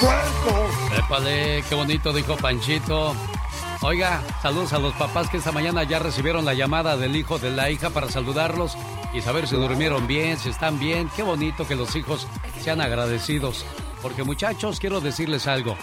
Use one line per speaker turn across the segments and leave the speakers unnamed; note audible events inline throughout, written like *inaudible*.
puerco.
Épale, qué bonito dijo Panchito. Oiga, saludos a los papás que esta mañana ya recibieron la llamada del hijo de la hija para saludarlos y saber si durmieron bien, si están bien. Qué bonito que los hijos sean agradecidos. Porque muchachos, quiero decirles algo.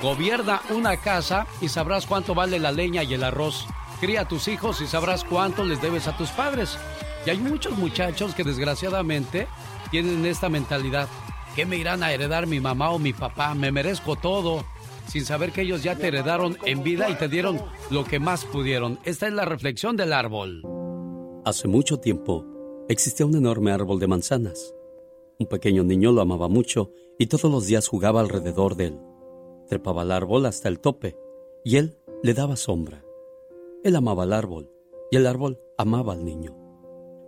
Gobierna una casa y sabrás cuánto vale la leña y el arroz. Cría a tus hijos y sabrás cuánto les debes a tus padres. Y hay muchos muchachos que desgraciadamente tienen esta mentalidad. ¿Qué me irán a heredar mi mamá o mi papá? Me merezco todo. Sin saber que ellos ya te heredaron en vida y te dieron lo que más pudieron. Esta es la reflexión del árbol.
Hace mucho tiempo existía un enorme árbol de manzanas. Un pequeño niño lo amaba mucho y todos los días jugaba alrededor de él. Trepaba al árbol hasta el tope y él le daba sombra. Él amaba al árbol y el árbol amaba al niño.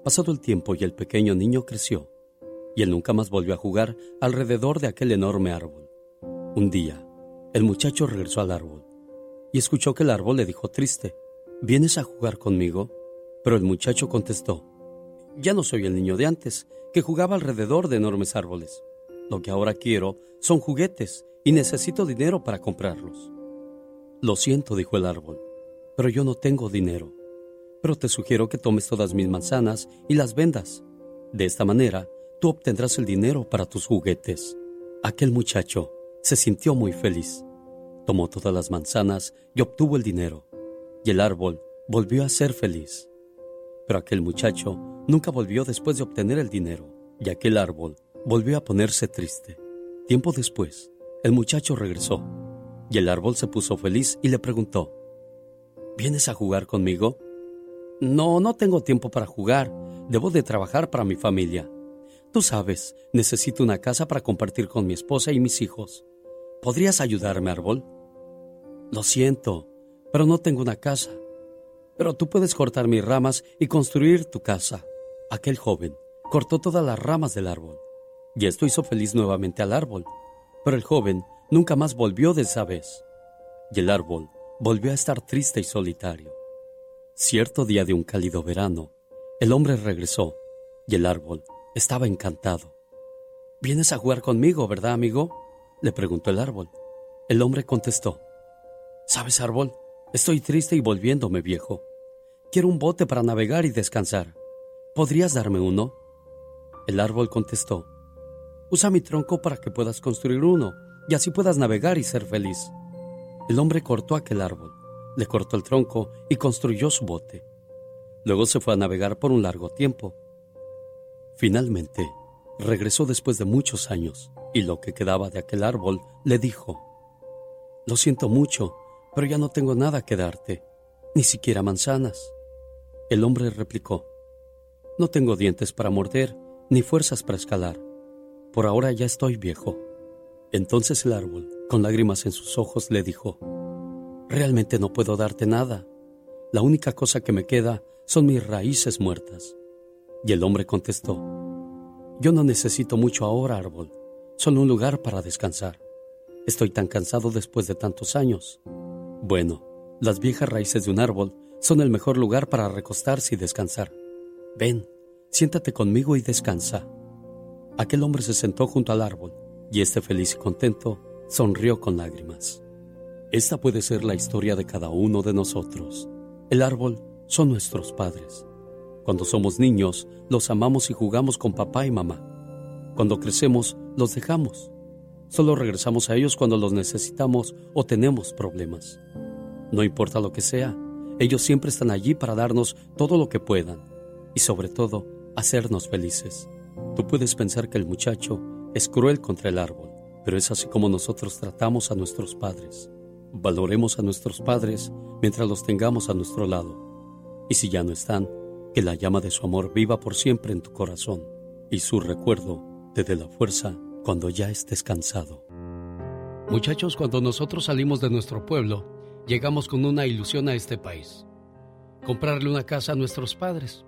Pasado el tiempo y el pequeño niño creció y él nunca más volvió a jugar alrededor de aquel enorme árbol. Un día, el muchacho regresó al árbol y escuchó que el árbol le dijo triste, ¿vienes a jugar conmigo? Pero el muchacho contestó, ya no soy el niño de antes, que jugaba alrededor de enormes árboles. Lo que ahora quiero son juguetes y necesito dinero para comprarlos. Lo siento, dijo el árbol, pero yo no tengo dinero. Pero te sugiero que tomes todas mis manzanas y las vendas. De esta manera, tú obtendrás el dinero para tus juguetes. Aquel muchacho se sintió muy feliz. Tomó todas las manzanas y obtuvo el dinero. Y el árbol volvió a ser feliz. Pero aquel muchacho nunca volvió después de obtener el dinero. Y aquel árbol volvió a ponerse triste. Tiempo después, el muchacho regresó. Y el árbol se puso feliz y le preguntó, ¿Vienes a jugar conmigo? No, no tengo tiempo para jugar. Debo de trabajar para mi familia. Tú sabes, necesito una casa para compartir con mi esposa y mis hijos. ¿Podrías ayudarme, árbol? Lo siento, pero no tengo una casa. Pero tú puedes cortar mis ramas y construir tu casa. Aquel joven cortó todas las ramas del árbol. Y esto hizo feliz nuevamente al árbol. Pero el joven nunca más volvió de esa vez. Y el árbol volvió a estar triste y solitario. Cierto día de un cálido verano, el hombre regresó y el árbol estaba encantado. ¿Vienes a jugar conmigo, verdad, amigo? le preguntó el árbol. El hombre contestó, ¿Sabes, árbol? Estoy triste y volviéndome viejo. Quiero un bote para navegar y descansar. ¿Podrías darme uno? El árbol contestó, Usa mi tronco para que puedas construir uno y así puedas navegar y ser feliz. El hombre cortó aquel árbol, le cortó el tronco y construyó su bote. Luego se fue a navegar por un largo tiempo Finalmente, regresó después de muchos años y lo que quedaba de aquel árbol le dijo, Lo siento mucho, pero ya no tengo nada que darte, ni siquiera manzanas. El hombre replicó, No tengo dientes para morder, ni fuerzas para escalar. Por ahora ya estoy viejo. Entonces el árbol, con lágrimas en sus ojos, le dijo, Realmente no puedo darte nada. La única cosa que me queda son mis raíces muertas. Y el hombre contestó, Yo no necesito mucho ahora, árbol, solo un lugar para descansar. Estoy tan cansado después de tantos años. Bueno, las viejas raíces de un árbol son el mejor lugar para recostarse y descansar. Ven, siéntate conmigo y descansa. Aquel hombre se sentó junto al árbol y este feliz y contento sonrió con lágrimas. Esta puede ser la historia de cada uno de nosotros. El árbol son nuestros padres cuando somos niños, los amamos y jugamos con papá y mamá. Cuando crecemos, los dejamos. Solo regresamos a ellos cuando los necesitamos o tenemos problemas. No importa lo que sea, ellos siempre están allí para darnos todo lo que puedan y sobre todo hacernos felices. Tú puedes pensar que el muchacho es cruel contra el árbol, pero es así como nosotros tratamos a nuestros padres. Valoremos a nuestros padres mientras los tengamos a nuestro lado. Y si ya no están, que la llama de su amor viva por siempre en tu corazón y su recuerdo te dé la fuerza cuando ya estés cansado.
Muchachos, cuando nosotros salimos de nuestro pueblo, llegamos con una ilusión a este país. Comprarle una casa a nuestros padres.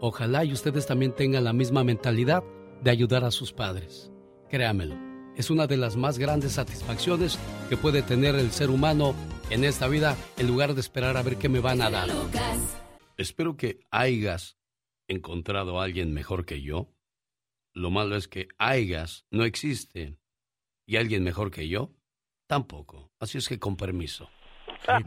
Ojalá y ustedes también tengan la misma mentalidad de ayudar a sus padres. Créamelo, es una de las más grandes satisfacciones que puede tener el ser humano en esta vida en lugar de esperar a ver qué me van a dar. Espero que hayas encontrado a alguien mejor que yo. Lo malo es que hayas no existe.
¿Y alguien mejor que yo? Tampoco. Así es que con permiso. *laughs*
oh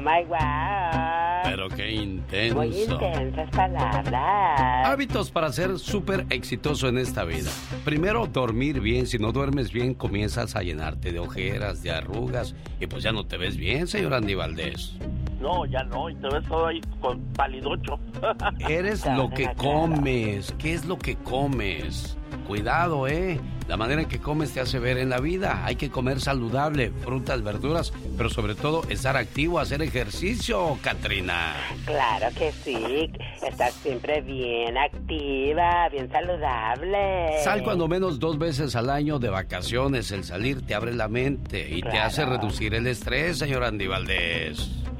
my God.
Pero qué intenso.
Muy intensas palabras.
Hábitos para ser súper exitoso en esta vida. Primero, dormir bien. Si no duermes bien, comienzas a llenarte de ojeras, de arrugas. Y pues ya no te ves bien, señor Andy Valdés.
No, ya no, y te ves todo ahí con palidocho.
Eres lo que comes. ¿Qué es lo que comes? Cuidado, ¿eh? La manera en que comes te hace ver en la vida. Hay que comer saludable, frutas, verduras, pero sobre todo estar activo, hacer ejercicio, Katrina.
Claro que sí. Estás siempre bien activa, bien saludable.
Sal cuando menos dos veces al año de vacaciones. El salir te abre la mente y te hace reducir el estrés, señor Andy Valdés.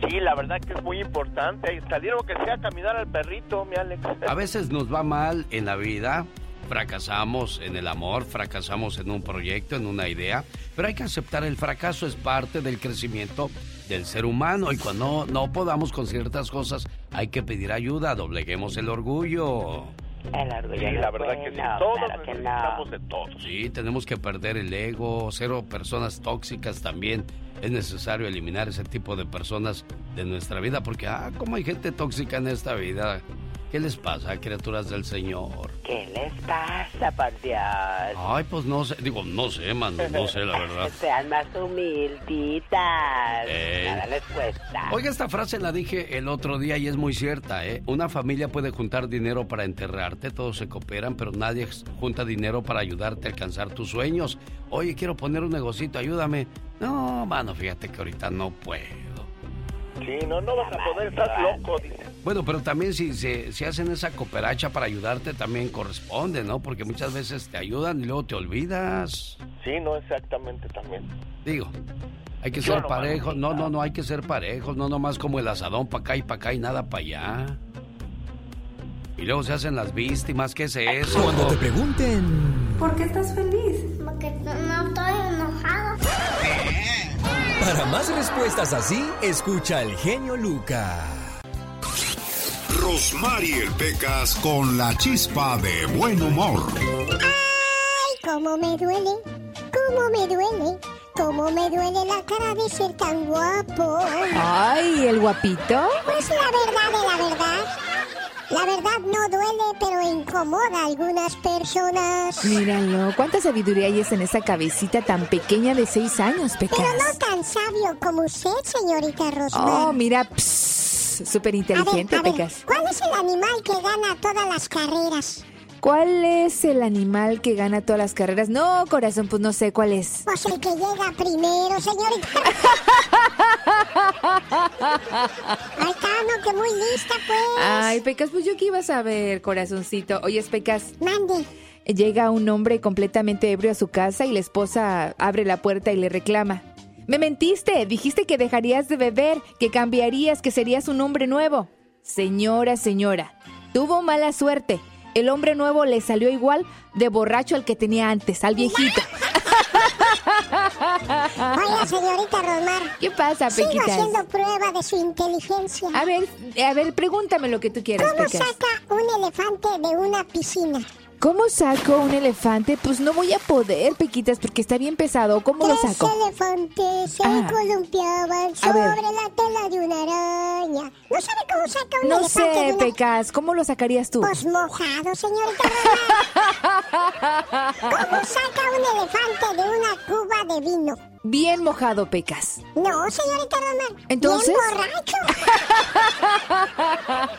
Sí, la verdad que es muy importante. Salir o que sea caminar al perrito, mi Alex.
A veces nos va mal en la vida fracasamos en el amor, fracasamos en un proyecto, en una idea, pero hay que aceptar el fracaso, es parte del crecimiento del ser humano y cuando no podamos con ciertas cosas hay que pedir ayuda, dobleguemos el orgullo.
El orgullo.
Sí, la verdad que sí, todos necesitamos de todos.
Sí, tenemos que perder el ego, cero personas tóxicas también. Es necesario eliminar ese tipo de personas de nuestra vida porque, ah, como hay gente tóxica en esta vida ¿Qué les pasa, criaturas del Señor?
¿Qué les pasa, por Dios?
Ay, pues no sé, digo, no sé, mano, no sé, la verdad. *laughs*
Sean más humilditas. Eh. Nada les cuesta.
Oiga, esta frase la dije el otro día y es muy cierta, ¿eh? Una familia puede juntar dinero para enterrarte, todos se cooperan, pero nadie junta dinero para ayudarte a alcanzar tus sueños. Oye, quiero poner un negocito, ayúdame. No, mano, fíjate que ahorita no puedo.
Sí, no, no vas a poder, estás loco, dice.
Bueno, pero también si, si, hacen esa cooperacha para ayudarte, también corresponde, ¿no? Porque muchas veces te ayudan y luego te olvidas.
Sí, no, exactamente también.
Digo, hay que ser parejos. No, no, no, hay que ser parejos. No nomás como el asadón para acá y para acá y nada para allá. Y luego se hacen las víctimas, ¿qué es eso?
Cuando te pregunten...
¿Por qué estás feliz?
Porque no estoy enojado.
Para más respuestas así, escucha al genio Lucas.
Rosmarie Pecas con la chispa de buen humor.
¡Ay, cómo me duele! ¡Cómo me duele! ¿Cómo me duele la cara de ser tan guapo?
¡Ay, el guapito!
Pues la verdad de la verdad la verdad no duele, pero incomoda a algunas personas.
Míralo, cuánta sabiduría hay en esa cabecita tan pequeña de seis años, Pecas.
Pero no tan sabio como usted, señorita Rosmar.
Oh, mira, súper inteligente, Pecas.
¿Cuál es el animal que gana todas las carreras?
¿Cuál es el animal que gana todas las carreras? No, corazón, pues no sé cuál es.
Pues el que llega primero, señorita. *laughs* Ahí está, no, que muy lista, pues.
Ay, Pecas, pues yo qué iba a saber, corazoncito. Oye, Pecas.
Mande.
Llega un hombre completamente ebrio a su casa y la esposa abre la puerta y le reclama. Me mentiste, dijiste que dejarías de beber, que cambiarías, que serías un hombre nuevo. Señora, señora, tuvo mala suerte el hombre nuevo le salió igual de borracho al que tenía antes, al viejito. *laughs*
Oiga, señorita Rosmar.
¿Qué pasa, Pequita? Sigo
haciendo prueba de su inteligencia.
A ver, a ver, pregúntame lo que tú quieras,
¿Cómo saca un elefante de una piscina?
¿Cómo saco un elefante? Pues no voy a poder, Pequitas, porque está bien pesado. ¿Cómo lo saco?
Tres elefantes se ah. columpiaban sobre la tela de una araña. ¿No sabe cómo saca un elefante?
No sé, Pecas. ¿Cómo lo sacarías tú?
Pues mojado, señorita *laughs* ¿Cómo saca un elefante de una cuba de vino?
Bien mojado, Pecas.
No, señorita Román.
¿Entonces?
Bien borracho.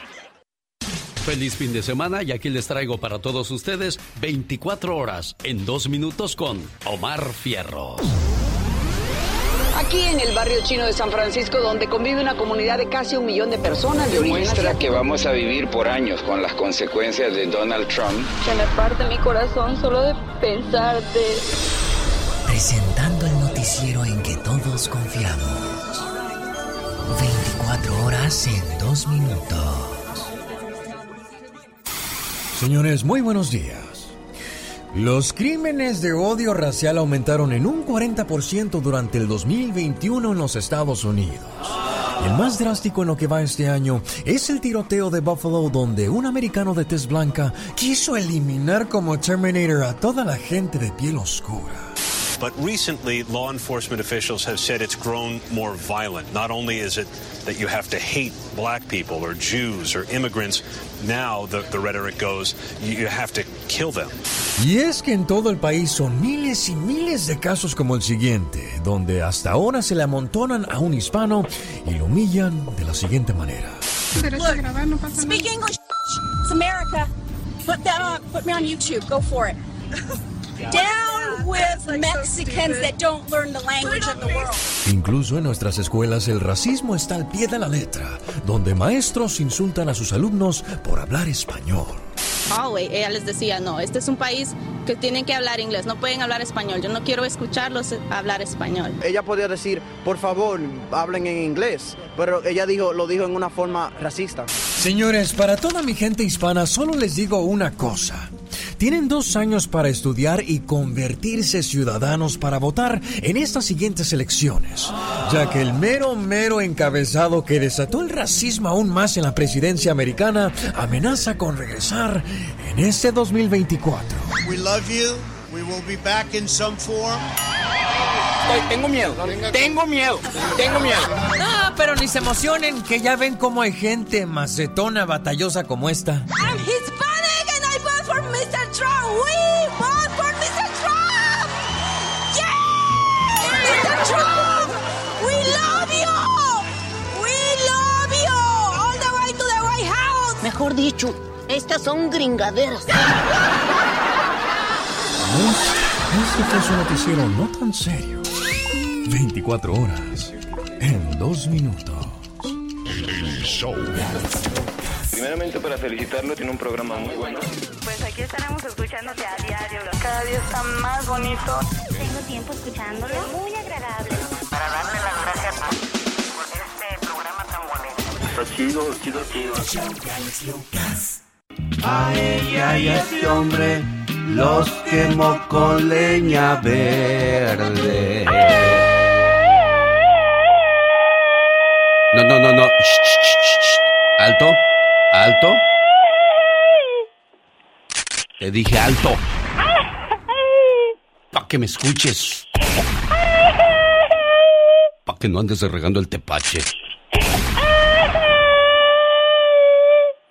*laughs*
Feliz fin de semana y aquí les traigo para todos ustedes 24 horas en dos minutos con Omar Fierros.
Aquí en el barrio chino de San Francisco, donde convive una comunidad de casi un millón de personas
Demuestra que vamos a vivir por años con las consecuencias de Donald Trump.
Se me parte mi corazón solo de pensarte.
Presentando el noticiero en que todos confiamos. 24 horas en dos minutos.
Señores, muy buenos días. Los crímenes de odio racial aumentaron en un 40% durante el 2021 en los Estados Unidos. El más drástico en lo que va este año es el tiroteo de Buffalo donde un americano de tez blanca quiso eliminar como Terminator a toda la gente de piel oscura.
But recently, law enforcement officials have said it's grown more violent. Not only is it that you have to hate black people or Jews or immigrants, now the, the rhetoric goes, you, you have to kill them.
Y es que en todo el país son miles y miles de casos como el siguiente, donde hasta ahora se le amontonan a un hispano y lo humillan de la siguiente manera.
Look, speak English. It's America. Put that on. Put me on YouTube. Go for it. *laughs* Down with Mexicans that don't learn the language of the world.
Incluso en nuestras escuelas el racismo está al pie de la letra, donde maestros insultan a sus alumnos por hablar español.
Hallway, ella les decía, no, este es un país que tienen que hablar inglés, no pueden hablar español, yo no quiero escucharlos hablar español.
Ella podía decir, por favor, hablen en inglés, pero ella dijo, lo dijo en una forma racista.
Señores, para toda mi gente hispana solo les digo una cosa. Tienen dos años para estudiar y convertirse ciudadanos para votar en estas siguientes elecciones, ya que el mero, mero encabezado que desató el racismo aún más en la presidencia americana amenaza con regresar en este 2024.
We love you. We will be back in some form.
tengo miedo, tengo miedo, tengo miedo.
Ah, pero ni se emocionen, que ya ven cómo hay gente macetona, batallosa como esta.
I'm Hispanic Mr. Trump. We vote for Mr. Trump. Yeah, Mr. Trump. We love you. We love you. All the way to the White House.
Mejor dicho, estas son gringaderas. *laughs*
Este fue su noticiero no tan serio. 24 horas en dos minutos.
El show.
Primeramente para felicitarlo, tiene un programa muy bueno.
Pues aquí estaremos escuchándote a diario. Cada día está más bonito.
Tengo tiempo escuchándolo. Muy agradable.
Para darle las gracias por este programa tan bonito.
Está chido, chido, chido.
A ella y a este hombre los quemó con leña verde.
No, no, no, no. Shh, shh, shh, shh. Alto, alto. Te dije alto. Para que me escuches. Para que no andes regando el tepache.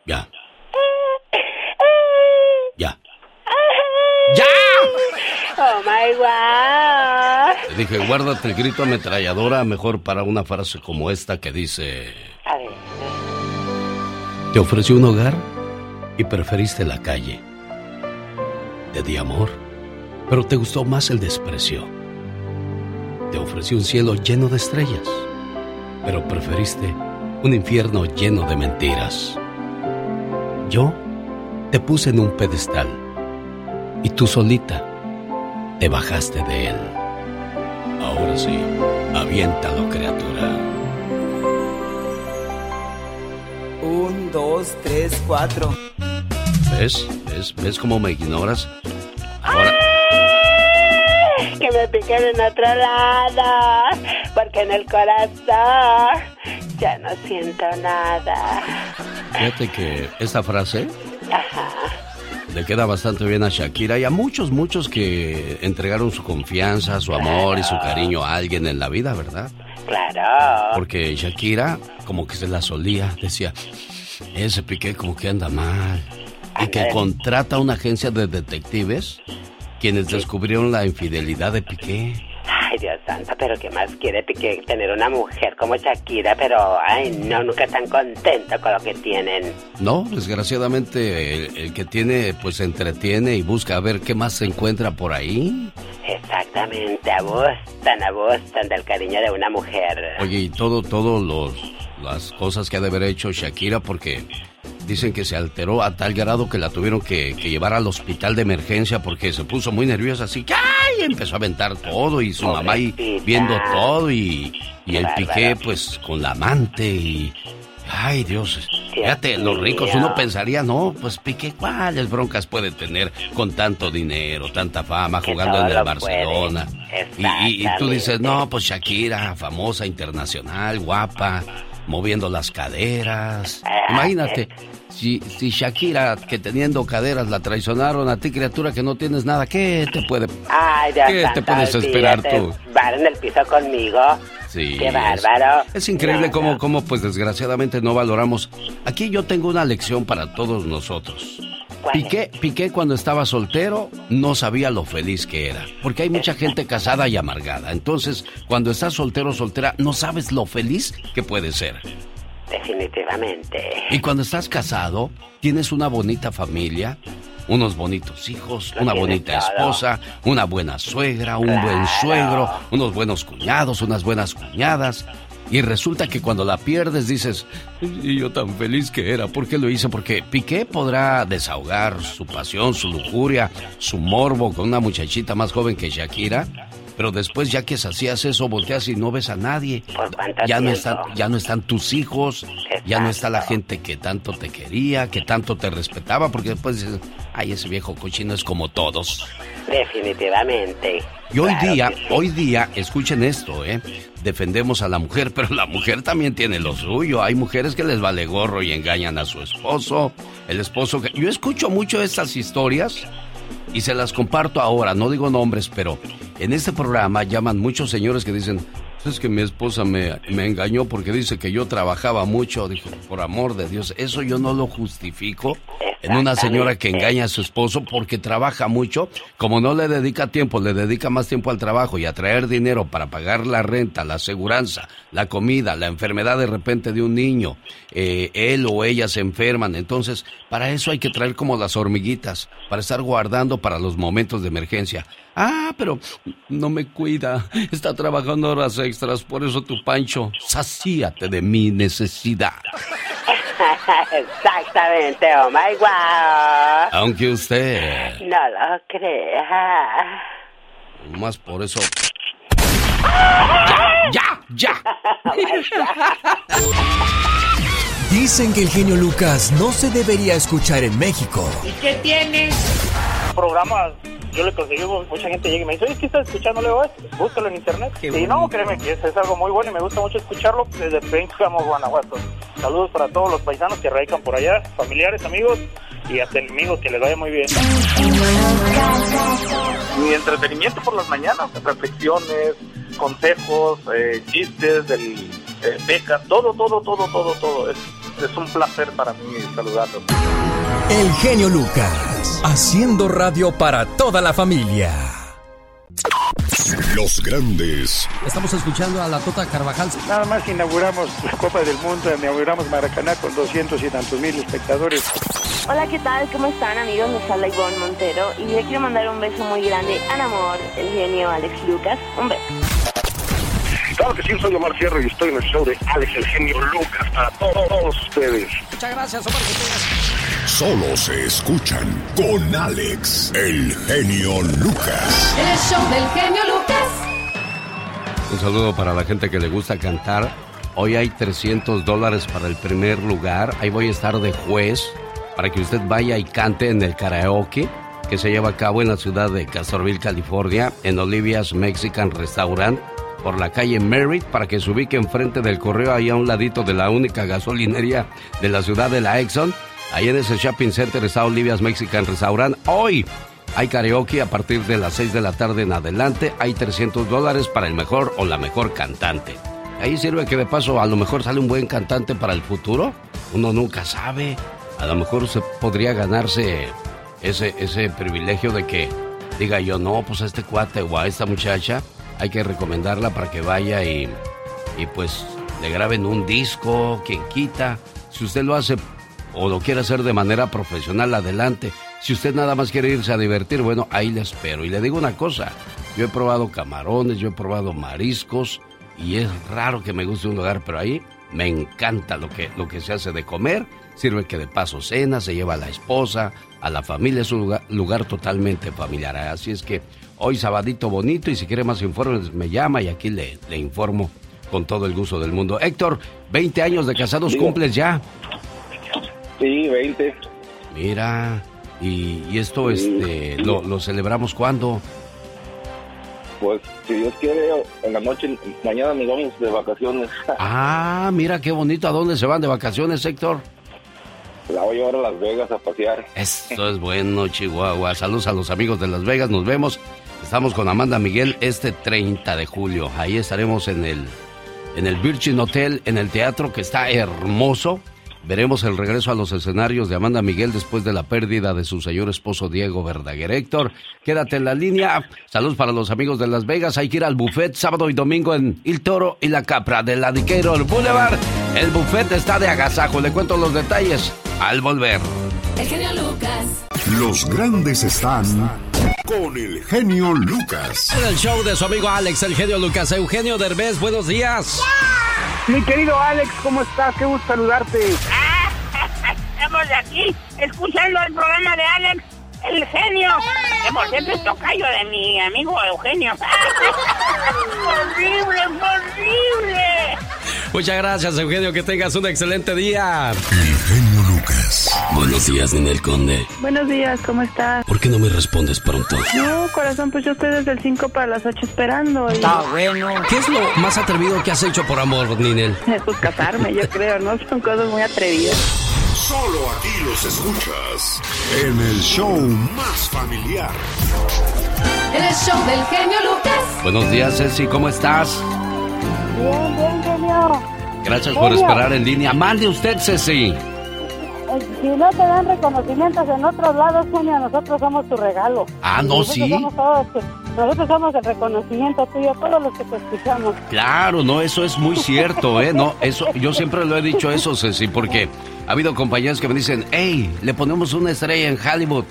Ya. Ya. ¡Ya!
Oh my god.
Te dije, guárdate el grito ametralladora mejor para una frase como esta que dice...
A ver.
Te ofrecí un hogar y preferiste la calle. Te di amor, pero te gustó más el desprecio. Te ofrecí un cielo lleno de estrellas, pero preferiste un infierno lleno de mentiras. Yo te puse en un pedestal y tú solita te bajaste de él. Ahora sí, aviéntalo, criatura.
Un, dos, tres, cuatro.
¿Ves? ¿Ves? ¿Ves cómo me ignoras? Ahora,
Que me piquen en otro lado. Porque en el corazón ya no siento nada.
fíjate que esta frase
Ajá.
le queda bastante bien a Shakira y a muchos, muchos que entregaron su confianza, su amor y su cariño a alguien en la vida, ¿verdad?
Claro.
Porque Shakira como que se la solía, decía, ese Piqué como que anda mal. Y que contrata una agencia de detectives quienes descubrieron la infidelidad de Piqué.
Ay, Dios santo, pero ¿qué más quiere que tener una mujer como Shakira? Pero, ay, no, nunca están contentos con lo que tienen.
No, desgraciadamente el, el que tiene pues entretiene y busca a ver qué más se encuentra por ahí.
Exactamente, abustan, abustan del cariño de una mujer.
Oye, y todo, todo los, las cosas que ha de haber hecho Shakira porque dicen que se alteró a tal grado que la tuvieron que, que llevar al hospital de emergencia porque se puso muy nerviosa así que ¡ay! empezó a aventar todo y su mamá ahí viendo todo y, y el
Qué
piqué pues con la amante y ay Dios fíjate los ricos uno pensaría no pues piqué cuáles broncas puede tener con tanto dinero tanta fama
Que
jugando en el. Barcelona y, y- y tú dices no pues Shakira famosa internacional guapa moviendo las caderas. *laughs* Imagínate, si, si Shakira, que teniendo caderas la traicionaron a ti, criatura que no tienes nada, ¿qué te puede...
Ay, Dios
¿Qué te puedes esperar
olvídate.
tú?
Van en el piso conmigo.
Sí,
Qué
es-
bárbaro.
Es, increíble
No,
cómo,
no.
cómo, pues desgraciadamente no valoramos. Aquí yo tengo una lección para todos nosotros. Piqué, Piqué cuando estaba soltero no sabía lo feliz que era, porque hay mucha gente casada y amargada. Entonces, cuando estás soltero o soltera, no sabes lo feliz que puede ser.
Definitivamente.
Y cuando estás casado, tienes una bonita familia, unos bonitos hijos, una bonita esposa, una buena suegra, un buen suegro, unos buenos cuñados, unas buenas cuñadas. Y resulta que cuando la pierdes dices, y yo tan feliz que era, ¿por qué lo hice? Porque Piqué podrá desahogar su pasión, su lujuria, su morbo con una muchachita más joven que Shakira, pero después ya que hacías eso, volteas y no ves a nadie. Ya no, están, ya no están tus hijos, ya no está la gente que tanto te quería, que tanto te respetaba, porque después dices, ay, ese viejo cochino es como todos.
Definitivamente.
Y hoy
Claro
día,
sí.
hoy día, escuchen esto, ¿eh? Defendemos a la mujer, *laughs* pero la mujer también tiene lo suyo. Hay mujeres que les vale gorro y engañan a su esposo. El esposo que... Yo escucho mucho estas historias y se las comparto ahora. No digo nombres, pero en este programa llaman muchos señores que dicen, es que mi esposa me, me engañó porque dice que yo trabajaba mucho. Dijo, por amor de Dios, eso yo no lo justifico en una señora que engaña a su esposo porque trabaja mucho. Como no le dedica tiempo, le dedica más tiempo al trabajo y a traer dinero para pagar la renta, la aseguranza, la comida, la enfermedad de repente de un niño. eh, él o ella se enferman. Entonces, para eso hay que traer como las hormiguitas, para estar guardando para los momentos de emergencia. Ah, pero no me cuida. Está trabajando horas extras, por eso tu Pancho, sacíate de mi necesidad. *laughs*
Exactamente, oh my wow.
Aunque usted,
No lo crea.
más por eso. *laughs* ¡Ya! ¡Ya!
Dicen que el genio Lucas no se debería escuchar en México.
¿Y qué tiene? Programas, yo le conseguí, mucha gente llega y me dice, oye, ¿qué estás escuchando Leo? Búscalo en internet. y no, créeme que es, es algo muy bueno y me gusta mucho escucharlo desde Pénjamo, Guanajuato. Saludos para todos los paisanos que radican por allá, familiares, amigos y hasta enemigos, que les vaya muy bien. Mi entretenimiento por las mañanas, reflexiones, consejos, eh, chistes, del, eh, becas, todo, todo, todo, todo, todo. Es, es un placer para mí saludarlos.
El genio Lucas, haciendo radio para toda la familia.
Los grandes
Estamos escuchando a la Tota Carvajal.
Nada más inauguramos la Copa del Mundo, inauguramos Maracaná con 200 y tantos mil espectadores.
Hola, ¿qué tal? ¿Cómo están amigos? Les habla Ivonne Montero y le quiero mandar un beso muy grande al amor, el genio Alex Lucas. Un beso.
Claro que sí, soy Omar Fierro y estoy en el show de Alex el genio Lucas para todos ustedes.
Muchas gracias, Omar.
solo se escuchan con Alex, el genio Lucas.
El show del genio Lucas.
Un saludo para la gente que le gusta cantar. Hoy hay 300 dólares para el primer lugar. Ahí voy a estar de juez para que usted vaya y cante en el karaoke que se lleva a cabo en la ciudad de Castorville, California, en Olivia's Mexican Restaurant, por la calle Merritt, para que se ubique enfrente del correo, ahí a un ladito de la única gasolinería de la ciudad de la Exxon. Ahí en ese shopping center está Olivia's Mexican Restaurant. Hoy hay karaoke a partir de las 6 de la tarde en adelante. Hay 300 dólares para el mejor o la mejor cantante. Ahí sirve que de paso a lo mejor sale un buen cantante para el futuro. Uno nunca sabe. A lo mejor se podría ganarse ese, ese privilegio de que diga yo, no, pues a este cuate o a esta muchacha hay que recomendarla para que vaya y, y pues le graben un disco, quien quita. Si usted lo hace o lo quiere hacer de manera profesional, adelante. Si usted nada más quiere irse a divertir, bueno, ahí le espero. Y le digo una cosa, yo he probado camarones, yo he probado mariscos y es raro que me guste un lugar, pero ahí me encanta lo que, lo que se hace de comer. Sirve que de paso cena, se lleva a la esposa, a la familia, es un lugar, lugar totalmente familiar. Así es que hoy sabadito bonito y si quiere más informes me llama y aquí le, le informo con todo el gusto del mundo. Héctor, 20 años de casados cumples ya.
Sí, 20.
Mira, y, y esto este, lo, lo celebramos cuando.
Pues si Dios quiere, en la noche, mañana nos vamos de vacaciones. *laughs*
Ah, mira qué bonito. ¿A dónde se van de vacaciones, Héctor?
La voy a llevar a Las Vegas a pasear.
Esto es bueno, Chihuahua. Saludos a los amigos de Las Vegas. Nos vemos. Estamos con Amanda Miguel este 30 de julio. Ahí estaremos en el, en el Virgin Hotel, en el teatro que está hermoso. Veremos el regreso a los escenarios de Amanda Miguel después de la pérdida de su señor esposo Diego Verdaguer. Héctor, quédate en la línea. Saludos para los amigos de Las Vegas. Hay que ir al buffet sábado y domingo en Il Toro y la Capra de la Diquero Boulevard. El buffet está de agasajo. Le cuento los detalles al volver.
El genio Lucas.
Los grandes están con el genio Lucas.
En el show de su amigo Alex, el genio Lucas. Eugenio Derbez, buenos días.
Mi querido Alex, ¿cómo estás? Qué gusto saludarte. *laughs*
Estamos de aquí escuchando el programa de Alex, el genio. Que por cierto es tocayo de mi amigo Eugenio. *laughs* ¡Horrible, horrible!
Muchas gracias, Eugenio. Que tengas un excelente día.
El genio Lucas.
Buenos días, Ninel Conde.
Buenos días, ¿cómo estás?
¿Por qué no me respondes pronto?
No, corazón, pues yo estoy desde el 5 para las 8 esperando. Y...
Está bueno. ¿Qué es lo más atrevido que has hecho por amor, Ninel? *laughs*
Pues casarme, yo creo, ¿no? Son cosas muy atrevidas.
Solo aquí los escuchas en el show más familiar.
En el show del genio Lucas.
Buenos días, Ceci. ¿Cómo estás?
Bien, bien, genio.
Gracias por esperar en línea. Mande usted, Ceci.
Eh, Si no te dan reconocimientos en otros lados, genio, nosotros somos tu regalo.
Ah, no,
nosotros
sí.
Somos todos- nosotros somos el reconocimiento tuyo, todos los que te escuchamos.
Claro, no, eso es muy cierto, ¿eh? No, eso, yo siempre lo he dicho eso, Ceci, porque ha habido compañeros que me dicen, hey, le ponemos una estrella en Hollywood.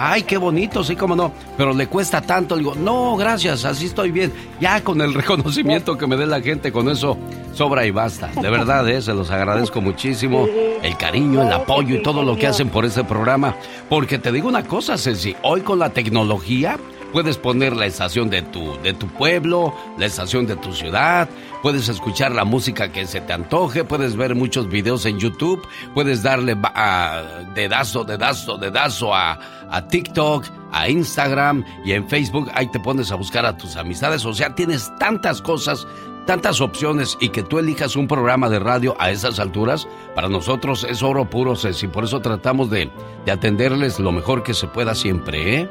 Ay, qué bonito, sí, cómo no. Pero le cuesta tanto. Digo, no, gracias, así estoy bien. Ya con el reconocimiento que me dé la gente, con eso sobra y basta. De verdad, ¿eh? se los agradezco muchísimo. El cariño, el apoyo y todo lo que hacen por este programa. Porque te digo una cosa, Ceci, hoy con la tecnología puedes poner la estación de tu, de tu pueblo, la estación de tu ciudad, puedes escuchar la música que se te antoje, puedes ver muchos videos en YouTube, puedes darle a- dedazo, dedazo, dedazo a, a TikTok, a Instagram y en Facebook, ahí te pones a buscar a tus amistades, o sea, tienes tantas cosas, tantas opciones y que tú elijas un programa de radio a esas alturas, para nosotros es oro puro, Ceci, por eso tratamos de, de atenderles lo mejor que se pueda siempre, ¿eh?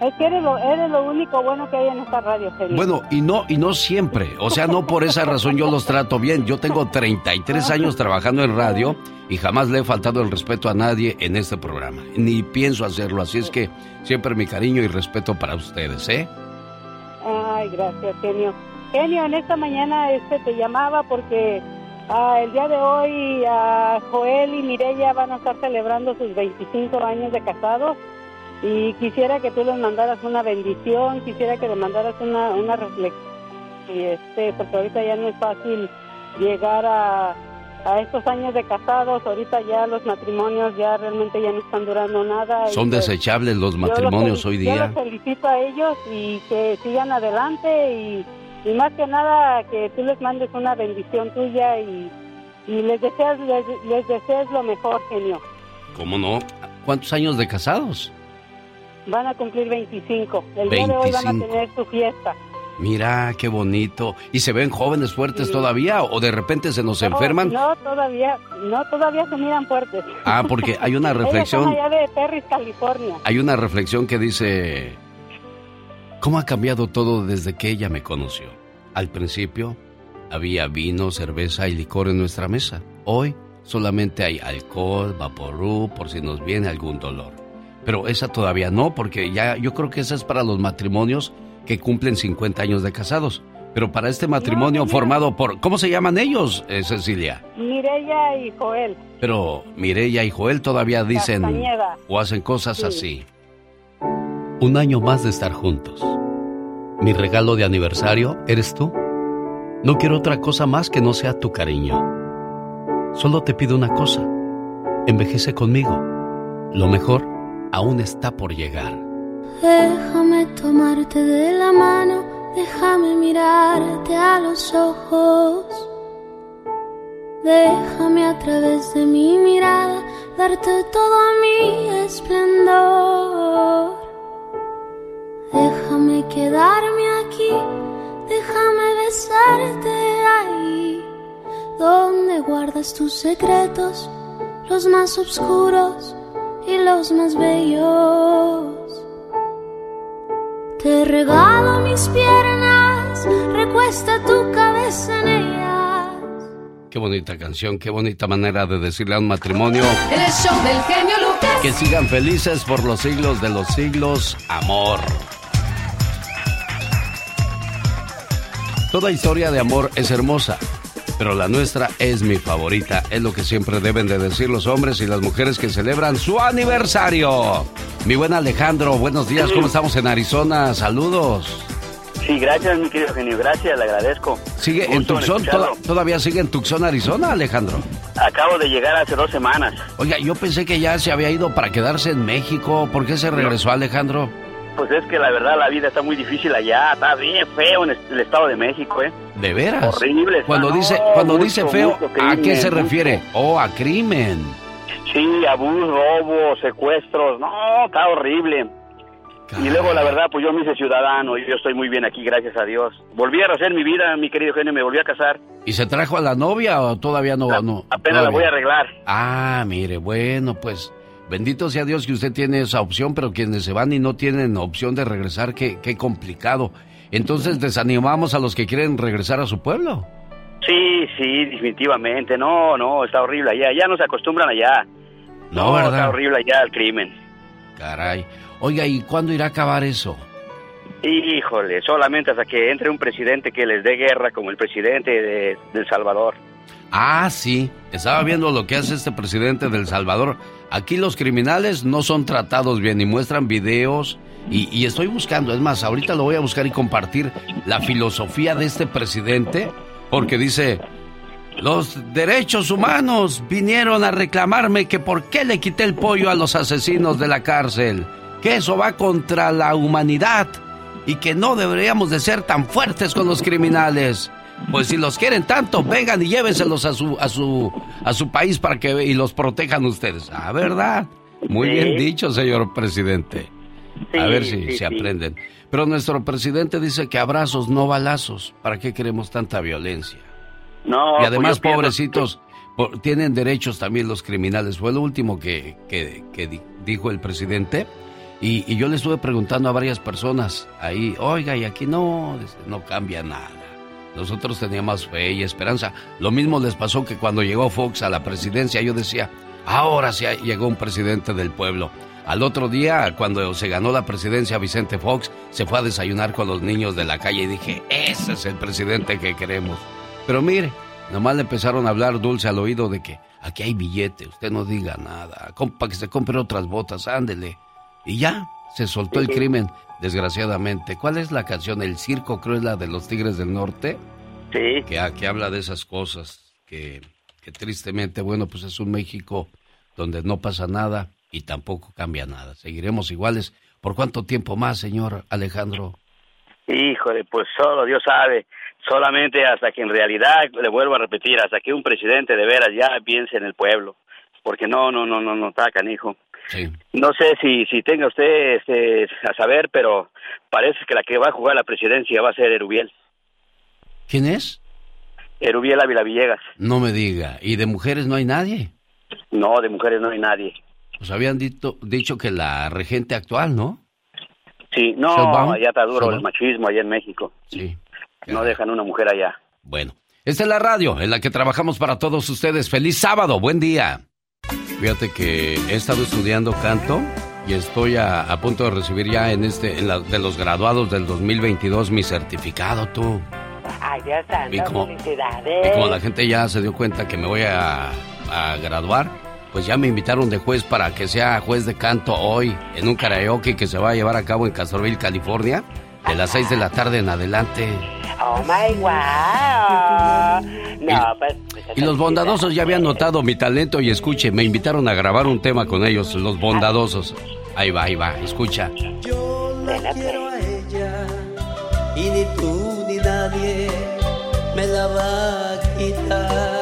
Es que eres lo, eres lo único bueno que hay en esta radio, genio.
Bueno, y no, y no siempre. O sea, no por esa razón yo los trato bien. Yo tengo 33 años trabajando en radio y jamás le he faltado el respeto a nadie en este programa. Ni pienso hacerlo. Así es que siempre mi cariño y respeto para ustedes, ¿eh?
Ay, gracias, genio. Genio, en esta mañana este te llamaba porque ah, el día de hoy ah, Joel y Mirella van a estar celebrando sus 25 años de casados y quisiera que tú les mandaras una bendición, quisiera que les mandaras una, una reflexión, y este, porque ahorita ya no es fácil llegar a, a estos años de casados, ahorita ya los matrimonios ya realmente ya no están durando nada.
Son
pues,
desechables los
yo
matrimonios hoy
Yo
día.
los felicito a ellos y que sigan adelante y, y más que nada que tú les mandes una bendición tuya y, y les deseas les, les deseas lo mejor, genio.
¿Cómo no? ¿Cuántos años de casados?
Van a cumplir 25. El día de hoy van a
25.
tener su fiesta.
Mira, qué bonito. ¿Y se ven jóvenes fuertes todavía o de repente se nos enferman?
No, no, todavía, no, todavía se miran fuertes.
Ah, porque hay una reflexión. *laughs*
Ellos son allá de Perris, California.
Hay una reflexión que dice, ¿cómo ha cambiado todo desde que ella me conoció? Al principio había vino, cerveza y licor en nuestra mesa. Hoy solamente hay alcohol, vaporú, por si nos viene algún dolor. Pero esa todavía no, porque ya yo creo que esa es para los matrimonios que cumplen 50 años de casados. Pero para este matrimonio formado por... ¿Cómo se llaman ellos, eh, Cecilia?
Mireya y Joel.
Pero Mireya y Joel todavía dicen
Castañeda.
o hacen cosas
Sí.
así. Un año más de estar juntos. Mi regalo de aniversario eres tú. No quiero otra cosa más que no sea tu cariño. Solo te pido una cosa. Envejece conmigo. Lo mejor aún está por llegar.
Déjame tomarte de la mano, déjame mirarte a los ojos. Déjame a través de mi mirada darte todo mi esplendor. Déjame quedarme aquí, déjame besarte ahí, donde guardas tus secretos, los más oscuros y los más bellos. Te regalo mis piernas, recuesta tu cabeza en ellas.
Qué bonita canción, qué bonita manera de decirle a un matrimonio.
El show del genio Lucas.
Que sigan felices por los siglos de los siglos, amor. Toda historia de amor es hermosa, pero la nuestra es mi favorita. Es lo que siempre deben de decir los hombres y las mujeres que celebran su aniversario. Mi buen Alejandro, buenos días, ¿cómo estamos en Arizona? Saludos.
Sí, gracias, mi querido genio, gracias, le agradezco.
¿Sigue en Tucson?
escucharlo.
¿Toda- ¿Todavía sigue en Tucson, Arizona, Alejandro?
Acabo de llegar hace dos semanas.
Oiga, yo pensé que ya se había ido para quedarse en México. ¿Por qué se regresó, Alejandro?
Pues es que la verdad la vida está muy difícil allá, está bien feo en el Estado de México, ¿eh?
¿De veras?
Horrible está,
Cuando
no,
dice, cuando
mucho,
dice feo, ¿a qué se refiere? Oh, a crimen.
Sí, abuso, robo, secuestros, no, está horrible. Y luego, la verdad, pues yo me hice ciudadano y yo estoy muy bien aquí, gracias a Dios. Volví a rehacer mi vida, mi querido genio, me volví a casar.
¿Y se trajo a la novia o todavía no? no
Apenas la voy a arreglar.
Ah, mire, bueno, pues bendito sea Dios que usted tiene esa opción, pero quienes se van y no tienen opción de regresar, qué, qué complicado. Entonces desanimamos a los que quieren regresar a su pueblo.
Sí, sí, definitivamente. No, no, está horrible allá. Ya no se acostumbran allá.
No, ¿verdad?
está horrible allá el crimen.
Caray. Oiga, ¿y cuándo irá a acabar eso?
Híjole, solamente hasta que entre un presidente que les dé guerra como el presidente de, de El Salvador.
Ah, sí. Estaba viendo lo que hace este presidente del Salvador. Aquí los criminales no son tratados bien y muestran videos. Y, y estoy buscando, es más, ahorita lo voy a buscar y compartir la filosofía de este presidente. Porque dice, los derechos humanos vinieron a reclamarme que por qué le quité el pollo a los asesinos de la cárcel. Que eso va contra la humanidad. Y que no deberíamos de ser tan fuertes con los criminales. Pues si los quieren tanto, vengan y llévenselos a su, a su, a su país para que y los protejan ustedes. Ah, ¿verdad? Muy bien dicho, señor presidente. A ver si se
sí.
aprenden. Pero nuestro presidente dice que abrazos, no balazos. ¿Para qué queremos tanta violencia?
No,
y además,
pues pienso-
pobrecitos, por- tienen derechos también los criminales. Fue lo último que, que- que di- dijo el presidente. Y, y yo le estuve preguntando a varias personas ahí, oiga, y aquí no, dice, no cambia nada. Nosotros teníamos fe y esperanza. Lo mismo les pasó que cuando llegó Fox a la presidencia, yo decía, ahora sí llegó un presidente del pueblo. Al otro día, cuando se ganó la presidencia Vicente Fox, se fue a desayunar con los niños de la calle y dije, ese es el presidente que queremos. Pero mire, nomás le empezaron a hablar dulce al oído de que aquí hay billete, usted no diga nada, para que se compre otras botas, ándele. Y ya, se soltó el crimen, desgraciadamente. ¿Cuál es la canción? El circo, creo es la de los Tigres del Norte.
Sí.
Que, que habla de esas cosas, que, que tristemente, bueno, pues es un México donde no pasa nada y tampoco cambia nada. Seguiremos iguales. ¿Por cuánto tiempo más, señor Alejandro?
Híjole, pues solo Dios sabe. Solamente hasta que en realidad, le vuelvo a repetir, hasta que un presidente de veras ya piense en el pueblo. Porque no, no, no, no, no está canijo.
Sí.
No sé si, si tenga usted este, a saber, pero parece que la que va a jugar la presidencia va a ser Erubiel.
¿Quién es?
Erubiel Ávila Villegas.
No me diga. ¿Y de mujeres no hay nadie?
No, de mujeres no hay nadie.
Pues habían dito- dicho que la regente actual, ¿no?
Sí, no, allá está duro el machismo allá en México.
Sí.
No dejan una mujer allá.
Bueno, esta es la radio en la que trabajamos para todos ustedes. Feliz sábado, buen día. Fíjate que he estado estudiando canto y estoy a, a punto de recibir ya en este en la- de los graduados del 2022 mi certificado, tú.
Ay, Dios santo,
Y como-
felicidades.
Y como la gente ya se dio cuenta que me voy a, a graduar, pues ya me invitaron de juez para que sea juez de canto hoy en un karaoke que se va a llevar a cabo en Castroville, California, de las 6 de la tarde en adelante.
Oh my wow. No, pues. pues,
Y los bondadosos ya habían notado mi talento y escuche, me invitaron a grabar un tema con ellos, los bondadosos. Ahí va, ahí va, escucha.
Ven,
quiero a ella y ni tú ni nadie me la va a quitar.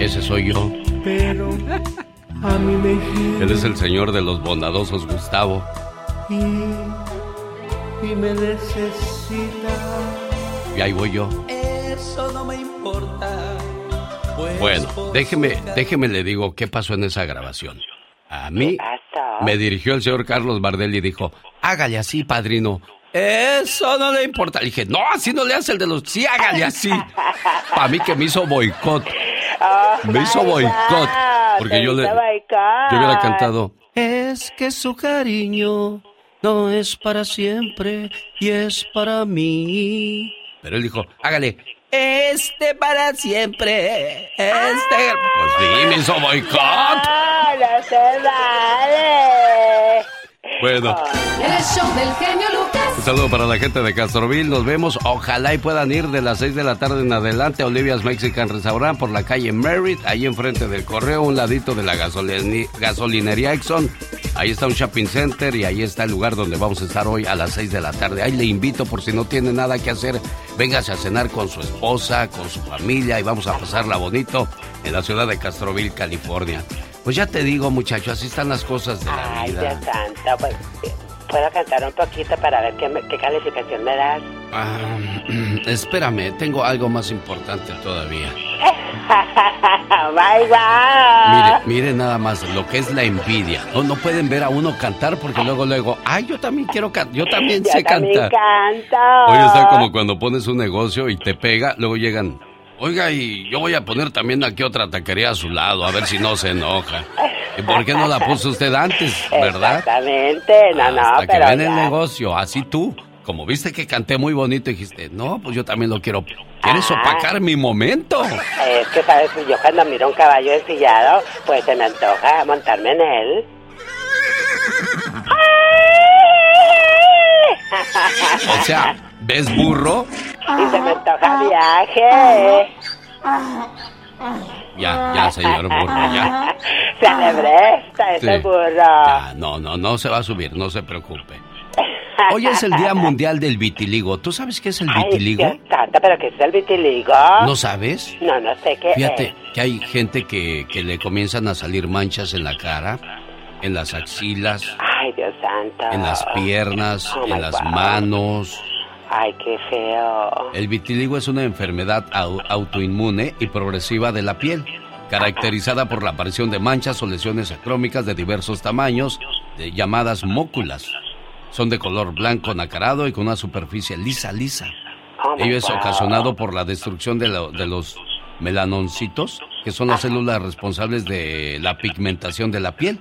Ese soy yo.
Pero a mí me
Él es el señor de los bondadosos, Gustavo.
y
y me necesita.
Y ahí voy yo.
Eso no me importa. pues
Bueno, déjeme, déjeme le digo qué pasó en esa grabación. A mí
pasó?
me dirigió el señor Carlos Bardel y dijo, hágale así, padrino. Eso no le importa. Le dije, no, así no le hace el de los... Sí, hágale así. *laughs* Para mí que me hizo boicot.
Oh,
Me hizo boicot.
God,
Porque yo le... Yo hubiera cantado...
Es que su cariño no es para siempre y es para mí.
Pero él dijo, hágale.
Este para siempre. Este.
Pues sí, me hizo boicot.
No, no se vale.
Bueno.
El show del genio Lucas.
Un saludo para la gente de Castroville. Nos vemos. Ojalá y puedan ir de las 6 de la tarde en adelante a Olivia's Mexican Restaurant por la calle Merritt, ahí enfrente del correo, un ladito de la gasolinería Exxon. Ahí está un shopping center y ahí está el lugar donde vamos a estar hoy a las 6 de la tarde. Ahí le invito por si no tiene nada que hacer. Véngase a cenar con su esposa, con su familia y vamos a pasarla bonito en la ciudad de Castroville, California. Pues ya te digo, muchacho, así están las cosas de la
Ay,
vida.
Dios santo, pues, ¿puedo cantar un poquito para ver qué, calificación me das?
Ah, *clears throat* espérame, tengo algo más importante todavía. *laughs*
¡Bye, bye!
Mire, mire nada más lo que es la envidia. No, no pueden ver a uno cantar porque luego, luego, ay, yo también quiero cantar, yo también
Yo
sé
también
cantar.
canto.
Oye, está como cuando pones un negocio y te pega, luego llegan, oiga, y yo voy a poner también aquí otra taquería a su lado, a ver si no se enoja. ¿Y por qué no la puso usted antes, verdad?
Exactamente, no, no,
Hasta que ven el
ya.
negocio, así tú. Como viste que canté muy bonito, dijiste, no, pues yo también lo quiero. ¿Quieres
Ah.
opacar mi momento?
Es que, ¿sabes? Yo cuando miro un caballo ensillado, pues se me antoja montarme en él.
O sea, ¿ves burro?
Y se me antoja viaje.
Ya, ya, señor burro, ya. *laughs*
Alebresta ese
Sí.
burro.
Ya, no, no, no se va a subir, no se preocupe. Hoy es el Día *laughs* Mundial del Vitiligo. ¿Tú sabes qué es el
Ay,
vitiligo?
Santo, ¿pero qué es el vitiligo?
¿No sabes?
No, no sé qué
Fíjate
es.
que hay gente que, que le comienzan a salir manchas en la cara, en las axilas,
Ay, Dios santo.
en las piernas,
Oh,
en las
God.
manos.
Ay, qué feo.
El vitiligo es una enfermedad au- autoinmune y progresiva de la piel, caracterizada por la aparición de manchas o lesiones acrómicas de diversos tamaños, de- llamadas móculas. Son de color blanco nacarado y con una superficie lisa, lisa. Ello es ocasionado por la destrucción de, lo- de los melanoncitos, que son las células responsables de la pigmentación de la piel,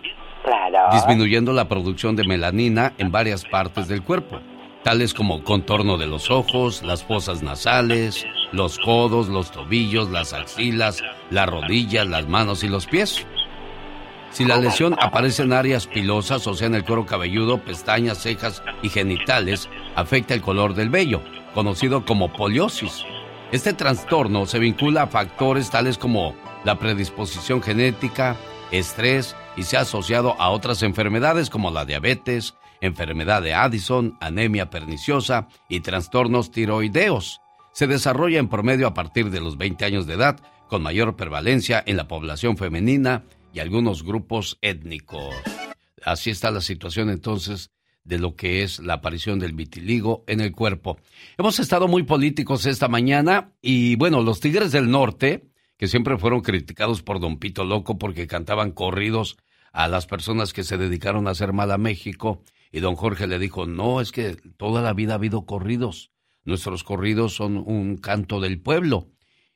disminuyendo la producción de melanina en varias partes del cuerpo, tales como contorno de los ojos, las fosas nasales, los codos, los tobillos, las axilas, las rodillas, las manos y los pies. Si la lesión aparece en áreas pilosas, o sea, en el cuero cabelludo, pestañas, cejas y genitales, afecta el color del vello, conocido como poliosis. Este trastorno se vincula a factores tales como la predisposición genética, estrés y se ha asociado a otras enfermedades como la diabetes, enfermedad de Addison, anemia perniciosa y trastornos tiroideos. Se desarrolla en promedio a partir de los 20 años de edad, con mayor prevalencia en la población femenina y algunos grupos étnicos. Así está la situación entonces de lo que es la aparición del vitiligo en el cuerpo. Hemos estado muy políticos esta mañana y bueno, los Tigres del Norte, que siempre fueron criticados por Don Pito Loco porque cantaban corridos a las personas que se dedicaron a hacer mal a México, y don Jorge le dijo, no, es que toda la vida ha habido corridos. Nuestros corridos son un canto del pueblo.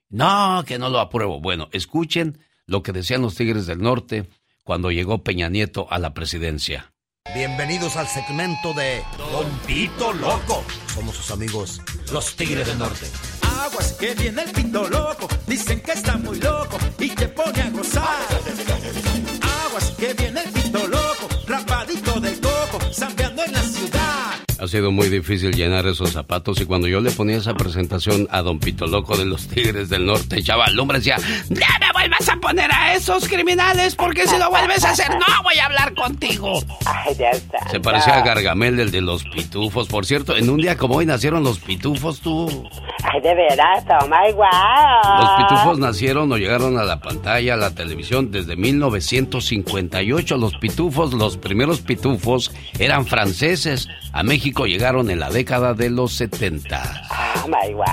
No, que no lo apruebo. Bueno, escuchen lo que decían los Tigres del Norte cuando llegó Peña Nieto a la presidencia.
Bienvenidos al segmento de Don Pito Loco. Somos sus amigos, los Tigres del Norte.
Aguas que viene el pito loco, dicen que está muy loco y te pone a gozar. Aguas que viene el pito loco, rapadito
Ha sido muy difícil llenar esos zapatos y cuando yo le ponía esa presentación a Don Pito Loco de los Tigres del Norte, chaval, el hombre decía, ¡Ya me vuelvas a poner a esos criminales porque si lo vuelves a hacer no voy a hablar contigo.
Ay, ya está.
Se parecía a Gargamel, el de los pitufos. Por cierto, en un día como hoy nacieron los pitufos, tú.
Ay, de veras, toma igual.
Los pitufos nacieron o llegaron a la pantalla, a la televisión desde 1958. Los pitufos, los primeros pitufos eran franceses. A México llegaron en la década de los 70.
Oh my wow.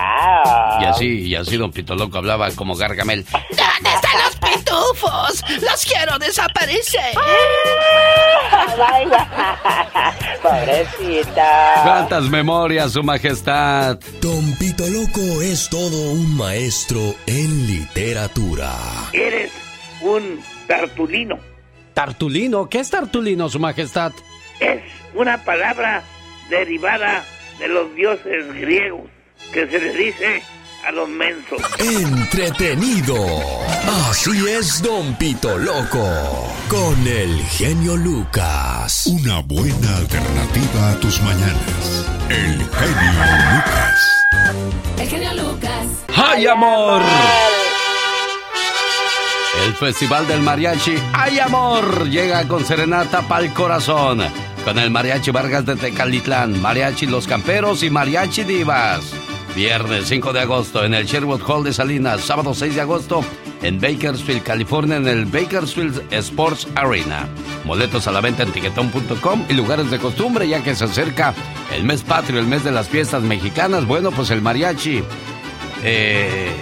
Y así, y así Don Pito Loco hablaba como Gargamel. ¿Dónde están los pitufos? ¡Los quiero desaparecer!
Ay, guau. *laughs* Pobrecita.
¿Cuántas memorias, Su Majestad?
Don Pito Loco es todo un maestro en literatura.
Eres un tartulino.
¿Tartulino? ¿Qué es tartulino, Su Majestad?
Es una palabra derivada de los dioses griegos que se le dice a los mensos.
Entretenido. Así es, Don Pito Loco. Con el genio Lucas.
Una buena alternativa a tus mañanas. El genio Lucas.
El genio Lucas.
¡Ay, amor! El Festival del Mariachi ¡Ay, amor! Llega con serenata pa'l corazón. Con el Mariachi Vargas de Tecalitlán, Mariachi Los Camperos y Mariachi Divas. Viernes 5 de agosto en el Sherwood Hall de Salinas. Sábado 6 de agosto en Bakersfield, California, en el Bakersfield Sports Arena. Boletos a la venta en tiquetón.com y lugares de costumbre, ya que se acerca el mes patrio, el mes de las fiestas mexicanas. Bueno, pues el mariachi. Eh,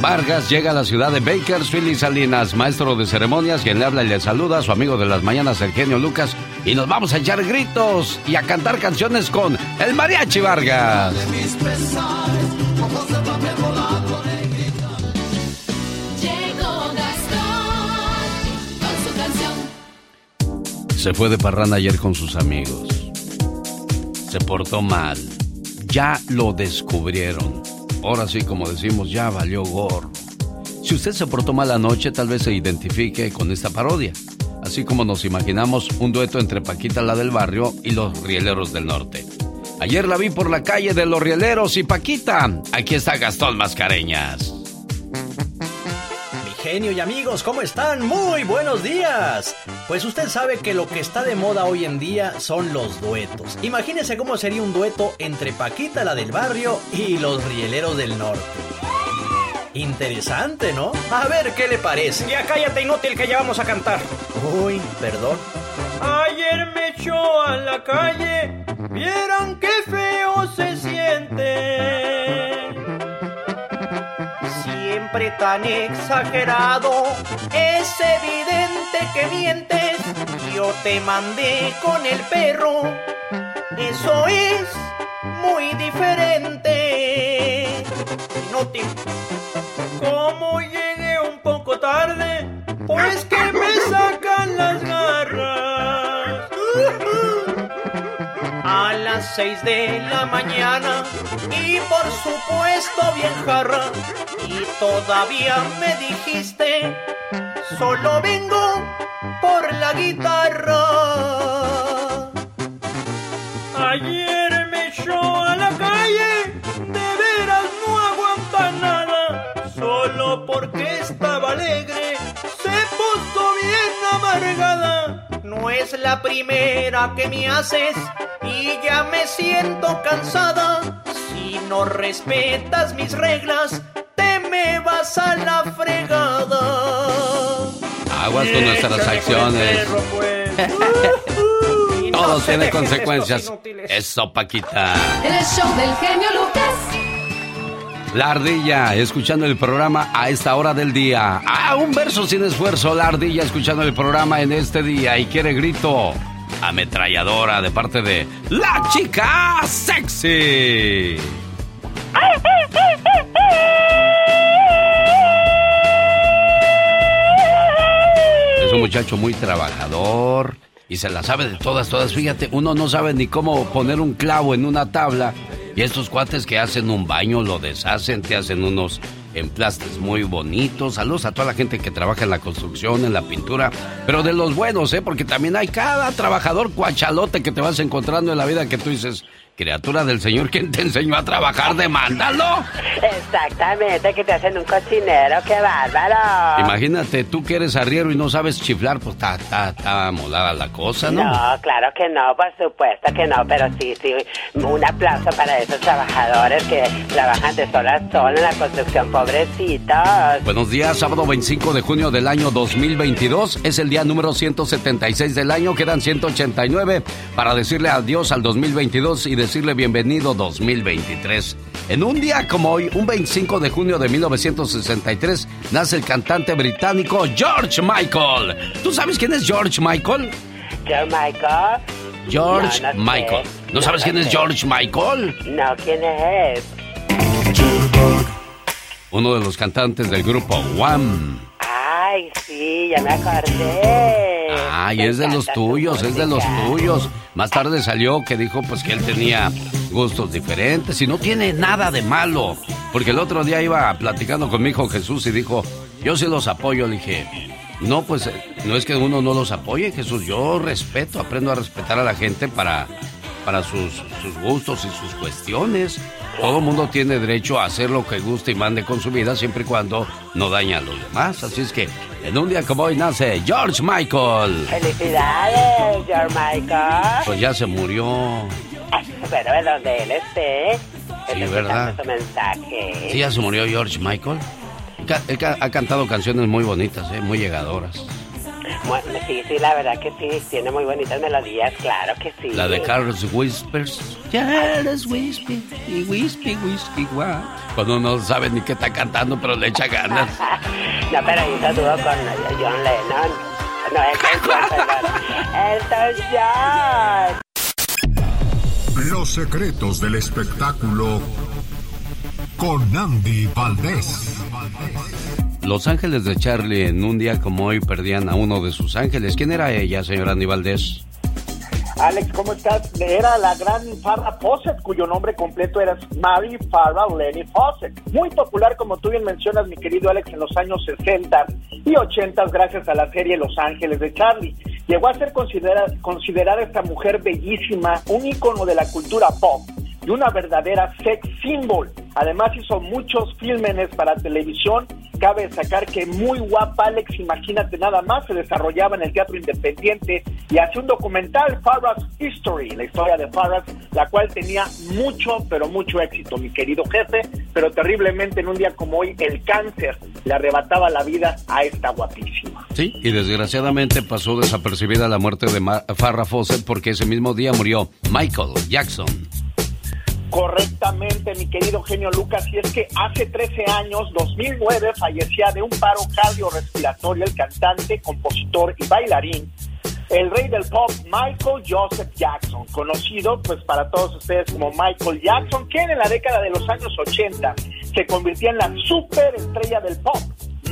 Vargas llega a la ciudad de Bakersfield y Salinas, maestro de ceremonias, quien le habla y le saluda a su amigo de las mañanas, el genio Lucas, y nos vamos a echar gritos y a cantar canciones con el Mariachi Vargas. Se fue de parranda ayer con sus amigos. Se portó mal. Ya lo descubrieron. Ahora sí, como decimos, ya valió gorro. Si usted se portó mal anoche, tal vez se identifique con esta parodia. Así como nos imaginamos un dueto entre Paquita la del barrio y los rieleros del norte. Ayer la vi por la calle de los rieleros y Paquita. Aquí está Gastón Mascareñas.
Mi genio y amigos, ¿cómo están? Muy buenos días. Pues usted sabe que lo que está de moda hoy en día son los duetos. Imagínese cómo sería un dueto entre Paquita la del barrio y los rieleros del norte. Interesante, ¿no? A ver qué le parece.
Ya cállate, inútil, que ya vamos a cantar.
Uy, perdón.
Ayer me echó a la calle, vieron qué feo se siente. Siempre tan exagerado, es evidente que mientes. Yo te mandé con el perro, eso es muy diferente. Inútil. Como llegué un poco tarde, pues que me sacan las garras. A las seis de la mañana y por supuesto bien jarra. Y todavía me dijiste, solo vengo por la guitarra. Amargada. No es la primera que me haces y ya me siento cansada. Si no respetas mis reglas, te me vas a la fregada.
Aguas con nuestras
Échale con el
acciones.
perro, pues. *laughs* Y no
Todo tiene consecuencias. Eso, Paquita.
El show del genio Lucas.
La ardilla, escuchando el programa a esta hora del día. Ah, un verso sin esfuerzo, la ardilla escuchando el programa en este día y quiere grito. Ametralladora de parte de La Chica Sexy. Es un muchacho muy trabajador y se la sabe de todas, todas. Fíjate, uno no sabe ni cómo poner un clavo en una tabla. Y estos cuates que hacen un baño lo deshacen, te hacen unos emplastes muy bonitos. Saludos a toda la gente que trabaja en la construcción, en la pintura, pero de los buenos, ¿eh? Porque también hay cada trabajador cuachalote que te vas encontrando en la vida que tú dices, Criatura del Señor, ¿quién te enseñó a trabajar? Demándalo.
Exactamente, que te hacen un cocinero, qué bárbaro.
Imagínate, tú que eres arriero y no sabes chiflar, pues está, está, está molada la cosa, ¿no?
No, claro que no, por supuesto que no, pero sí, sí, un aplauso para esos trabajadores que trabajan de sol a sol en la construcción, pobrecitos.
Buenos días, sábado 25 de junio del año 2022, es el día número 176 del año, quedan 189 para decirle adiós al 2022 y decirle bienvenido 2023. En un día como hoy, un 25 de junio de 1963, nace el cantante británico George Michael. ¿Tú sabes quién es George Michael?
George Michael.
George
No, no sé.
Michael. ¿No, sabes quién es George Michael?
No, ¿quién es?
Uno de los cantantes del grupo Wham.
Ay, sí, ya me acordé.
Ay, es de los tuyos, es de los tuyos. Más tarde salió que dijo pues que él tenía gustos diferentes y no tiene nada de malo. Porque el otro día iba platicando con mi hijo Jesús y dijo, yo sí los apoyo. Le dije, no, pues eh, no es que uno no los apoye, Jesús. Yo respeto, aprendo a respetar a la gente para, para sus, sus gustos y sus cuestiones. Todo mundo tiene derecho a hacer lo que guste y mande con su vida siempre y cuando no daña a los demás. Así es que en un día como hoy nace George Michael.
Felicidades, George Michael.
Pues ya se murió.
Pero donde él esté.
Sí, ¿verdad?
su mensaje.
Sí, ya se murió George Michael. Él ha cantado canciones muy bonitas, ¿eh? muy llegadoras.
Bueno, sí, sí, la verdad que sí. Tiene muy bonitas melodías, claro que sí.
La de Carlos Whispers. Carlos Whispers, y Whispy, Whispy, guau. Cuando uno no sabe ni qué está cantando, pero le echa ganas. *laughs*
No, pero hizo dúo con John Lennon. No, Elton John, perdón. Elton John.
Los secretos del espectáculo con Andy Valdés.
Los ángeles de Charlie en un día como hoy perdían a uno de sus ángeles. ¿Quién era ella, señor Andy Valdés?
Alex, ¿cómo estás? Era la gran Farrah Fawcett, cuyo nombre completo era Mary Farrah Lenny Fawcett. Muy popular, como tú bien mencionas, mi querido Alex, en los años 60 y 80 gracias a la serie Los Ángeles de Charlie. Llegó a ser considerada, considerada esta mujer bellísima, un ícono de la cultura pop y una verdadera sex symbol. Además hizo muchos filmes para televisión. Cabe destacar que muy guapa Alex, imagínate nada más, se desarrollaba en el teatro independiente y hacía un documental, Farrah's History, la historia de Farrah, la cual tenía mucho, pero mucho éxito, mi querido jefe, pero terriblemente en un día como hoy el cáncer le arrebataba la vida a esta guapísima.
Sí, y desgraciadamente pasó desapercibida la muerte de Farrah Fawcett porque ese mismo día murió Michael Jackson.
Correctamente, mi querido genio Lucas, y es que hace 13 años, 2009, fallecía de un paro cardiorrespiratorio el cantante, compositor y bailarín, el rey del pop Michael Joseph Jackson, conocido pues para todos ustedes como Michael Jackson, quien en la década de los años 80 se convirtió en la superestrella del pop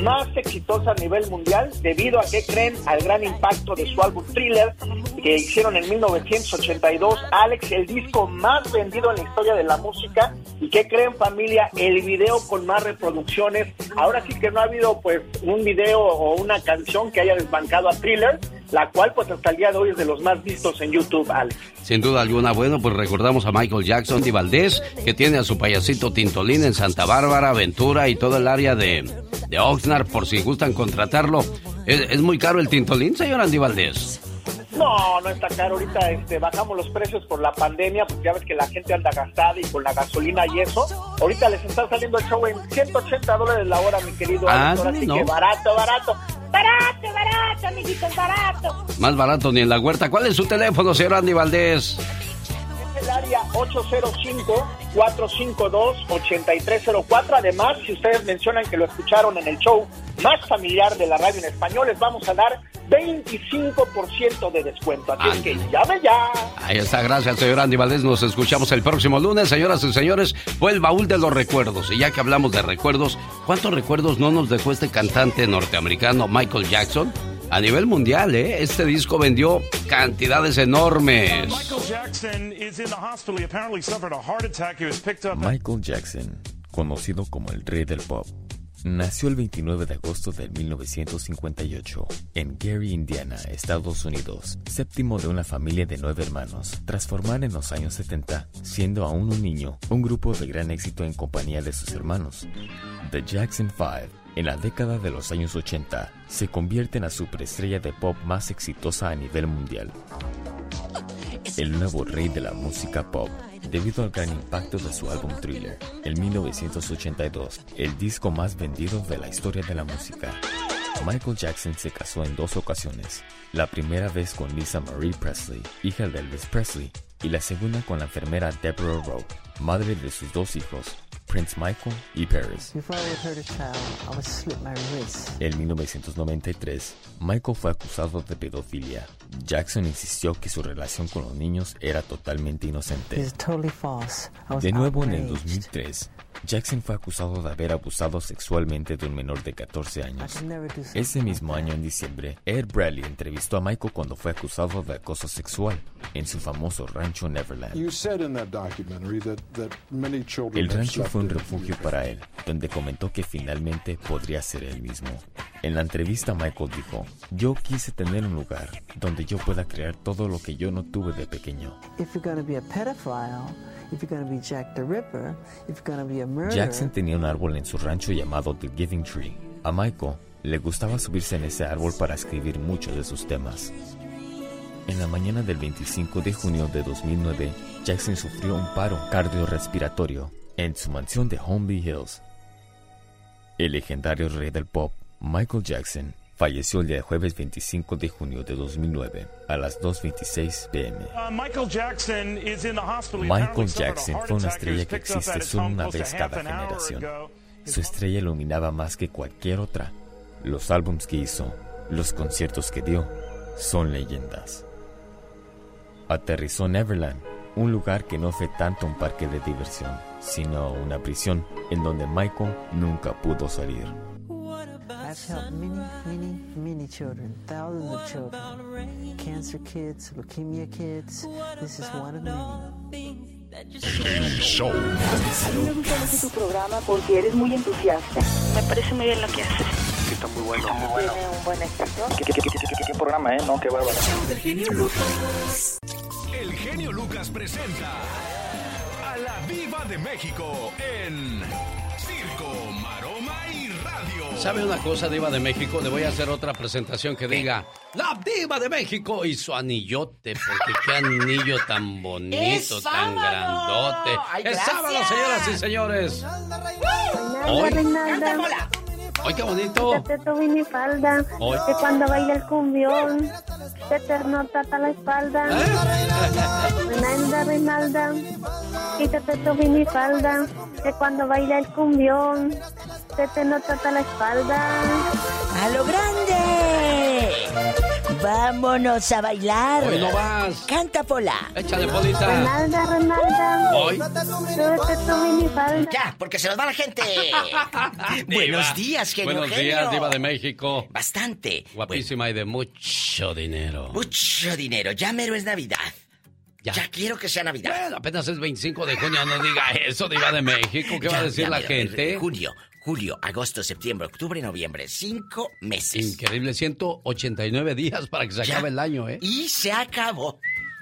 más exitosa a nivel mundial debido a que creen al gran impacto de su álbum Thriller que hicieron en 1982 Alex el disco más vendido en la historia de la música. Y que creen familia el video con más reproducciones. Ahora sí que no ha habido pues un video o una canción que haya desbancado a Thriller la cual pues hasta el día de hoy es de los más vistos en YouTube Alex
Sin duda alguna, bueno, pues recordamos a Michael Jackson y Valdés, que tiene a su payasito Tintolín en Santa Bárbara, Ventura y todo el área de, de Oxnard, por si gustan contratarlo. ¿Es, es muy caro el Tintolín, señor Andy Valdés?
No, no está caro. Ahorita este, bajamos los precios por la pandemia, porque ya ves que la gente anda gastada y con la gasolina y eso. Ahorita les está saliendo el show en 180 dólares la hora, mi querido.
Ah,
Alex. Ahora
sí,
sí
¿no?
que barato, barato. Barato, barato, amiguitos, barato.
Más barato ni en la huerta. ¿Cuál es su teléfono, señor Andy Valdés?
El área 805-452-8304. Además, si ustedes mencionan que lo escucharon en el show más familiar de la radio en español, les vamos a dar 25% de descuento. Así es que llame ya.
Ahí está, gracias, señor Andy Valdés. Nos escuchamos el próximo lunes, señoras y señores. Fue el baúl de los recuerdos. Y ya que hablamos de recuerdos, ¿cuántos recuerdos no nos dejó este cantante norteamericano Michael Jackson? A nivel mundial, ¿eh? Este disco vendió cantidades enormes.
Michael Jackson is in the hospital. He apparently suffered a heart attack. He was picked up.
Michael Jackson, conocido como el rey del pop, nació el 29 de agosto de 1958 en Gary, Indiana, Estados Unidos, séptimo de una familia de nueve hermanos. Tras formar en los años 70, siendo aún un niño, un grupo de gran éxito en compañía de sus hermanos, The Jackson Five. En la década de los años 80, se convierte en la superestrella de pop más exitosa a nivel mundial. El nuevo rey de la música pop debido al gran impacto de su álbum Thriller, en 1982, el disco más vendido de la historia de la música. Michael Jackson se casó en dos ocasiones, la primera vez con Lisa Marie Presley, hija de Elvis Presley, y la segunda con la enfermera Deborah Rowe, madre de sus dos hijos, Prince Michael y Paris. En 1993, Michael fue acusado de pedofilia. Jackson insistió que su relación con los niños era totalmente inocente. De nuevo en el 2003, Jackson fue acusado de haber abusado sexualmente de un menor de 14 años. Ese mismo año, en diciembre, Ed Bradley entrevistó a Michael cuando fue acusado de acoso sexual en su famoso rancho Neverland. El rancho fue un refugio para él, donde comentó que finalmente podría ser él mismo. En la entrevista Michael dijo, yo quise tener un lugar donde yo pueda crear todo lo que yo no tuve de pequeño. Jackson tenía un árbol en su rancho llamado The Giving Tree. A Michael le gustaba subirse en ese árbol para escribir muchos de sus temas. En la mañana del 25 de junio de 2009, Jackson sufrió un paro cardiorrespiratorio en su mansión de Homely Hills. El legendario rey del pop, Michael Jackson, falleció el día jueves 25 de junio de 2009 a las 2.26 pm.
Uh, Michael Jackson,
fue una estrella que existe solo una vez cada generación. Su estrella iluminaba más que cualquier otra. Los álbums que hizo, los conciertos que dio, son leyendas. Aterrizó en Neverland, un lugar que no fue tanto un parque de diversión, sino una prisión en donde Michael nunca pudo salir.
I've helped many, many, many children, thousands of children. Cancer kids, leukemia kids. This is one of many.
El show.
A mí me gusta mucho tu programa porque eres muy entusiasta. Me parece muy bien lo que haces.
Está muy bueno.
Tiene un buen éxito.
¿Qué, qué, qué, qué, qué- qué programa, eh? No, qué bárbaro.
El genio Lucas presenta a la Viva de México en Circo.
¿Sabe una cosa, Diva de México? Le voy a hacer otra presentación que diga La Diva de México y su anillote, porque qué anillo tan bonito,
¡Es
tan grandote.
¡Ay,
es
gracias!
sábado, señoras y señores.
Reinalda,
Hoy. ¡Ay, qué bonito!
Quítate tu minifalda,
Hoy.
que cuando baila el cumbión, se te nota hasta la espalda. Reinalda, Reinalda, quítate tu minifalda, que cuando baila el cumbión, se te nota hasta la espalda.
¡A lo grande! ¡Vámonos a bailar!
Hoy no vas.
¡Canta, Pola!
Échale, Polita.
Reinalda, Reinalda,
Hoy.
¡Ya, porque se nos va la gente! *laughs* Buenos días, genio
Buenos
genio.
días, Diva de México.
Bastante.
Guapísima y de mucho dinero.
Mucho dinero. Ya mero es Navidad. Ya, quiero que sea Navidad.
Bueno, apenas es 25 de junio, no diga eso, Diva de México. ¿Qué va a decir la
mero.
gente?
Julio, julio, agosto, septiembre, octubre, noviembre. Cinco meses.
Increíble, 189 días para que se
Ya.
acabe el año, ¿eh?
Y se acabó.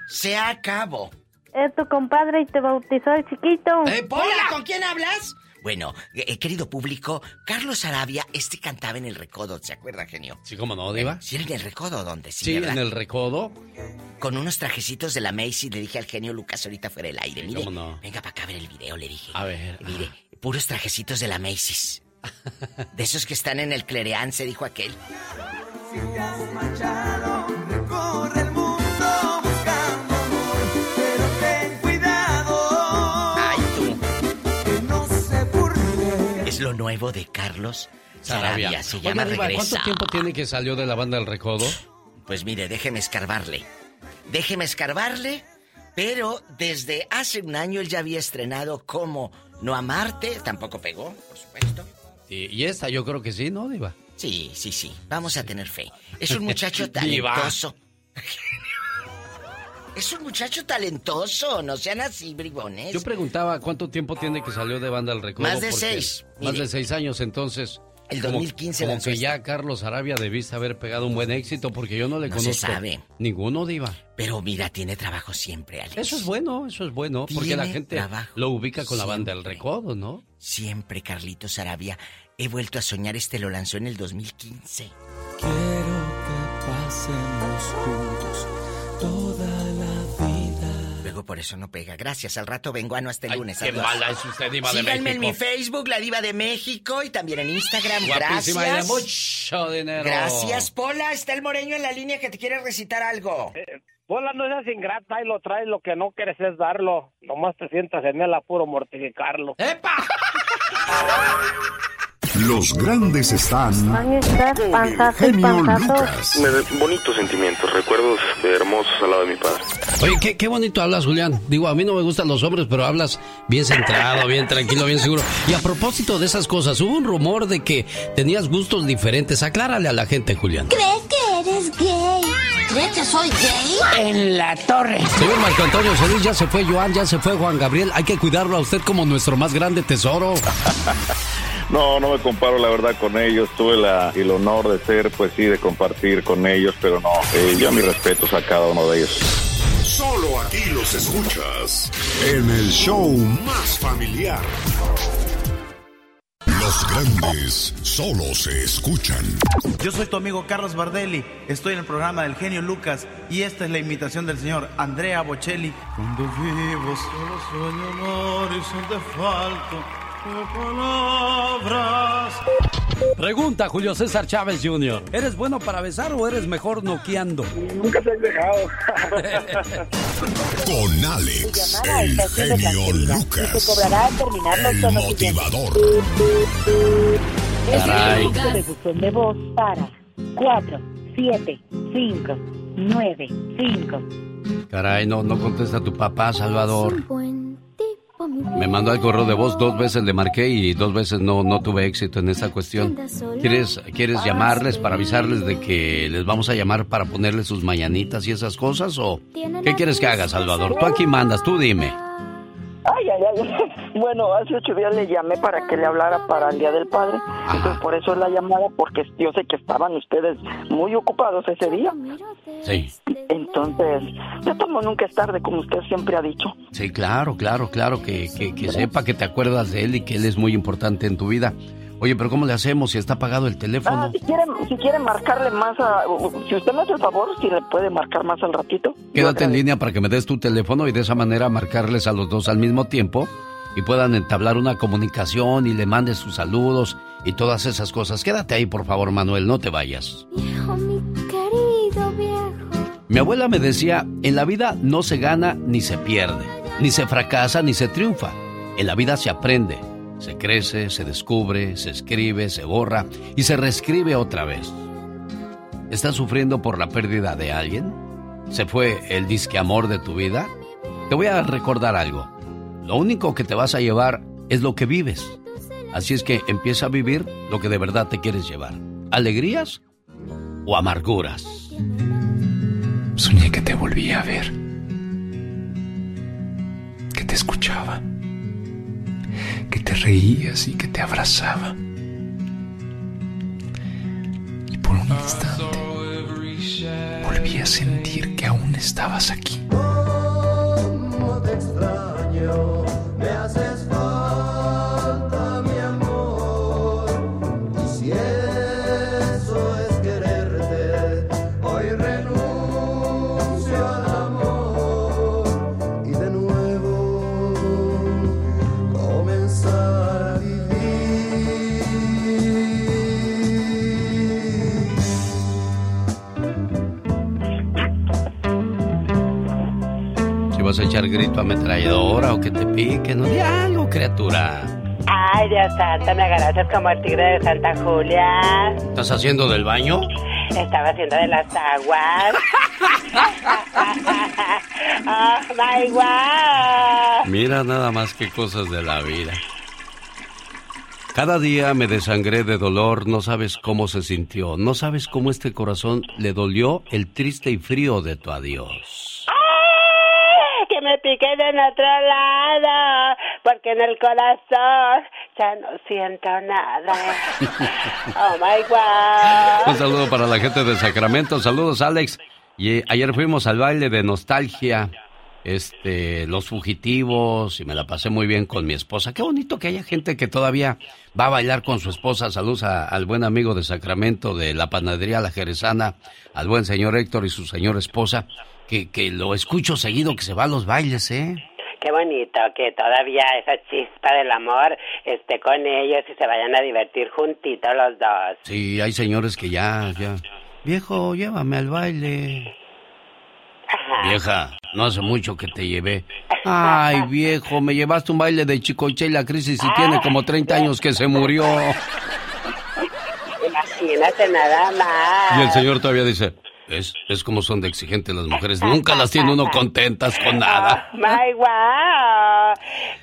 Se acabó.
Es tu compadre y te bautizó el chiquito.
Hola, ¿con quién hablas? Bueno, eh, querido público, Carlos Arabia, este cantaba en el recodo, ¿se acuerda, genio?
Sí, cómo no, Diva.
Sí, era en el recodo, ¿dónde? Sí,
Sí, en el recodo.
Con unos trajecitos de la Macy, le dije al genio Lucas ahorita fuera del aire. Mire,
cómo no.
venga para acá a ver el video, le dije.
A ver.
Mire, puros trajecitos de la Macy's. De esos que están en el Clereán, se dijo aquel.
Recorre el mundo buscando amor, pero ten cuidado.
Ay, tú.
Que no se burle.
Es lo nuevo de Carlos
Sarabia.
Sarabia. Se llama Regresa.
¿Cuánto tiempo tiene que salió de la banda El Recodo?
Pues mire, déjeme escarbarle. Déjeme escarbarle, pero desde hace un año él ya había estrenado como No Amarte, tampoco pegó, por supuesto.
Y, y esta yo creo que sí, ¿no, Diva?
Sí, sí, sí, vamos a tener fe. Es un muchacho *laughs* talentoso. Es un muchacho talentoso, no sean así, bribones.
Yo preguntaba cuánto tiempo tiene que salió de banda El Recodo.
Más de seis,
Más
mire.
de seis años, entonces.
El
Como-
2015
como
lanzó
que ya Carlos Arabia debiste haber pegado un buen éxito porque yo no le
No se
conozco.
sabe.
Ninguno, Diva.
Pero mira, tiene trabajo siempre, Alex.
Eso es bueno, eso es bueno, porque la
Tiene
gente
trabajo
lo ubica con la banda del recodo, ¿no?
Siempre, Carlitos Arabia. He vuelto a soñar, este lo lanzó en el 2015.
Quiero que pasemos juntos toda la vida.
Luego por eso no pega. Gracias, al rato vengo. Ah, no, hasta el lunes.
qué
adiós.
mala es usted, Diva de
Síganme en
México.
mi Facebook, La Diva de México, y también en Instagram.
Guapísima de
Gracias.
mucho dinero.
Gracias, Pola. Está el moreño en la línea que te quiere recitar algo.
Pola, no seas ingrata y lo traes, lo que no quieres es darlo. Nomás te sientas en él a puro mortificarlo. *laughs*
Los grandes están
panzazo y
genio. Lucas.
Me da bonitos sentimientos, recuerdos hermosos al lado de mi padre.
Oye, qué, qué bonito hablas, Julián. Digo, a mí no me gustan los hombres, pero hablas bien centrado, bien tranquilo, bien seguro. Y a propósito de esas cosas, hubo un rumor de que tenías gustos diferentes. Aclárale a la gente, Julián.
¿Crees que eres gay? ¿Crees que soy gay?
En la torre.
Señor Marco Antonio Solís, ya se fue Joan, ya se fue Juan Gabriel. Hay que cuidarlo a usted como nuestro más grande tesoro.
No, no me comparo la verdad con ellos. Tuve la, el honor de ser, pues sí, de compartir con ellos, pero no, eh, yo mis respetos a cada uno de ellos.
Solo aquí los escuchas en el show más familiar. Los grandes solo se escuchan.
Yo soy tu amigo Carlos Bardelli, estoy en el programa del genio Lucas y esta es la imitación del señor Andrea Bocelli. Cuando vivo solo sueño un horizonte falto de palabras.
Pregunta Julio César Chávez Jr. ¿Eres bueno para besar o eres mejor noqueando?
Nunca te he dejado. *laughs*
Con Alex, el genio Lucas.
cobrará al terminar
El motivador.
Caray.
De buzón de voz para 4, 7, 5, 9, 5.
Caray, no, no contesta tu papá, Salvador. Me mandó al correo de voz, dos veces le marqué y dos veces no, no tuve éxito en esta cuestión. ¿Quieres, ¿Quieres llamarles para avisarles de que les vamos a llamar para ponerles sus mañanitas y esas cosas? ¿O qué quieres que haga, Salvador? Tú aquí mandas, tú dime.
Ay, ay, ay. *laughs* Bueno, hace ocho días le llamé para que le hablara para el Día del Padre. Entonces, por eso es la llamada, porque yo sé que estaban ustedes muy ocupados ese día.
Sí.
Entonces, ya tomo nunca es tarde, como usted siempre ha dicho.
Sí, claro, claro, claro, que, que, que sepa que te acuerdas de él y que él es muy importante en tu vida. Oye, pero ¿cómo le hacemos si está apagado el teléfono?
Ah, si quiere, si quiere marcarle más a... Si usted me hace el favor, si le puede marcar más al ratito.
Quédate en línea para que me des tu teléfono y de esa manera marcarles a los dos al mismo tiempo y puedan entablar una comunicación y le mandes sus saludos y todas esas cosas. Quédate ahí, por favor, Manuel, no te vayas.
Viejo, mi querido viejo.
Mi abuela me decía, en la vida no se gana ni se pierde, ni se fracasa ni se triunfa. En la vida se aprende, se crece, se descubre, se escribe, se borra y se reescribe otra vez. ¿Estás sufriendo por la pérdida de alguien? ¿Se fue el disque amor de tu vida? Te voy a recordar algo. Lo único que te vas a llevar es lo que vives. Así es que empieza a vivir lo que de verdad te quieres llevar. ¿Alegrías o amarguras?
Soñé que te volvía a ver, que te escuchaba, que te reías y que te abrazaba. Y por un instante volví a sentir que aún estabas aquí.
A
echar grito ametralladora o que te piquen, no di algo, criatura.
Ay, Dios santo, me agarraste como el tigre de Santa Julia.
¿Estás haciendo del baño?
Estaba haciendo de las aguas. *laughs* oh my God.
Mira nada más que cosas de la vida. Cada día me desangré de dolor, no sabes cómo se sintió, no sabes cómo este corazón le dolió el triste y frío de tu adiós.
En otro lado, porque en el corazón ya no siento nada. *laughs* Oh my God.
Un saludo para la gente de Sacramento. Saludos, Alex. Y eh, ayer fuimos al baile de nostalgia. Este, los fugitivos, y me la pasé muy bien con mi esposa. Qué bonito que haya gente que todavía va a bailar con su esposa. Saludos a- al buen amigo de Sacramento, de la panadería La Jerezana, al buen señor Héctor y su señora esposa, que, que lo escucho seguido que se va a los bailes, ¿eh?
Qué bonito que todavía esa chispa del amor esté con ellos y se vayan a divertir juntitos los dos.
Sí, hay señores que ya, ya. Viejo, llévame al baile. Vieja, no hace mucho que te llevé. Ay, viejo, me llevaste un baile de Chicoche y la crisis y tiene como 30 años que se murió.
Imagínate nada más.
Y el señor todavía dice, es, es como son de exigentes las mujeres, nunca las tiene uno contentas con nada. *laughs*
Oh my wow.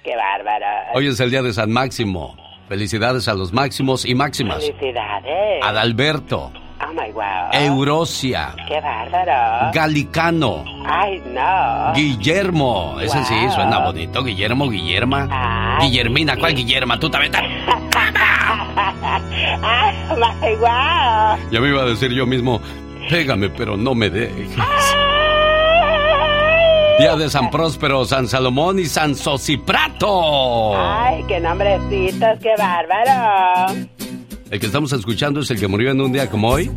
Qué bárbaro.
Hoy es el día de San Máximo. Felicidades a los máximos y máximas.
Felicidades.
Adalberto,
Oh my wow.
Eurosia,
Qué bárbaro.
Galicano,
Ay, no.
Guillermo. Ese sí, suena bonito. Guillermo, Guillerma. Guillermina, ¿cuál Guillerma? Tú también.
Ay, *laughs* my wow.
Ya me iba a decir yo mismo, pégame, pero no me dejes. Día de San Próspero, San Salomón y San Sosiprato.
Ay, qué nombrecitos, qué bárbaro.
El que estamos escuchando es el que murió en un día como hoy.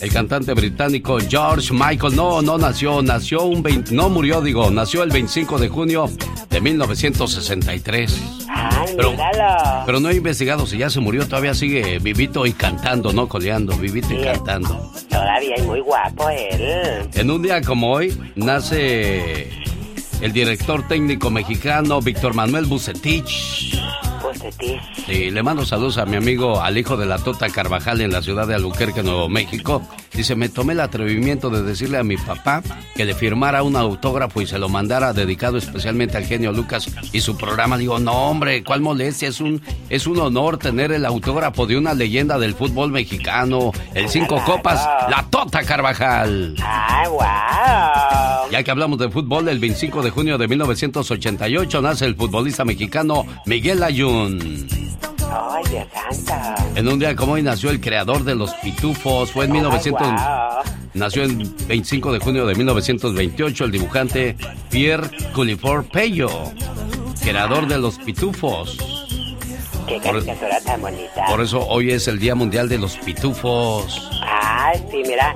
El cantante británico George Michael. No, no nació, nació un 20, no murió, digo, nació el 25 de junio de 1963.
Ay,
Pero-. Pero no he investigado si ya se murió, todavía sigue vivito y cantando, no coleando, vivito y cantando.
Todavía es muy guapo él.
En un día como hoy nace el director técnico mexicano Víctor Manuel Bucetich.
Bucetich.
Sí, le mando saludos a mi amigo, al hijo de la Tota Carvajal en la ciudad de Albuquerque, Nuevo México. Dice, me tomé el atrevimiento de decirle a mi papá que le firmara un autógrafo y se lo mandara dedicado especialmente al genio Lucas y su programa. Digo, no hombre, ¿cuál molestia? Es un, es un honor tener el autógrafo de una leyenda del fútbol mexicano, el Cinco Copas, la Tota Carvajal.
Ay, wow.
Ya que hablamos de fútbol, el 25 de junio de 1988 nace el futbolista mexicano Miguel Ayun.
Ay, Dios santo.
En un día como hoy nació el creador de los pitufos, fue en 1900...
wow.
Nació el 25 de junio de 1928 el dibujante Pierre Culifor Pello, creador de los pitufos.
Qué
Por-
caricatura tan bonita.
Por eso hoy es el Día Mundial de los Pitufos.
Ay, sí, mira.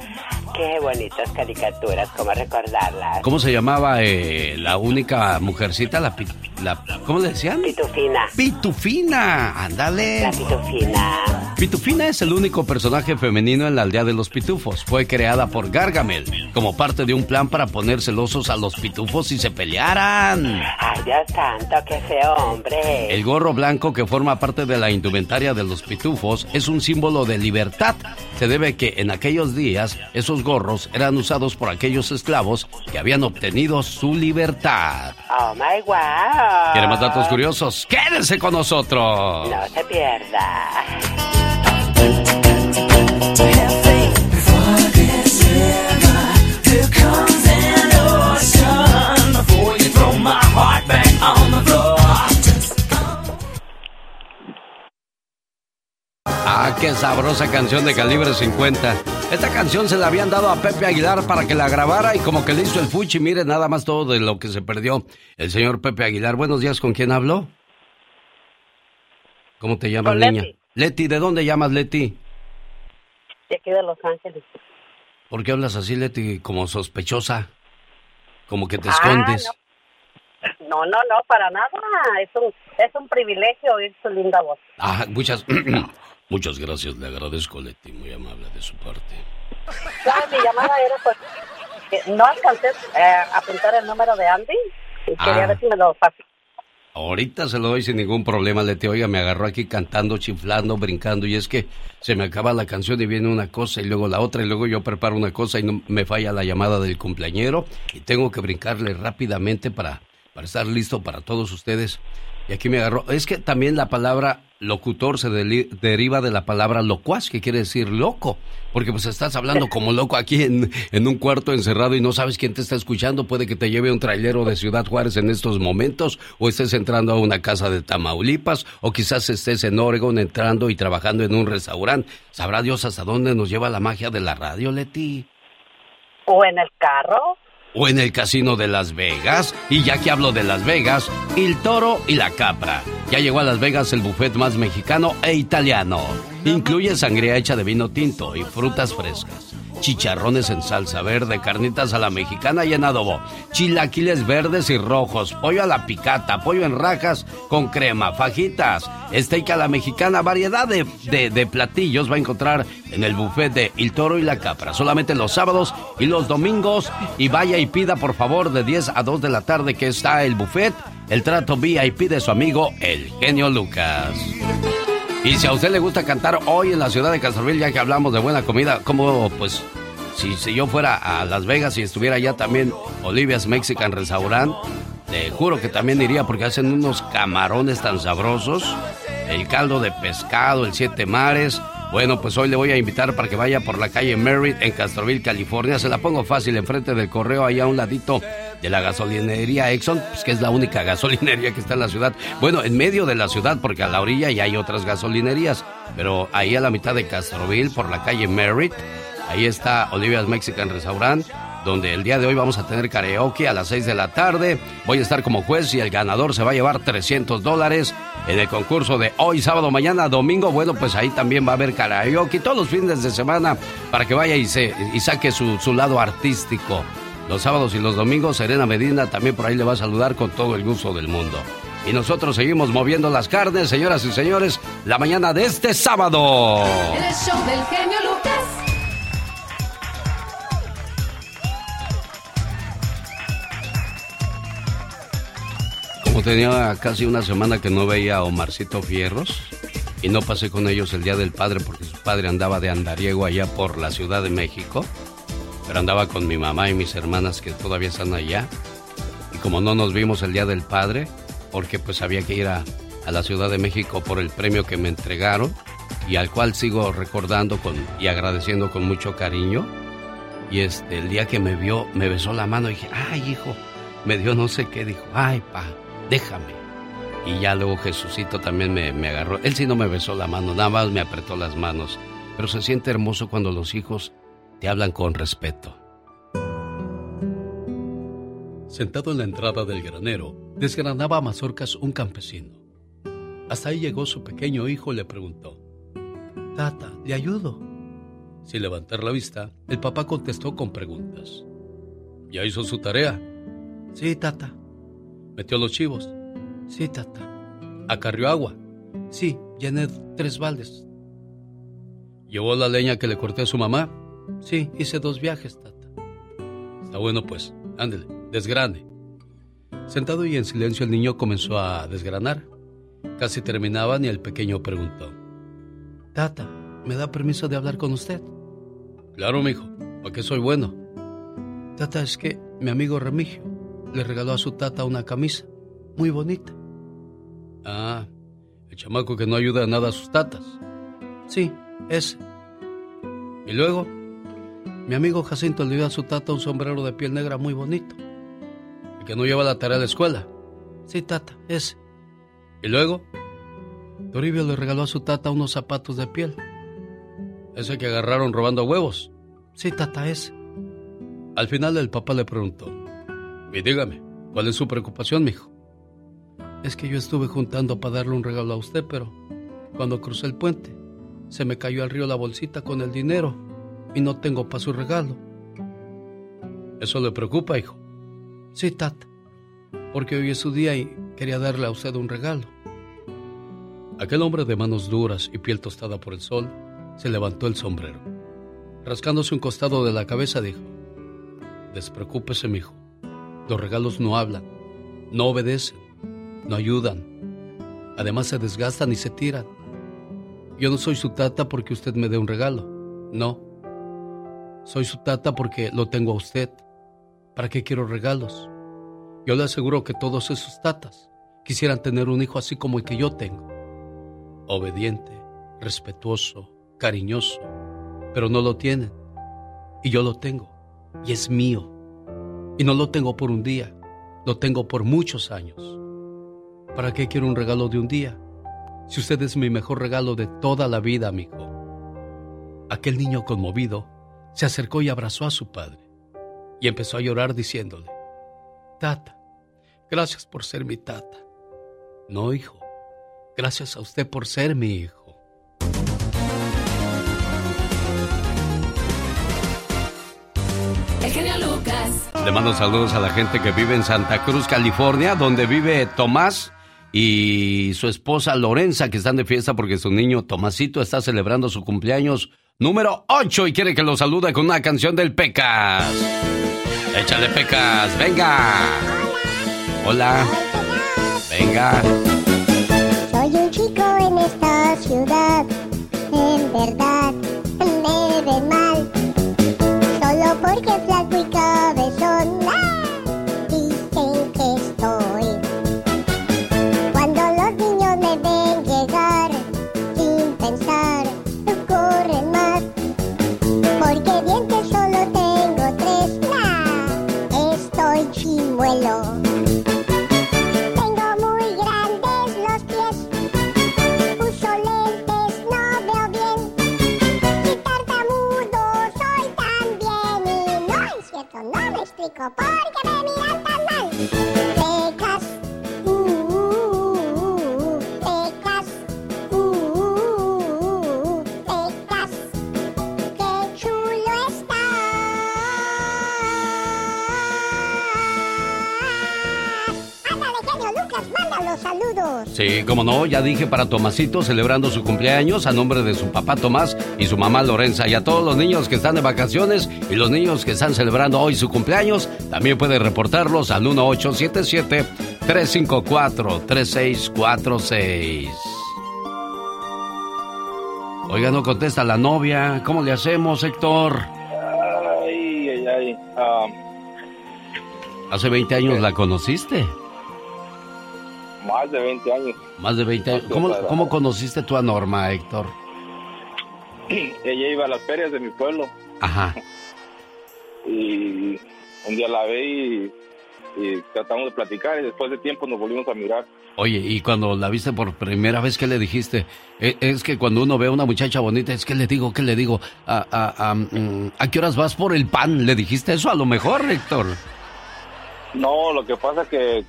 Qué bonitas caricaturas, cómo recordarlas.
¿Cómo se llamaba eh, la única mujercita? La, la- ¿Cómo le decían?
Pitufina.
Pitufina, ándale.
La pitufina.
Pitufina es el único personaje femenino en la aldea de los pitufos. Fue creada por Gargamel como parte de un plan para poner celosos a los pitufos y se pelearan.
Ay, Dios santo, qué feo hombre.
El gorro blanco que forma parte de la indumentaria de los pitufos es un símbolo de libertad. Se debe que en aquellos días esos gorros eran usados por aquellos esclavos que habían obtenido su libertad.
Oh my wow.
¿Quiere más datos curiosos? ¡Quédense con nosotros!
No se pierda.
Ah, qué sabrosa canción de calibre 50. Esta canción se la habían dado a Pepe Aguilar para que la grabara y como que le hizo el fuchi. Mire nada más todo de lo que se perdió el señor Pepe Aguilar. Buenos días, ¿con quién hablo? ¿Cómo te llamas, niña?
Leti.
Leti, ¿de dónde llamas, Leti?
De aquí de Los Ángeles.
¿Por qué hablas así, Leti, como sospechosa? Como que te
Ah,
escondes.
No, no, no, para nada. Es un, es un privilegio oír su linda voz.
Ah, muchas, *clears throat* muchas gracias, le agradezco, Leti, muy amable de su parte.
Claro, mi llamada era pues no alcancé eh, a apuntar el número de Andy y quería
Ah.
ver si me lo.
Ahorita se lo doy sin ningún problema, Leti. Oiga, me agarró aquí cantando, chiflando, brincando, y es que se me acaba la canción y viene una cosa y luego la otra, y luego yo preparo una cosa y no me falla la llamada del cumpleañero y tengo que brincarle rápidamente para, para estar listo para todos ustedes. Y aquí me agarró. Es que también la palabra locutor se deriva de la palabra locuaz, que quiere decir loco. Porque pues estás hablando *laughs* como loco aquí en, en, un cuarto encerrado y no sabes quién te está escuchando. Puede que te lleve un trailero de Ciudad Juárez en estos momentos, o estés entrando a una casa de Tamaulipas, o quizás estés en Oregon entrando y trabajando en un restaurante. Sabrá Dios hasta dónde nos lleva la magia de la radio, Leti.
O en el carro
o en el casino de Las Vegas. Y ya que hablo de Las Vegas, el toro y la capra. Ya llegó a Las Vegas el buffet más mexicano e italiano. Incluye sangría hecha de vino tinto y frutas frescas chicharrones en salsa verde, carnitas a la mexicana y en adobo, chilaquiles verdes y rojos, pollo a la picata, pollo en rajas con crema, fajitas, steak a la mexicana, variedad de, de, platillos va a encontrar en el buffet de El Toro y la Capra, solamente los sábados y los domingos. Y vaya y pida por favor de 10 a 2 de la tarde que está el buffet, el trato VIP de su amigo el genio Lucas. Y si a usted le gusta cantar hoy en la ciudad de Castroville, ya que hablamos de buena comida, como pues si, si yo fuera a Las Vegas y estuviera allá también Olivia's Mexican Restaurant, te juro que también iría porque hacen unos camarones tan sabrosos, el caldo de pescado, el siete mares. Bueno, pues hoy le voy a invitar para que vaya por la calle Merritt en Castroville, California. Se la pongo fácil enfrente del correo, allá a un ladito de la gasolinería Exxon, pues, que es la única *laughs* gasolinería que está en la ciudad. Bueno, en medio de la ciudad, porque a la orilla ya hay otras gasolinerías, pero ahí a la mitad de Castroville, por la calle Merritt, ahí está Olivia's Mexican Restaurant donde el día de hoy vamos a tener karaoke a las 6 de la tarde. Voy a estar como juez y el ganador se va a llevar 300 dólares en el concurso de hoy, sábado, mañana, domingo. Bueno, pues ahí también va a haber karaoke todos los fines de semana para que vaya y, se, y saque su, su lado artístico. Los sábados y los domingos, Serena Medina también por ahí le va a saludar con todo el gusto del mundo. Y nosotros seguimos moviendo las carnes, señoras y señores, la mañana de este sábado.
El show del genio Lucas.
Como tenía casi una semana que no veía a Omarcito Fierros y no pasé con ellos el Día del Padre porque su padre andaba de andariego allá por la Ciudad de México pero andaba con mi mamá y mis hermanas que todavía están allá. Y como no nos vimos el Día del Padre, porque pues había que ir a, la Ciudad de México por el premio que me entregaron y al cual sigo recordando con, y agradeciendo con mucho cariño. Y este, el día que me vio, me besó la mano y dije, ay hijo, me dio no sé qué, dijo, ay pa, déjame. Y ya luego Jesucito también me, me agarró. Él sí no me besó la mano, nada más me apretó las manos. Pero se siente hermoso cuando los hijos te hablan con respeto. Sentado en la entrada del granero, desgranaba a mazorcas un campesino. Hasta ahí llegó su pequeño hijo y le preguntó, Tata, ¿le ayudo? Sin levantar la vista, el papá contestó con preguntas. ¿Ya hizo su tarea? Sí, tata. ¿Metió los chivos? Sí, tata. ¿Acarrió agua? Sí, llené tres baldes. ¿Llevó la leña que le corté a su mamá? Sí, hice dos viajes, tata. Está bueno, pues. Ándele, desgrane. Sentado y en silencio, el niño comenzó a desgranar. Casi terminaban y el pequeño preguntó: Tata, ¿me da permiso de hablar con usted? Claro, mijo, porque soy bueno. Tata, es que mi amigo Remigio le regaló a su tata una camisa muy bonita. Ah, el chamaco que no ayuda a nada a sus tatas. Sí, ese. ¿Y luego? Mi amigo Jacinto le dio a su tata un sombrero de piel negra muy bonito. ¿Y que no lleva la tarea de la escuela? Sí, tata, ese. ¿Y luego? Toribio le regaló a su tata unos zapatos de piel. ¿Ese que agarraron robando huevos? Sí, tata, ese. Al final el papá le preguntó, y dígame, ¿cuál es su preocupación, mijo? Es que yo estuve juntando para darle un regalo a usted, pero cuando crucé el puente, se me cayó al río la bolsita con el dinero y no tengo para su regalo. ¿Eso le preocupa, hijo? Sí, tata, porque hoy es su día y quería darle a usted un regalo. Aquel hombre de manos duras y piel tostada por el sol se levantó el sombrero. Rascándose un costado de la cabeza dijo, Despreocúpese, hijo. Los regalos no hablan, no obedecen, no ayudan. Además se desgastan y se tiran. Yo no soy su tata porque usted me dé un regalo. No, soy su tata porque lo tengo a usted. ¿Para qué quiero regalos? Yo le aseguro que todos esos tatas quisieran tener un hijo así como el que yo tengo. obediente, respetuoso, cariñoso, pero no lo tienen. Y yo lo tengo, y es mío. Y no lo tengo por un día, lo tengo por muchos años. ¿Para qué quiero un regalo de un día? Si usted es mi mejor regalo de toda la vida, amigo. Aquel niño conmovido se acercó y abrazó a su padre y empezó a llorar diciéndole, Tata, gracias por ser mi tata. No, hijo, gracias a usted por ser mi hijo. Le mando saludos a la gente que vive en Santa Cruz, California, donde vive Tomás y su esposa Lorenza, que están de fiesta porque su niño Tomasito está celebrando su cumpleaños número 8 y quiere que lo salude con una canción del Pecas. Échale Pecas, venga. Hola. Venga.
Soy un chico en esta ciudad, en verdad me ven mal, solo porque
Sí, como no, ya dije para Tomasito celebrando su cumpleaños a nombre de su papá Tomás y su mamá Lorenza y a todos los niños que están de vacaciones y los niños que están celebrando hoy su cumpleaños, también puede reportarlos al 1877 354 3646. Oiga, no contesta la novia. ¿Cómo le hacemos, Héctor?
Ay, ay, ay. Ah,
Hace 20 años la conociste.
Más de 20 años.
Más de 20 años. ¿Cómo, cómo conociste tú a Norma, Héctor? *clears throat*
Ella iba a las ferias de mi pueblo
Ajá. *laughs*
y un día la vi y, y tratamos de platicar y después de tiempo nos volvimos a mirar.
Oye, y cuando la viste por primera vez, ¿qué le dijiste? E- Es que cuando uno ve a una muchacha bonita, es que le digo, ¿qué le digo? ¿A, a, a, mm, ¿a qué horas vas por el pan? ¿Le dijiste eso a lo mejor, Héctor?
No, lo que pasa es que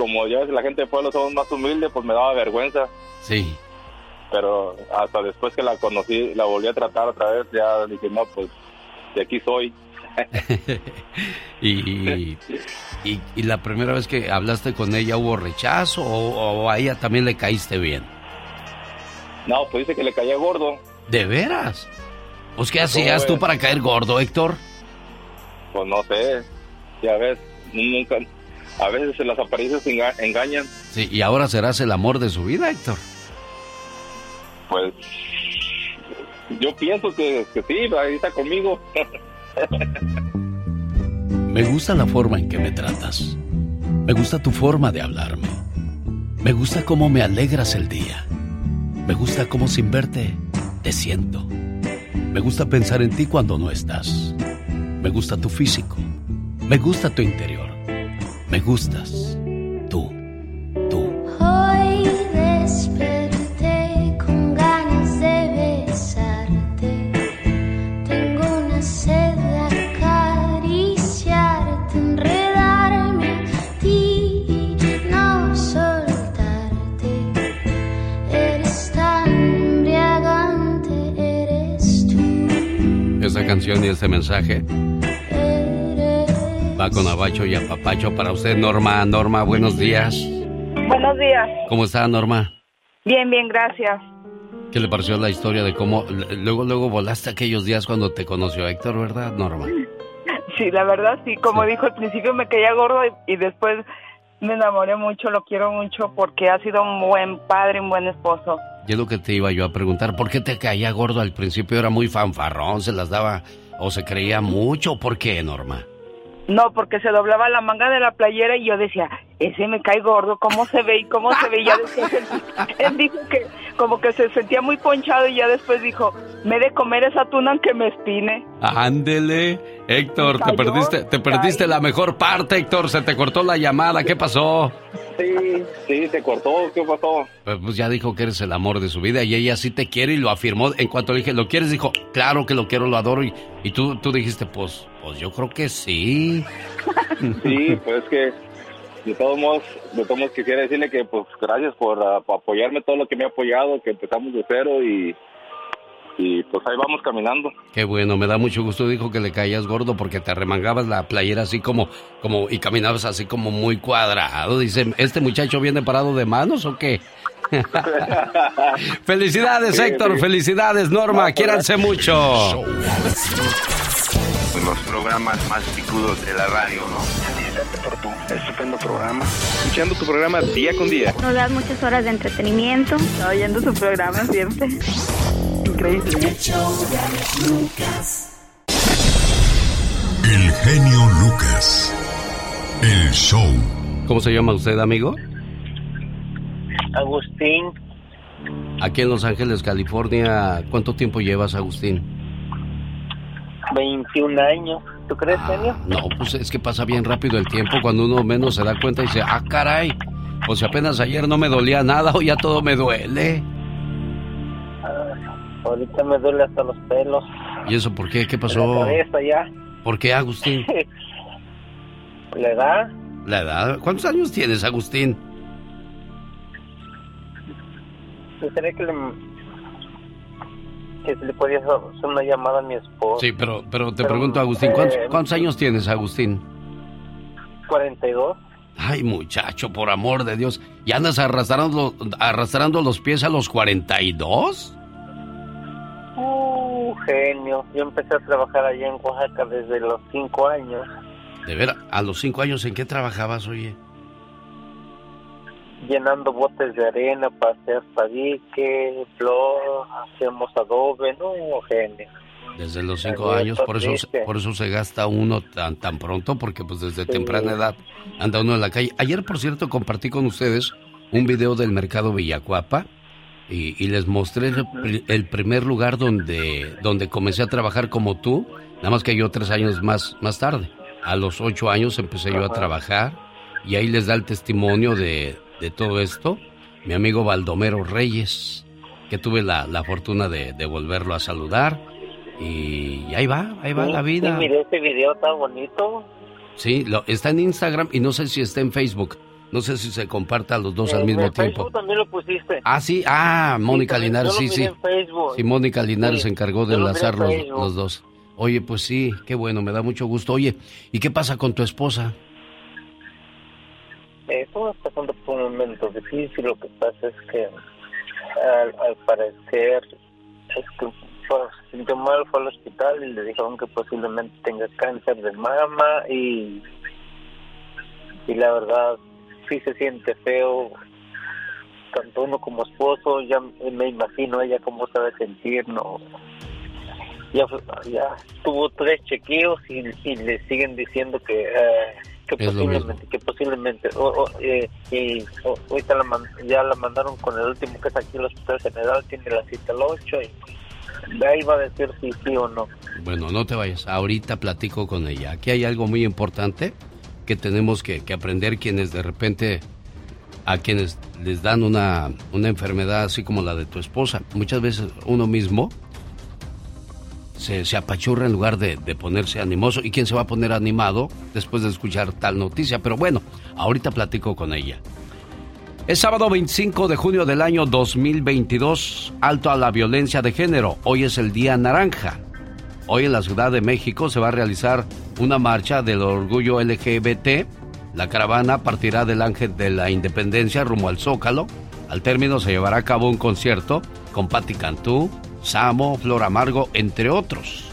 como ya ves, la gente de pueblo somos más humildes, pues me daba vergüenza.
Sí.
Pero hasta después que la conocí, la volví a tratar otra vez, ya dije, no, pues de aquí soy. *laughs*
y, y, y- y la primera vez que hablaste con ella, ¿hubo rechazo o, o a ella también le caíste bien?
No, pues dice que le caía gordo.
¿De veras? Pues, ¿qué hacías tú para caer gordo, Héctor?
Pues no sé, ya ves, nunca, a veces las apariencias enga- engañan.
Sí, y ahora serás el amor de su vida, Héctor.
Pues yo pienso que, que sí, ahí está conmigo. *laughs*
Me gusta la forma en que me tratas. Me gusta tu forma de hablarme. Me gusta cómo me alegras el día. Me gusta cómo sin verte te siento. Me gusta pensar en ti cuando no estás. Me gusta tu físico. Me gusta tu interior. Me gustas.
Hoy desperté con ganas de besarte. Tengo una sed de acariciarte, enredarme a ti y no soltarte. Eres tan embriagante, eres tú.
Esta canción y este mensaje va con Abacho y Apapacho para usted, Norma. Norma, buenos días.
Buenos días.
¿Cómo está, Norma?
Bien, bien, gracias.
¿Qué le pareció la historia de cómo luego luego volaste aquellos días cuando te conoció Héctor, verdad, Norma? *laughs*
Sí, la verdad, sí. Como dijo al principio, me caía gordo y, y después me enamoré mucho, lo quiero mucho porque ha sido un buen padre, un buen esposo.
Y es lo que te iba yo a preguntar, ¿por qué te caía gordo al principio? Era muy fanfarrón, se las daba o se creía mucho, ¿por qué, Norma?
No, porque se doblaba la manga de la playera y yo decía, ese me cae gordo, cómo se ve y cómo se ve. Y ya después *laughs* él, él dijo que como que se sentía muy ponchado y ya después dijo, me he de comer esa tuna aunque me espine.
Ándele, Héctor, te perdiste, te perdiste la mejor parte, Héctor, se te cortó la llamada, ¿qué pasó?
Sí, sí, se cortó, ¿qué pasó?
Pues, pues ya dijo que eres el amor de su vida y ella sí te quiere y lo afirmó. En cuanto le dije, ¿lo quieres? Dijo, claro que lo quiero, lo adoro. Y, y tú, tú dijiste, pues, pues yo creo que sí.
Sí, pues es que de todos modos, de todos modos quisiera decirle que pues gracias por, por apoyarme todo lo que me ha apoyado, que empezamos de cero y, y pues ahí vamos caminando.
Qué bueno, me da mucho gusto. Dijo que le caías gordo porque te remangabas la playera así como, como, y caminabas así como muy cuadrado. Dice, ¿este muchacho viene parado de manos o qué? *laughs* felicidades,
Sí,
Héctor,
sí.
felicidades, Norma,
No,
quiéranse mucho.
Los programas más picudos de la radio, ¿no? Felicitarte por tu estupendo programa. Escuchando tu programa día con día.
Nos das muchas horas de entretenimiento.
Oyendo su programa siempre. Increíble.
El genio Lucas. El show.
¿Cómo se llama usted, amigo?
Agustín,
Aquí en Los Ángeles, California, ¿cuánto tiempo llevas, Agustín?
21 años. ¿Tú crees, genio?
No, pues es que pasa bien rápido el tiempo cuando uno menos se da cuenta y dice, ah, caray, pues si apenas ayer no me dolía nada, hoy ya todo me duele.
Ahorita me duele hasta los pelos.
¿Y eso por qué? ¿Qué
La
pasó?
cabeza ya.
¿Por qué, Agustín? *laughs*
¿La edad?
La edad. ¿Cuántos años tienes, Agustín?
Quisiera que le... Que si le podía hacer una llamada a mi esposo.
Sí, pero, pero te
Pero,
pregunto, Agustín, ¿cuántos,
eh,
cuántos años tienes, Agustín?
42.
Ay, muchacho, por amor de Dios. ¿Y andas arrastrando, arrastrando los pies a los 42?
Uh, genio. Yo empecé a trabajar allá en Oaxaca desde los 5 años.
De ver, a los 5 años, ¿en qué trabajabas, oye?
Llenando botes de arena para hacer tabique, flor, hacemos adobe, no, genio.
Desde los 5
Ay,
años, por eso, por eso se gasta uno tan, tan pronto, porque pues desde temprana edad anda uno en la calle. Ayer, por cierto, compartí con ustedes un video del mercado Villacuapa y, y les mostré el, el primer lugar donde, donde comencé a trabajar como tú, nada más que yo tres años más, más tarde. A los ocho años empecé yo a trabajar y ahí les da el testimonio de, de todo esto mi amigo Baldomero Reyes, que tuve la, la fortuna de, de volverlo a saludar. Y ahí va, ahí va
Sí,
la vida.
Sí, miré ese video tan bonito.
Sí, lo, está en Instagram y no sé si está en Facebook. No sé si se comparta los dos al mismo tiempo.
Facebook también lo pusiste.
Ah, sí, ah, Mónica Linares, sí, sí. Sí, Mónica Linares se encargó de enlazar los dos. Oye, pues sí, qué bueno, me da mucho gusto. Oye, ¿y qué pasa con tu esposa?
Estamos pasando por un momento difícil. Lo que pasa es que, al, al parecer, es que pues, sintió mal, fue al hospital y le dijeron que posiblemente tenga cáncer de mama y, y la verdad sí se siente feo. Tanto uno como esposo, ya me imagino ella cómo se debe sentir, ¿no? Ya, ya tuvo tres chequeos y, y le siguen diciendo que, eh, que
Es
posiblemente, que posiblemente, eh, y o- ahorita la man- ya la mandaron con el último que es aquí el Hospital General, tiene la cita al 8 y de ahí va a decir si sí o no.
Bueno, no te vayas, ahorita platico con ella. Aquí hay algo muy importante que tenemos que, que aprender quienes de repente, a quienes les dan una, una enfermedad así como la de tu esposa. Muchas veces uno mismo se, se apachurra en lugar de, de ponerse animoso. ¿Y quién se va a poner animado después de escuchar tal noticia? Pero bueno, ahorita platico con ella. Es sábado 25 de junio del año 2022, alto a la violencia de género. Hoy es el Día Naranja. Hoy en la Ciudad de México se va a realizar una marcha del orgullo LGBT. La caravana partirá del Ángel de la Independencia rumbo al Zócalo. Al término se llevará a cabo un concierto con Patti Cantú, Samo, Flor Amargo, entre otros.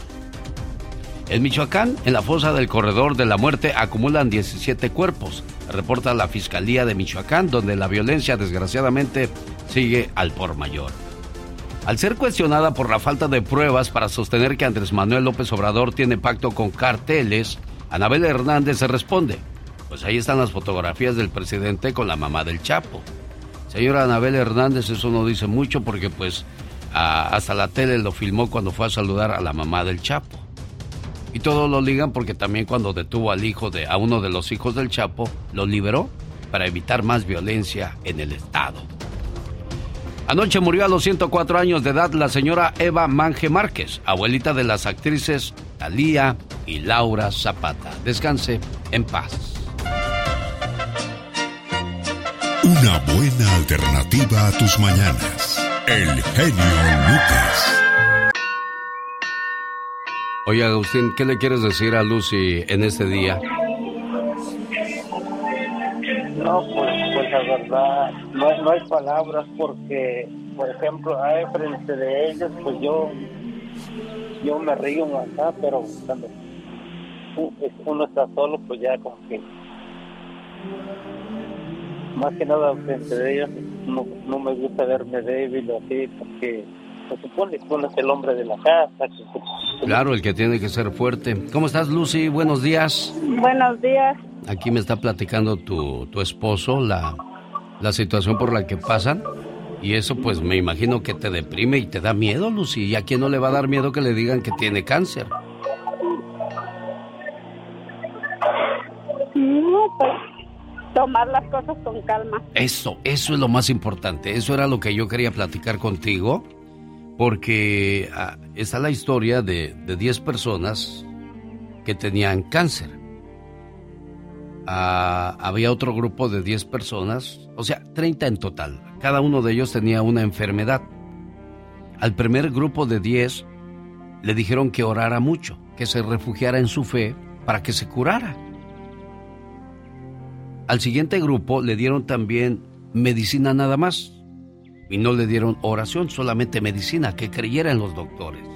En Michoacán, en la fosa del Corredor de la Muerte, acumulan 17 cuerpos, reporta la Fiscalía de Michoacán, donde la violencia desgraciadamente sigue al por mayor. Al ser cuestionada por la falta de pruebas para sostener que Andrés Manuel López Obrador tiene pacto con carteles, Anabel Hernández se responde. Pues ahí están las fotografías del presidente con la mamá del Chapo. Señora Anabel Hernández, eso no dice mucho porque pues hasta la tele lo filmó cuando fue a saludar a la mamá del Chapo. Y todo lo ligan porque también cuando detuvo al hijo de, a uno de los hijos del Chapo, lo liberó para evitar más violencia en el Estado. Anoche murió a los 104 años de edad la señora Eva Manje Márquez, abuelita de las actrices Talía y Laura Zapata. Descanse en paz.
Una buena alternativa a tus mañanas. El genio Lucas.
Oye, Agustín, ¿qué le quieres decir a Lucy en este día?
No, pues, pues la verdad, no, no hay palabras porque, por ejemplo, ahí frente de ellos, pues yo, yo me río acá, pero cuando uno está solo, pues ya como que, más que nada frente de ellos, no, no me gusta verme débil o así, porque se supone que uno es el hombre de la casa.
Claro, el que tiene que ser fuerte. ¿Cómo estás, Lucy? Buenos días.
Buenos días.
Aquí me está platicando tu, tu esposo la, la situación por la que pasan. Y eso pues me imagino que te deprime y te da miedo, Lucy. ¿Y a quién no le va a dar miedo que le digan que tiene cáncer?
No, pues tomar las cosas con calma.
Eso, eso es lo más importante. Eso era lo que yo quería platicar contigo. Porque ah, está la historia de, de 10 personas que tenían cáncer. Ah, había otro grupo de 10 personas, o sea, 30 en total. Cada uno de ellos tenía una enfermedad. Al primer grupo de 10 le dijeron que orara mucho, que se refugiara en su fe para que se curara. Al siguiente grupo le dieron también medicina nada más. Y no le dieron oración, solamente medicina, que creyera en los doctores.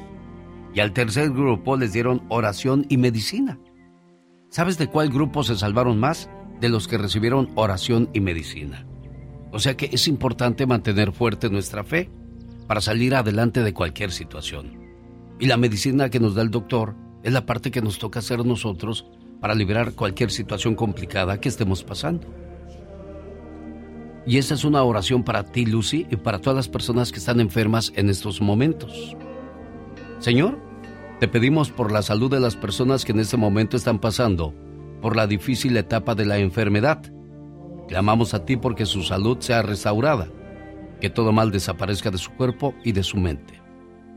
Y al tercer grupo les dieron oración y medicina. ¿Sabes de cuál grupo se salvaron más? De los que recibieron oración y medicina. O sea que es importante mantener fuerte nuestra fe para salir adelante de cualquier situación. Y la medicina que nos da el doctor es la parte que nos toca hacer nosotros para liberar cualquier situación complicada que estemos pasando. Y esa es una oración para ti, Lucy, y para todas las personas que están enfermas en estos momentos. Señor, te pedimos por la salud de las personas que en este momento están pasando por la difícil etapa de la enfermedad. Clamamos a ti porque su salud sea restaurada, que todo mal desaparezca de su cuerpo y de su mente.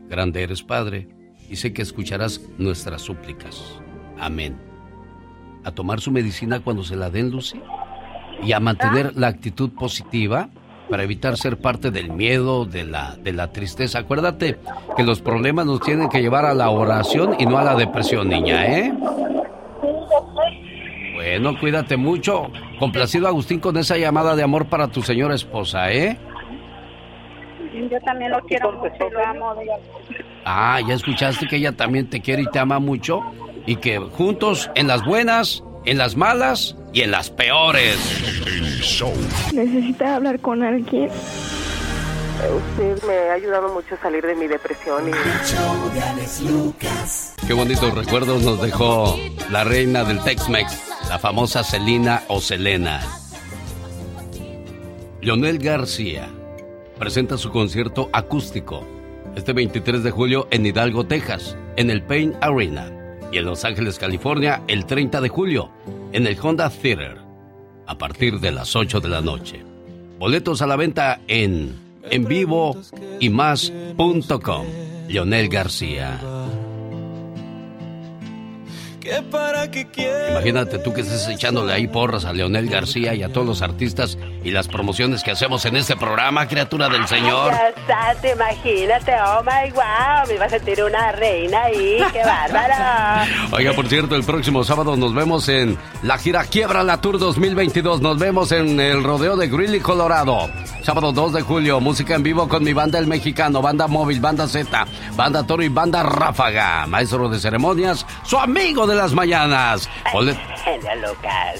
Grande eres, Padre, y sé que escucharás nuestras súplicas. Amén. A tomar su medicina cuando se la den, Lucy, y a mantener la actitud positiva para evitar ser parte del miedo, de la, de la tristeza. Acuérdate que los problemas nos tienen que llevar a la oración y no a la depresión, niña, ¿eh? Bueno, cuídate mucho. Complacido Agustín con esa llamada de amor para tu señora esposa, ¿eh?
Yo también lo quiero mucho lo amo.
Ah, ya escuchaste que ella también te quiere y te ama mucho y que juntos en las buenas, en las malas y en las peores.
Necesita hablar con alguien.
Usted me ha ayudado mucho a salir de mi depresión y...
Qué bonitos recuerdos nos dejó la reina del Tex-Mex, la famosa Selina o Selena. Leonel García presenta su concierto acústico este 23 de julio en Hidalgo, Texas, en el Pain Arena, y en Los Ángeles, California, el 30 de julio, en el Honda Theater, a partir de las 8 de la noche. Boletos a la venta en en vivo y más.com. Leonel García. Imagínate tú que estés echándole ahí porras a Leonel García y a todos los artistas y las promociones que hacemos en este programa, criatura del Señor.
Ya está, te imagínate, oh my wow, me iba a sentir una reina ahí, qué bárbaro. *laughs*
Oiga, por cierto, el próximo sábado nos vemos en la gira Quiebra la Tour 2022. Nos vemos en el rodeo de Greeley, Colorado. Sábado 2 de julio, música en vivo con mi banda El Mexicano, banda móvil, banda Z, banda Toro y banda Ráfaga. Maestro de ceremonias, su amigo de las mañanas. Bolet-.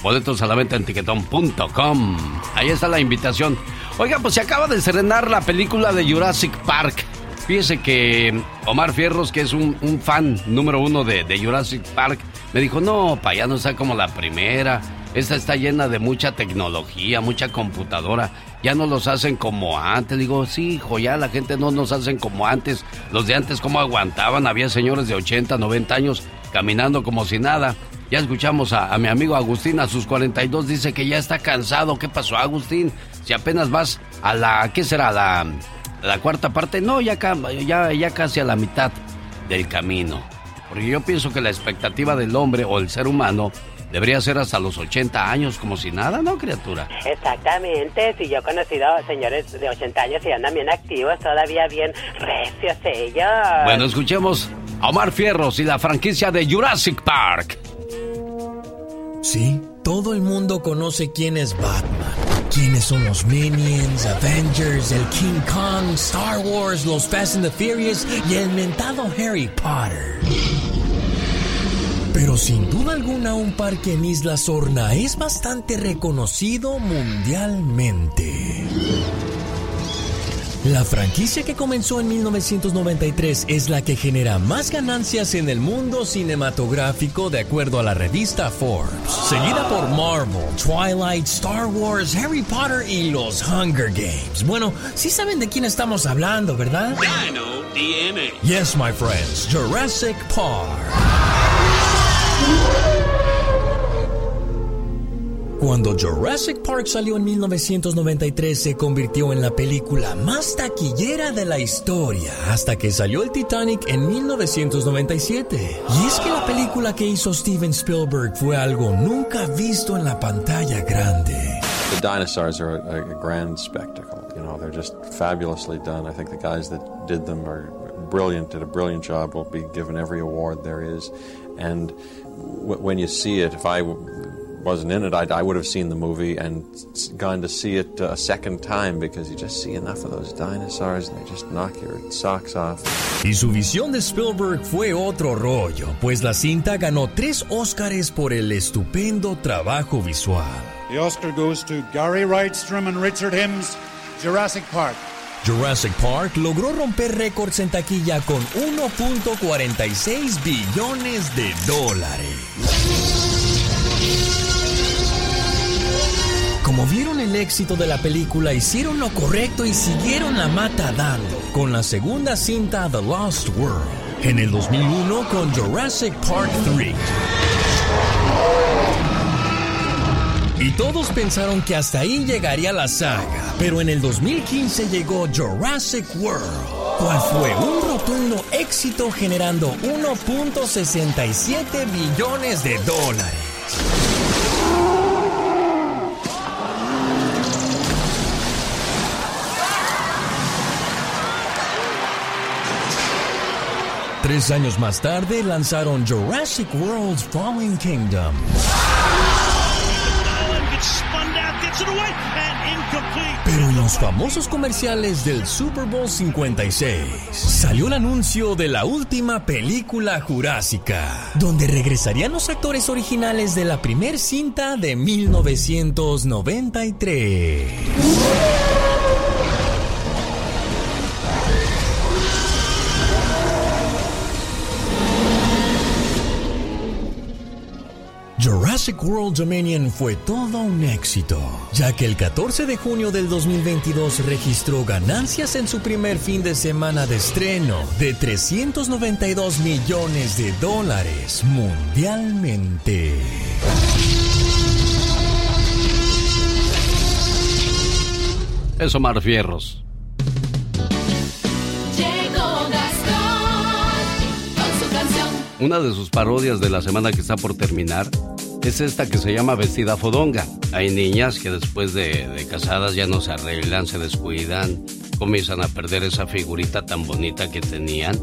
Boletos a la venta en tiquetón.com. Ahí está la invitación. Oiga, pues se acaba de estrenar la película de Jurassic Park. Fíjese que Omar Fierros, que es un, un fan número uno de, de Jurassic Park, me dijo, no, pa, ya no está como la primera. esta está llena de mucha tecnología, mucha computadora. Ya no los hacen como antes. Digo, sí, hijo, ya la gente no nos hacen como antes. Los de antes, ¿cómo aguantaban? Había señores de 80, 90 años caminando como si nada. Ya escuchamos a, mi amigo Agustín a sus 42, dice que ya está cansado. ¿Qué pasó, Agustín? Si apenas vas a la, ¿qué será? La, la cuarta parte. No, ya, ya, ya casi a la mitad del camino. Porque yo pienso que la expectativa del hombre o el ser humano debería ser hasta los 80 años, como si nada, ¿no, criatura?
Exactamente. Si yo he conocido señores de 80 años y andan bien activos, todavía bien recios ellos.
Bueno, escuchemos a Omar Fierros y la franquicia de Jurassic Park.
Sí, todo el mundo conoce quién es Batman. ¿Quiénes son los Minions, Avengers, el King Kong, Star Wars, los Fast and the Furious y el mentado Harry Potter? Pero sin duda alguna un parque en Isla Sorna es bastante reconocido mundialmente. La franquicia que comenzó en 1993 es la que genera más ganancias en el mundo cinematográfico de acuerdo a la revista Forbes, seguida por Marvel, Twilight, Star Wars, Harry Potter y los Hunger Games. Bueno, sí saben de quién estamos hablando, ¿verdad?
Dino DNA.
Yes, my friends, Jurassic Park. Cuando Jurassic Park salió en 1993 se convirtió en la película más taquillera de la historia hasta que salió el Titanic en 1997. Y es que la película que hizo Steven Spielberg fue algo nunca visto en la pantalla grande.
The dinosaurs are a, a grand spectacle. You know, they're just fabulously done. I think the guys that did them are brilliant, did a brilliant job, will be given every award there is. And when you see it, if I wasn't in it, I, I, would have seen the movie and gone to see it uh, a second time because you just see enough of those dinosaurs and they just knock your socks off.
Y su visión de Spielberg fue otro rollo, pues la cinta ganó tres Oscars por el estupendo trabajo visual.
The Oscar goes to Gary Wrightstrom and Richard Hims, Jurassic Park.
Jurassic Park logró romper récords en taquilla con 1.46 billones de dólares. Como vieron el éxito de la película, hicieron lo correcto y siguieron la mata dando con la segunda cinta The Lost World en el 2001 con Jurassic Park 3. Y todos pensaron que hasta ahí llegaría la saga, pero en el 2015 llegó Jurassic World, cual fue un rotundo éxito generando 1.67 billones de dólares. Tres años más tarde lanzaron Jurassic World's Fallen Kingdom. Los famosos comerciales del Super Bowl 56 salió el anuncio de la última película jurásica, donde regresarían los actores originales de la primer cinta de 1993. Jurassic World Dominion fue todo un éxito, ya que el 14 de junio del 2022 registró ganancias en su primer fin de semana de estreno de 392 millones de dólares mundialmente.
Eso, Mar Fierros. Una de sus parodias de la semana que está por terminar es esta que se llama vestida fodonga. Hay niñas que después de, casadas ya no se arreglan, se descuidan, comienzan a perder esa figurita tan bonita que tenían.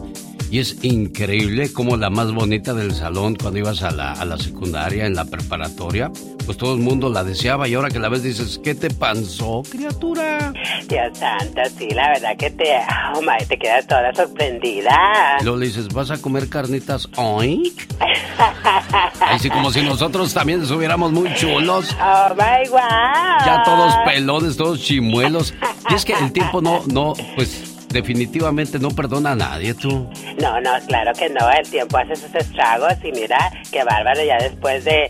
Y es increíble como la más bonita del salón cuando ibas a la, a la secundaria, en la preparatoria, pues todo el mundo la deseaba y ahora que la ves dices, ¿qué te pasó, criatura?
Dios santo, sí, la verdad que te, oh my, te quedas toda sorprendida.
Y luego le dices, ¿vas a comer carnitas hoy? *laughs* Ay, sí, como si nosotros también estuviéramos muy chulos.
Oh my wow.
Ya todos pelones, todos chimuelos. Y es que el tiempo no, no, pues definitivamente no perdona a nadie, tú.
No, no, claro que no. El tiempo hace sus estragos y mira, qué bárbaro, ya después de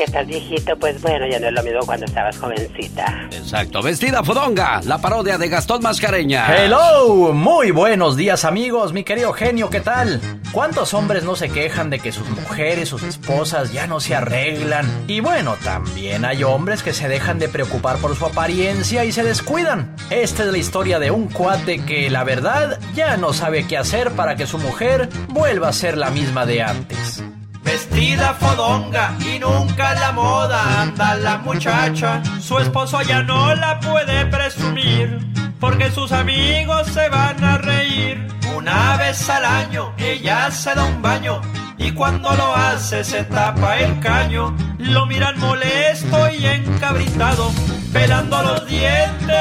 que estás viejito, pues bueno, ya no es lo mismo cuando estabas jovencita.
Exacto. Vestida Fodonga, la parodia de Gastón Mascareña.
Hello, muy buenos días amigos, mi querido genio, ¿qué tal? ¿Cuántos hombres no se quejan de que sus mujeres, sus esposas ya no se arreglan? Y bueno, también hay hombres que se dejan de preocupar por su apariencia y se descuidan. Esta es la historia de un cuate que la verdad ya no sabe qué hacer para que su mujer vuelva a ser la misma de antes.
Vestida fodonga y nunca la moda anda la muchacha. Su esposo ya no la puede presumir porque sus amigos se van a reír. Una vez al año ella se da un baño y cuando lo hace se tapa el caño. Lo miran molesto y encabritado, pelando los dientes,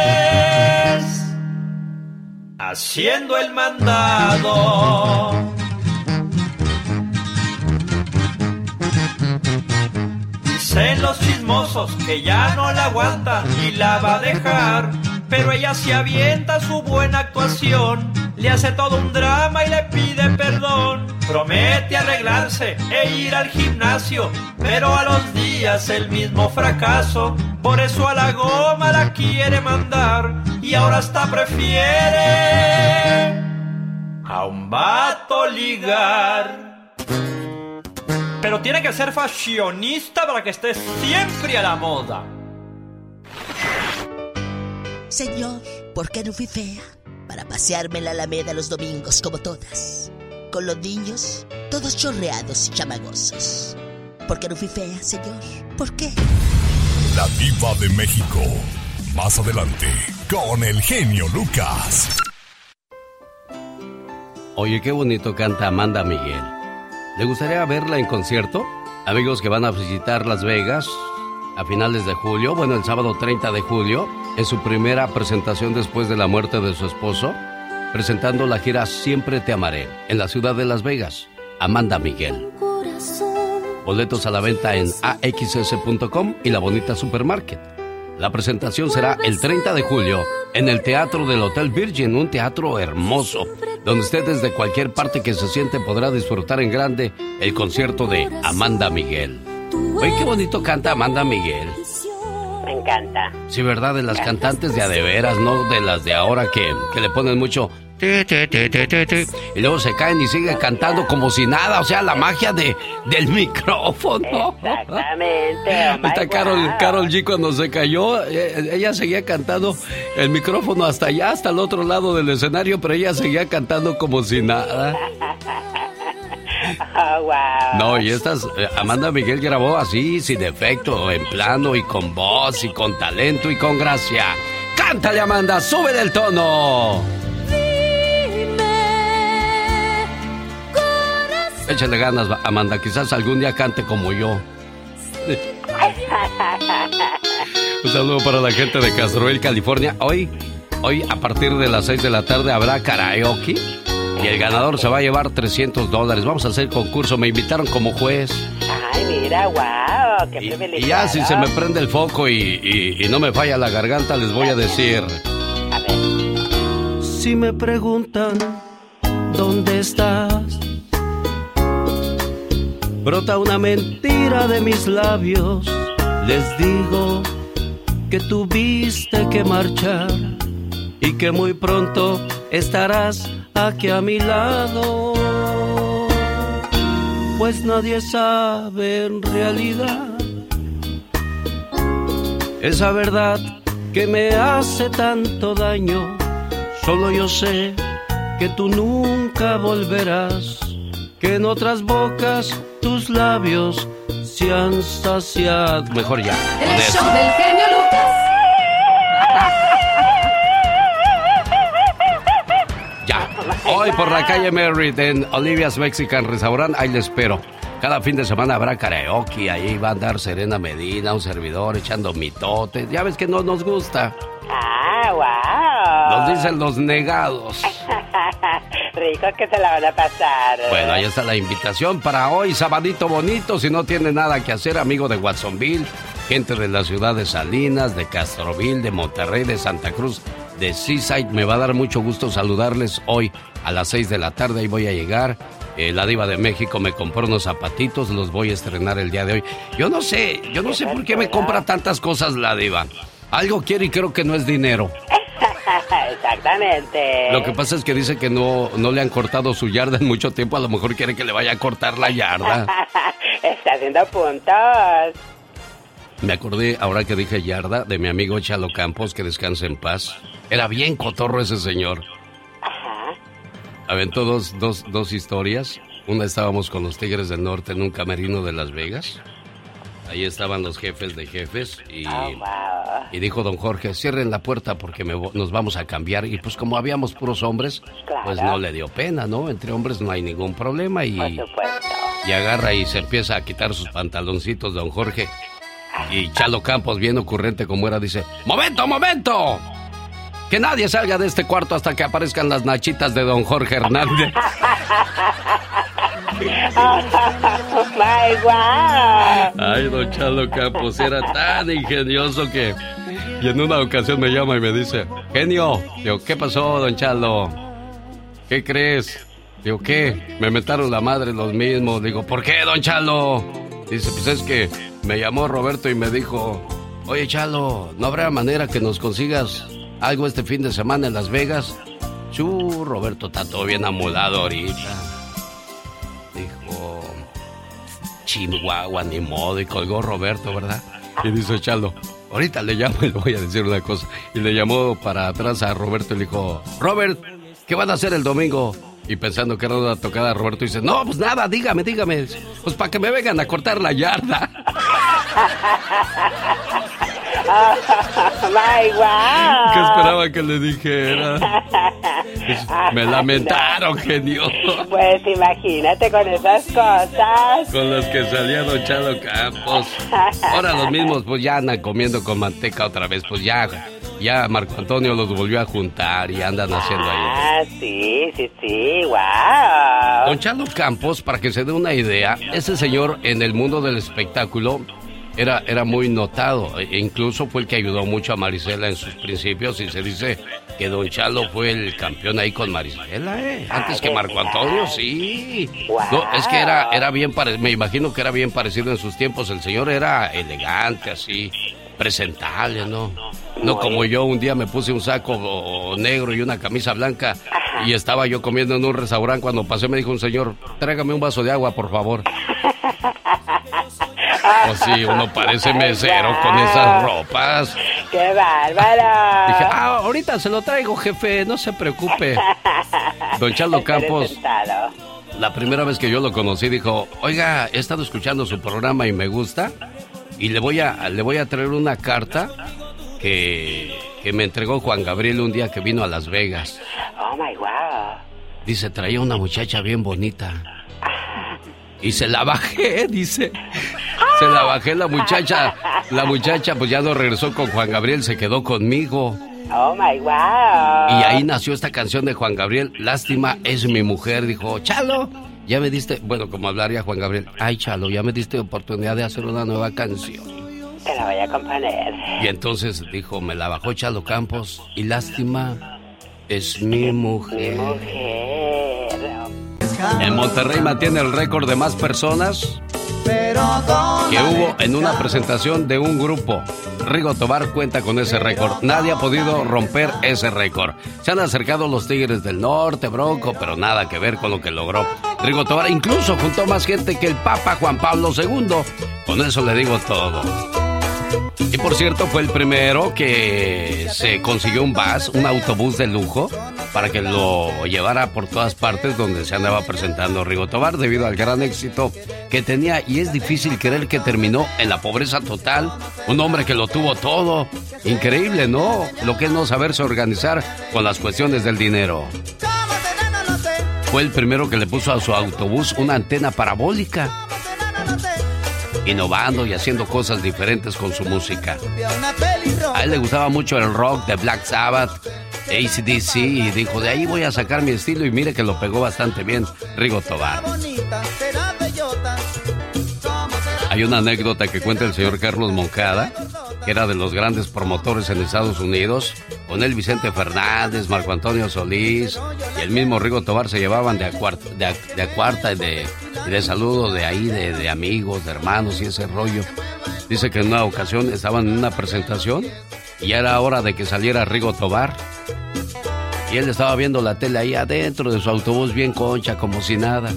haciendo el mandado. Dicen los chismosos que ya no la aguanta y la va a dejar. Pero ella se avienta su buena actuación, le hace todo un drama y le pide perdón. Promete arreglarse e ir al gimnasio, pero a los días el mismo fracaso. Por eso a la goma la quiere mandar y ahora hasta prefiere a un vato ligar. Pero tiene que ser fashionista para que esté siempre a la moda.
Señor, ¿por qué no fui fea? Para pasearme en la Alameda los domingos como todas. Con los niños, todos chorreados y chamagosos. ¿Por qué no fui fea, señor? ¿Por qué?
La diva de México. Más adelante, con el genio Lucas.
Oye, qué bonito canta Amanda Miguel. ¿Le gustaría verla en concierto? Amigos que van a visitar Las Vegas a finales de julio, bueno, el sábado 30 de julio, en su primera presentación después de la muerte de su esposo, presentando la gira Siempre te amaré en la ciudad de Las Vegas. Amanda Miguel. Boletos a la venta en axs.com y la bonita supermarket. La presentación será el 30 de julio en el Teatro del Hotel Virgin, un teatro hermoso, donde usted desde cualquier parte que se siente podrá disfrutar en grande el concierto de Amanda Miguel. Oye, qué bonito canta Amanda Miguel.
Me encanta.
Sí, ¿verdad? De las cantantes de adeveras, no de las de ahora que, que le ponen mucho... y luego se caen y sigue cantando como si nada, o sea, la magia de, del micrófono.
Exactamente. oh
Está Carol. Carol G cuando se cayó, eh, ella seguía cantando el micrófono hasta allá, hasta el otro lado del escenario, pero ella seguía cantando como si nada. *laughs*
Oh, wow.
No, y estas, eh, Amanda Miguel grabó así, sin efecto, en plano y con voz y con talento y con gracia. Cántale, Amanda, sube del tono. Échale ganas, Amanda, quizás algún día cante como yo. *laughs* Un saludo para la gente de Castroel, California. Hoy, hoy a partir de las 6 de la tarde habrá karaoke y el ganador se va a llevar 300 dólares. Vamos a hacer concurso. Me invitaron como juez.
Ay, mira, wow, qué
Y
privilegiado.
ya si se me prende el foco y, y- y no me falla la garganta, les voy a decir.
Si me preguntan dónde estás, brota una mentira de mis labios. Les digo que tuviste que marchar y que muy pronto estarás aquí a mi lado. Pues nadie sabe en realidad esa verdad que me hace tanto daño. Solo yo sé que tú nunca volverás, que en otras bocas tus labios se han saciado.
Mejor ya. con
El
eso.
show del genio Lucas.
Ya. Hoy por la calle Merritt en Olivia's Mexican Restaurant, ahí le espero. Cada fin de semana habrá karaoke, ahí va a andar Serena Medina, un servidor echando mitote. Ya ves que no nos gusta.
Ah, wow.
Nos dicen los negados.
Rico que se la van a pasar.
Bueno, ahí está la invitación para hoy, sabadito bonito. Si no tiene nada que hacer, amigo de Watsonville, gente de la ciudad de Salinas, de Castroville, de Monterrey, de Santa Cruz, de Seaside, me va a dar mucho gusto saludarles hoy a las 6 de la tarde. Ahí voy a llegar. eh, la diva de México me compró unos zapatitos, los voy a estrenar el día de hoy. Yo no sé, yo no sé por qué me compra tantas cosas la diva. Algo quiere y creo que no es dinero. *laughs* *laughs*
Exactamente.
Lo que pasa es que dice que no, no le han cortado su yarda en mucho tiempo, a lo mejor quiere que le vaya a cortar la yarda. *laughs*
Está haciendo puntos.
Me acordé, ahora que dije yarda, de mi amigo Chalo Campos, que descanse en paz. Era bien cotorro ese señor.
Ajá.
Aventó dos, dos, dos historias. Una estábamos con los Tigres del Norte en un camerino de Las Vegas. Ahí estaban los jefes de jefes y,
Oh, wow.
y dijo don Jorge, cierren la puerta porque me nos vamos a cambiar. Y pues como habíamos puros hombres, pues no le dio pena, ¿no? Entre hombres no hay ningún problema y, y agarra y se empieza a quitar sus pantaloncitos don Jorge. Y Chalo Campos, bien ocurrente como era, dice, ¡Momento, momento! Que nadie salga de este cuarto hasta que aparezcan las nachitas de don Jorge Hernández. *laughs*
Oh, my.
Ay, don Chalo Campos era tan ingenioso que... Y en una ocasión me llama y me dice, genio, digo, ¿qué pasó, don Chalo? ¿Qué crees? Digo, ¿qué? Me metaron la madre los mismos. Digo, ¿por qué, don Chalo? Dice, pues es que me llamó Roberto y me dijo, oye, Chalo, ¿no habrá manera que nos consigas algo este fin de semana en Las Vegas? Chu, Roberto está todo bien amolado ahorita. Chihuahua, ni modo, y colgó Roberto, ¿verdad? Y dice Chalo, ahorita le llamo y le voy a decir una cosa. Y le llamó para atrás a Roberto y le dijo, Robert, ¿qué van a hacer el domingo? Y pensando que era una tocada, Roberto dice, no, pues nada, dígame, dígame. Pues para que me vengan a cortar la yarda. *laughs* *laughs*
my wow.
¿Qué esperaba que le dijera? Me lamentaron, *laughs* genio.
Pues imagínate con esas cosas.
Con las que salía Don Chalo Campos. Ahora los mismos, pues ya andan comiendo con manteca otra vez. Pues ya, ya Marco Antonio los volvió a juntar y andan haciendo ahí.
Ah, sí, sí, sí, wow.
Don Chalo Campos, para que se dé una idea, ese señor en el mundo del espectáculo era, era muy notado. E incluso fue el que ayudó mucho a Marisela en sus principios y se dice que Don Chalo fue el campeón ahí con Marisela, ¿eh? Antes que Marco Antonio, sí. No, es que era, era bien parecido, me imagino que era bien parecido en sus tiempos. El señor era elegante, así, presentable, ¿no? No como yo, un día me puse un saco negro y una camisa blanca y estaba yo comiendo en un restaurante. Cuando pasé me dijo un señor, tráigame un vaso de agua, por favor. *laughs* O sí, uno parece mesero con esas ropas.
¡Qué bárbaro!
Dije, ah, ahorita se lo traigo, jefe, no se preocupe. *laughs* Don Charlo Campos, la primera vez que yo lo conocí, dijo, oiga, he estado escuchando su programa y me gusta. Y le voy a, le voy a traer una carta que, que me entregó Juan Gabriel un día que vino a Las Vegas.
Oh my wow.
Dice, traía una muchacha bien bonita. Y se la bajé, *laughs* dice. Se la bajé la muchacha. La muchacha pues ya no regresó con Juan Gabriel, se quedó conmigo.
Oh my wow.
Y ahí nació esta canción de Juan Gabriel, Lástima es mi mujer. Dijo, Chalo, ya me diste, bueno, como hablaría Juan Gabriel, ay Chalo, ya me diste oportunidad de hacer una nueva canción.
Te la voy a componer.
Y entonces dijo, me la bajó Chalo Campos y Lástima es mi mujer. En Monterrey mantiene el récord de más personas que hubo en una presentación de un grupo. Rigo Tobar cuenta con ese récord. Nadie ha podido romper ese récord. Se han acercado los Tigres del Norte, Bronco, pero nada que ver con lo que logró. Rigo Tobar incluso juntó más gente que el Papa Juan Pablo II. Con eso le digo todo. Y por cierto, fue el primero que se consiguió un bus, un autobús de lujo, para que lo llevara por todas partes donde se andaba presentando Rigo Tobar debido al gran éxito que tenía y es difícil creer que terminó en la pobreza total. Un hombre que lo tuvo todo. Increíble, ¿no? Lo que es no saberse organizar con las cuestiones del dinero. Fue el primero que le puso a su autobús una antena parabólica innovando y haciendo cosas diferentes con su música. A él le gustaba mucho el rock de Black Sabbath, ACDC, y dijo, de ahí voy a sacar mi estilo y mire que lo pegó bastante bien Rigo Tobar. Hay una anécdota que cuenta el señor Carlos Moncada, que era de los grandes promotores en Estados Unidos, con él Vicente Fernández, Marco Antonio Solís y el mismo Rigo Tobar se llevaban de cuarta, de y de, saludo de ahí, de, amigos, de hermanos y ese rollo. Dice que en una ocasión estaban en una presentación y era hora de que saliera Rigo Tobar. Y él estaba viendo la tele ahí adentro de su autobús bien concha, como si nada.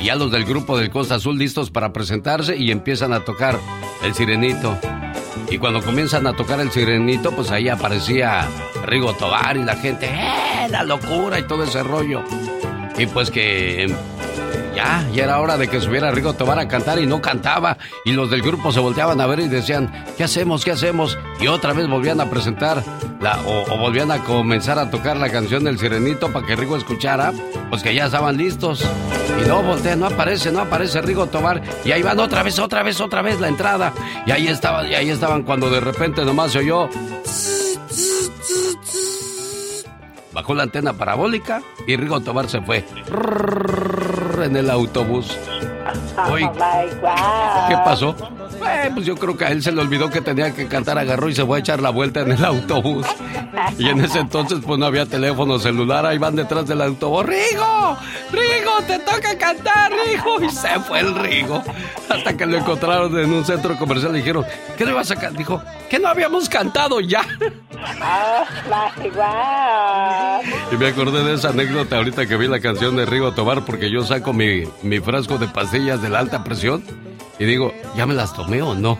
Y ya los del grupo del Costa Azul listos para presentarse y empiezan a tocar el sirenito. Y cuando comienzan a tocar el sirenito, pues ahí aparecía Rigo Tobar y la gente, ¡eh! La locura y todo ese rollo. Y pues que ya, ya era hora de que subiera Rigo Tobar a cantar y no cantaba. Y los del grupo se volteaban a ver y decían, ¿qué hacemos? ¿Qué hacemos? Y otra vez volvían a presentar la, o, volvían a comenzar a tocar la canción del Sirenito para que Rigo escuchara, pues que ya estaban listos. Y no voltean, no aparece, no aparece Rigo Tobar. Y ahí van otra vez, otra vez, otra vez la entrada. Y ahí estaban, y ahí estaban cuando de repente nomás se oyó. Bajó la antena parabólica y Rigo Tobar se fue en el autobús. ¿Qué pasó? Eh, pues yo creo que a él se le olvidó que tenía que cantar, agarró y se fue a echar la vuelta en el autobús. Y en ese entonces pues no había teléfono celular, ahí van detrás del autobús. ¡Rigo! ¡Rigo! ¡Te toca cantar, Rigo! Y se fue el Rigo. Hasta que lo encontraron en un centro comercial y dijeron, ¿qué le vas a cantar? Dijo, que no habíamos cantado ya. Y me acordé de esa anécdota ahorita que vi la canción de Rigo Tobar porque yo saco mi, mi frasco de pastillas de la alta presión y digo, ¿ya me las tomé o no?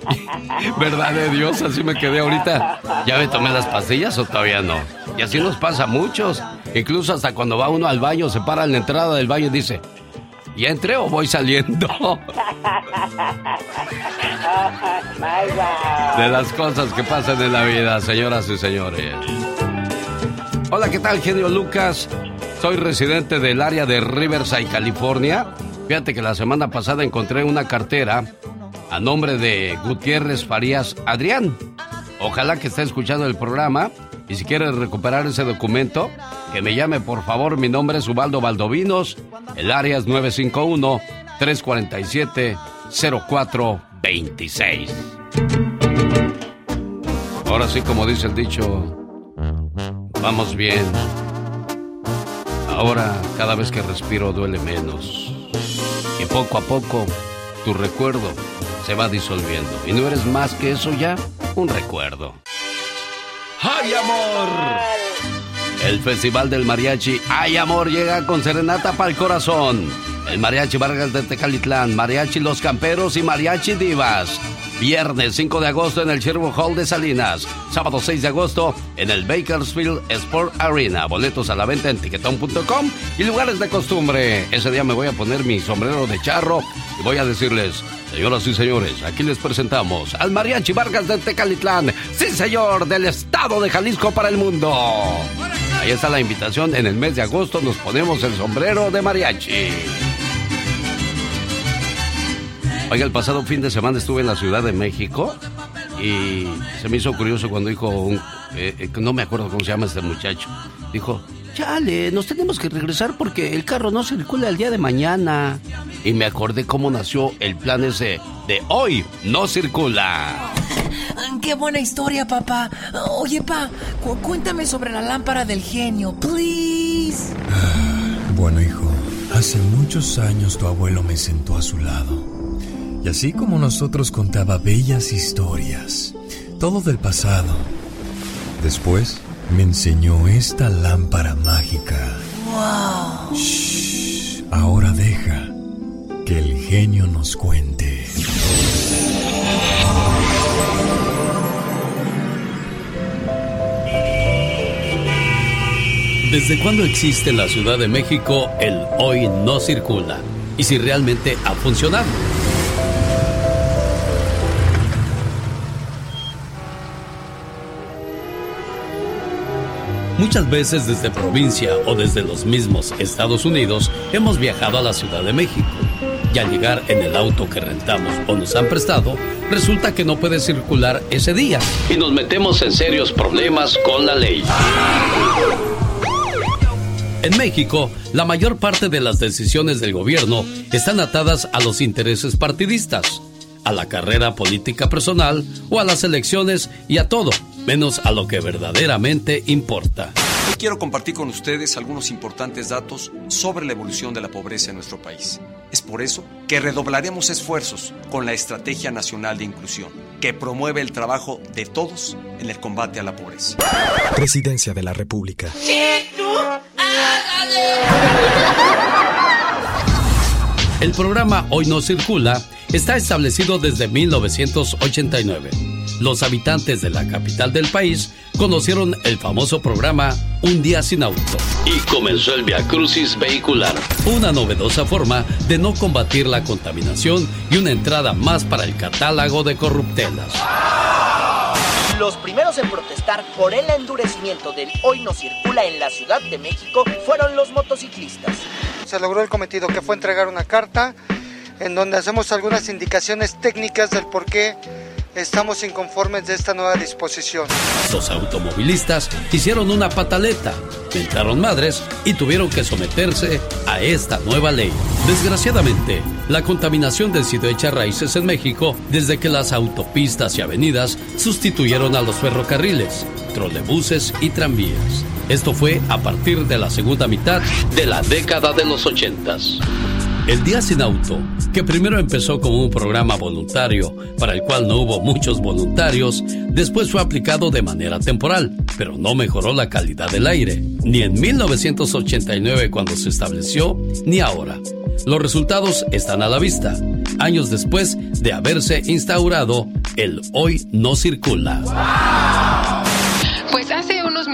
*laughs* ¿Verdad de Dios? Así me quedé ahorita. ¿Ya me tomé las pastillas o todavía no? Y así nos pasa a muchos. Incluso hasta cuando va uno al baño, se para en la entrada del baño y dice, ¿y entré o voy saliendo? *laughs* De las cosas que pasan en la vida, señoras y señores. Hola, ¿qué tal, genio Lucas? Soy residente del área de Riverside, California. Fíjate que la semana pasada encontré una cartera a nombre de Gutiérrez Farías Adrián. Ojalá que esté escuchando el programa y si quiere recuperar ese documento, que me llame por favor. Mi nombre es Ubaldo Valdovinos. El área es 951-347-0426. Ahora sí, como dice el dicho, vamos bien. Ahora cada vez que respiro duele menos. Y poco a poco tu recuerdo se va disolviendo. Y no eres más que eso ya, un recuerdo. ¡Ay, amor! El Festival del Mariachi ¡Ay, amor! llega con serenata para el corazón. El Mariachi Vargas de Tecalitlán, Mariachi Los Camperos y Mariachi Divas. Viernes 5 de agosto en el Sherwood Hall de Salinas. Sábado 6 de agosto en el Bakersfield Sport Arena. Boletos a la venta en tiquetón.com y lugares de costumbre. Ese día me voy a poner mi sombrero de charro y voy a decirles, señoras y señores, aquí les presentamos al Mariachi Vargas de Tecalitlán. Sí, señor, del estado de Jalisco para el mundo. Ahí está la invitación. En el mes de agosto nos ponemos el sombrero de mariachi. Oiga, el pasado fin de semana estuve en la Ciudad de México y se me hizo curioso cuando dijo, un, eh, eh, no me acuerdo cómo se llama este muchacho, dijo, chale, nos tenemos que regresar porque el carro no circula el día de mañana. Y me acordé cómo nació el plan ese de hoy no circula. *laughs*
Qué buena historia, papá. Oye, pa, cuéntame sobre la lámpara del genio, please.
Bueno, hijo, hace muchos años tu abuelo me sentó a su lado y así como nosotros contaba bellas historias, todo del pasado. Después me enseñó esta lámpara mágica.
¡Wow!
Shh, ahora deja que el genio nos cuente.
¿Desde cuándo existe en la Ciudad de México el hoy no circula? Y si realmente ha funcionado. Muchas veces desde provincia o desde los mismos Estados Unidos hemos viajado a la Ciudad de México. Y al llegar en el auto que rentamos o nos han prestado, resulta que no puede circular ese día. Y nos metemos en serios problemas con la ley. En México, la mayor parte de las decisiones del gobierno están atadas a los intereses partidistas, a la carrera política personal o a las elecciones y a todo menos a lo que verdaderamente importa.
Hoy quiero compartir con ustedes algunos importantes datos sobre la evolución de la pobreza en nuestro país. Es por eso que redoblaremos esfuerzos con la Estrategia Nacional de Inclusión, que promueve el trabajo de todos en el combate a la pobreza.
Presidencia de la República.
El programa Hoy no circula está establecido desde 1989. Los habitantes de la capital del país conocieron el famoso programa Un día sin auto. Y comenzó el Via Crucis vehicular, una novedosa forma de no combatir la contaminación y una entrada más para el catálogo de corruptelas.
Los primeros en protestar por el endurecimiento del hoy no circula en la Ciudad de México fueron los motociclistas.
Se logró el cometido que fue entregar una carta en donde hacemos algunas indicaciones técnicas del por qué estamos inconformes de esta nueva disposición.
Los automovilistas hicieron una pataleta, mentaron madres y tuvieron que someterse a esta nueva ley. Desgraciadamente, la contaminación decidió echar raíces en México desde que las autopistas y avenidas sustituyeron a los ferrocarriles, trolebuses y tranvías. Esto fue a partir de la segunda mitad de la década de los ochentas. El Día Sin Auto, que primero empezó como un programa voluntario para el cual no hubo muchos voluntarios, después fue aplicado de manera temporal, pero no mejoró la calidad del aire, ni en 1989 cuando se estableció, ni ahora. Los resultados están a la vista, años después de haberse instaurado el Hoy no circula.
Unos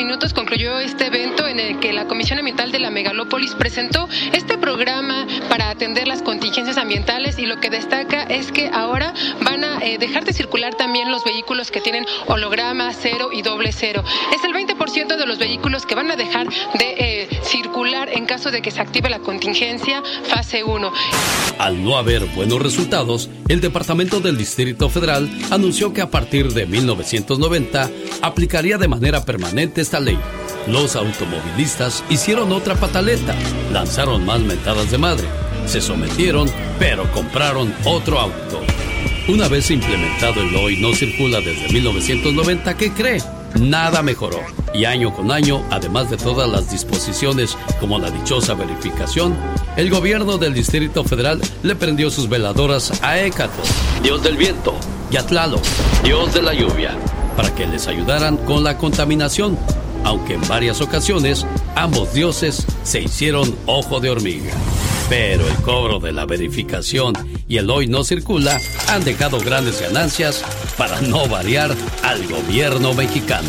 minutos concluyó este evento en el que la Comisión Ambiental de la Megalópolis presentó este programa para atender las contingencias ambientales y lo que destaca es que ahora van a eh, dejar de circular también los vehículos que tienen holograma cero y doble cero. Es el 20% de los vehículos que van a dejar de eh, circular en caso de que se active la contingencia fase 1.
Al no haber buenos resultados, el Departamento del Distrito Federal anunció que a partir de 1990 aplicaría de manera permanente esta ley. Los automovilistas hicieron otra pataleta, lanzaron más mentadas de madre, se sometieron, pero compraron otro auto. Una vez implementado el hoy no circula desde 1990, ¿qué cree? Nada mejoró. Y año con año, además de todas las disposiciones como la dichosa verificación, el gobierno del Distrito Federal le prendió sus veladoras a Hécato, dios del viento, y a Tlaloc, dios de la lluvia, para que les ayudaran con la contaminación, aunque en varias ocasiones ambos dioses se hicieron ojo de hormiga. Pero el cobro de la verificación y el hoy no circula han dejado grandes ganancias para no variar al gobierno mexicano.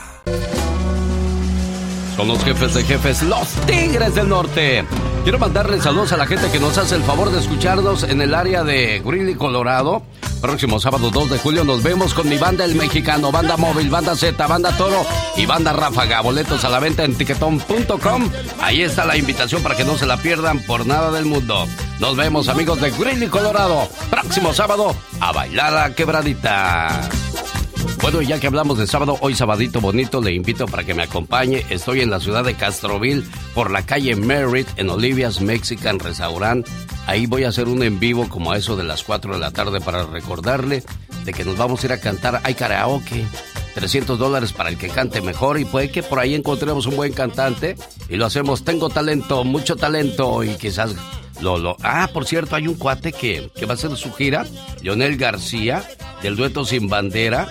Son los jefes de jefes, los Tigres del Norte. Quiero mandarles saludos a la gente que nos hace el favor de escucharnos en el área de Greeley, Colorado. Próximo sábado 2 de julio nos vemos con mi banda El Mexicano, Banda Móvil, Banda Z, Banda Toro y Banda Ráfaga. Boletos a la venta en tiquetón.com. Ahí está la invitación para que no se la pierdan por nada del mundo. Nos vemos amigos de Greeley, Colorado. Próximo sábado a bailar a quebradita. Bueno, ya que hablamos de sábado, hoy sabadito bonito, le invito para que me acompañe. Estoy en la ciudad de Castroville, por la calle Merritt, en Olivia's Mexican Restaurant. Ahí voy a hacer un en vivo como a eso de las 4 de la tarde para recordarle de que nos vamos a ir a cantar. Hay karaoke. 300 dólares para el que cante mejor y puede que por ahí encontremos un buen cantante y lo hacemos. Tengo talento, mucho talento y quizás lo, lo... Ah, por cierto, hay un cuate que, que va a hacer su gira, Leonel García, del dueto Sin Bandera.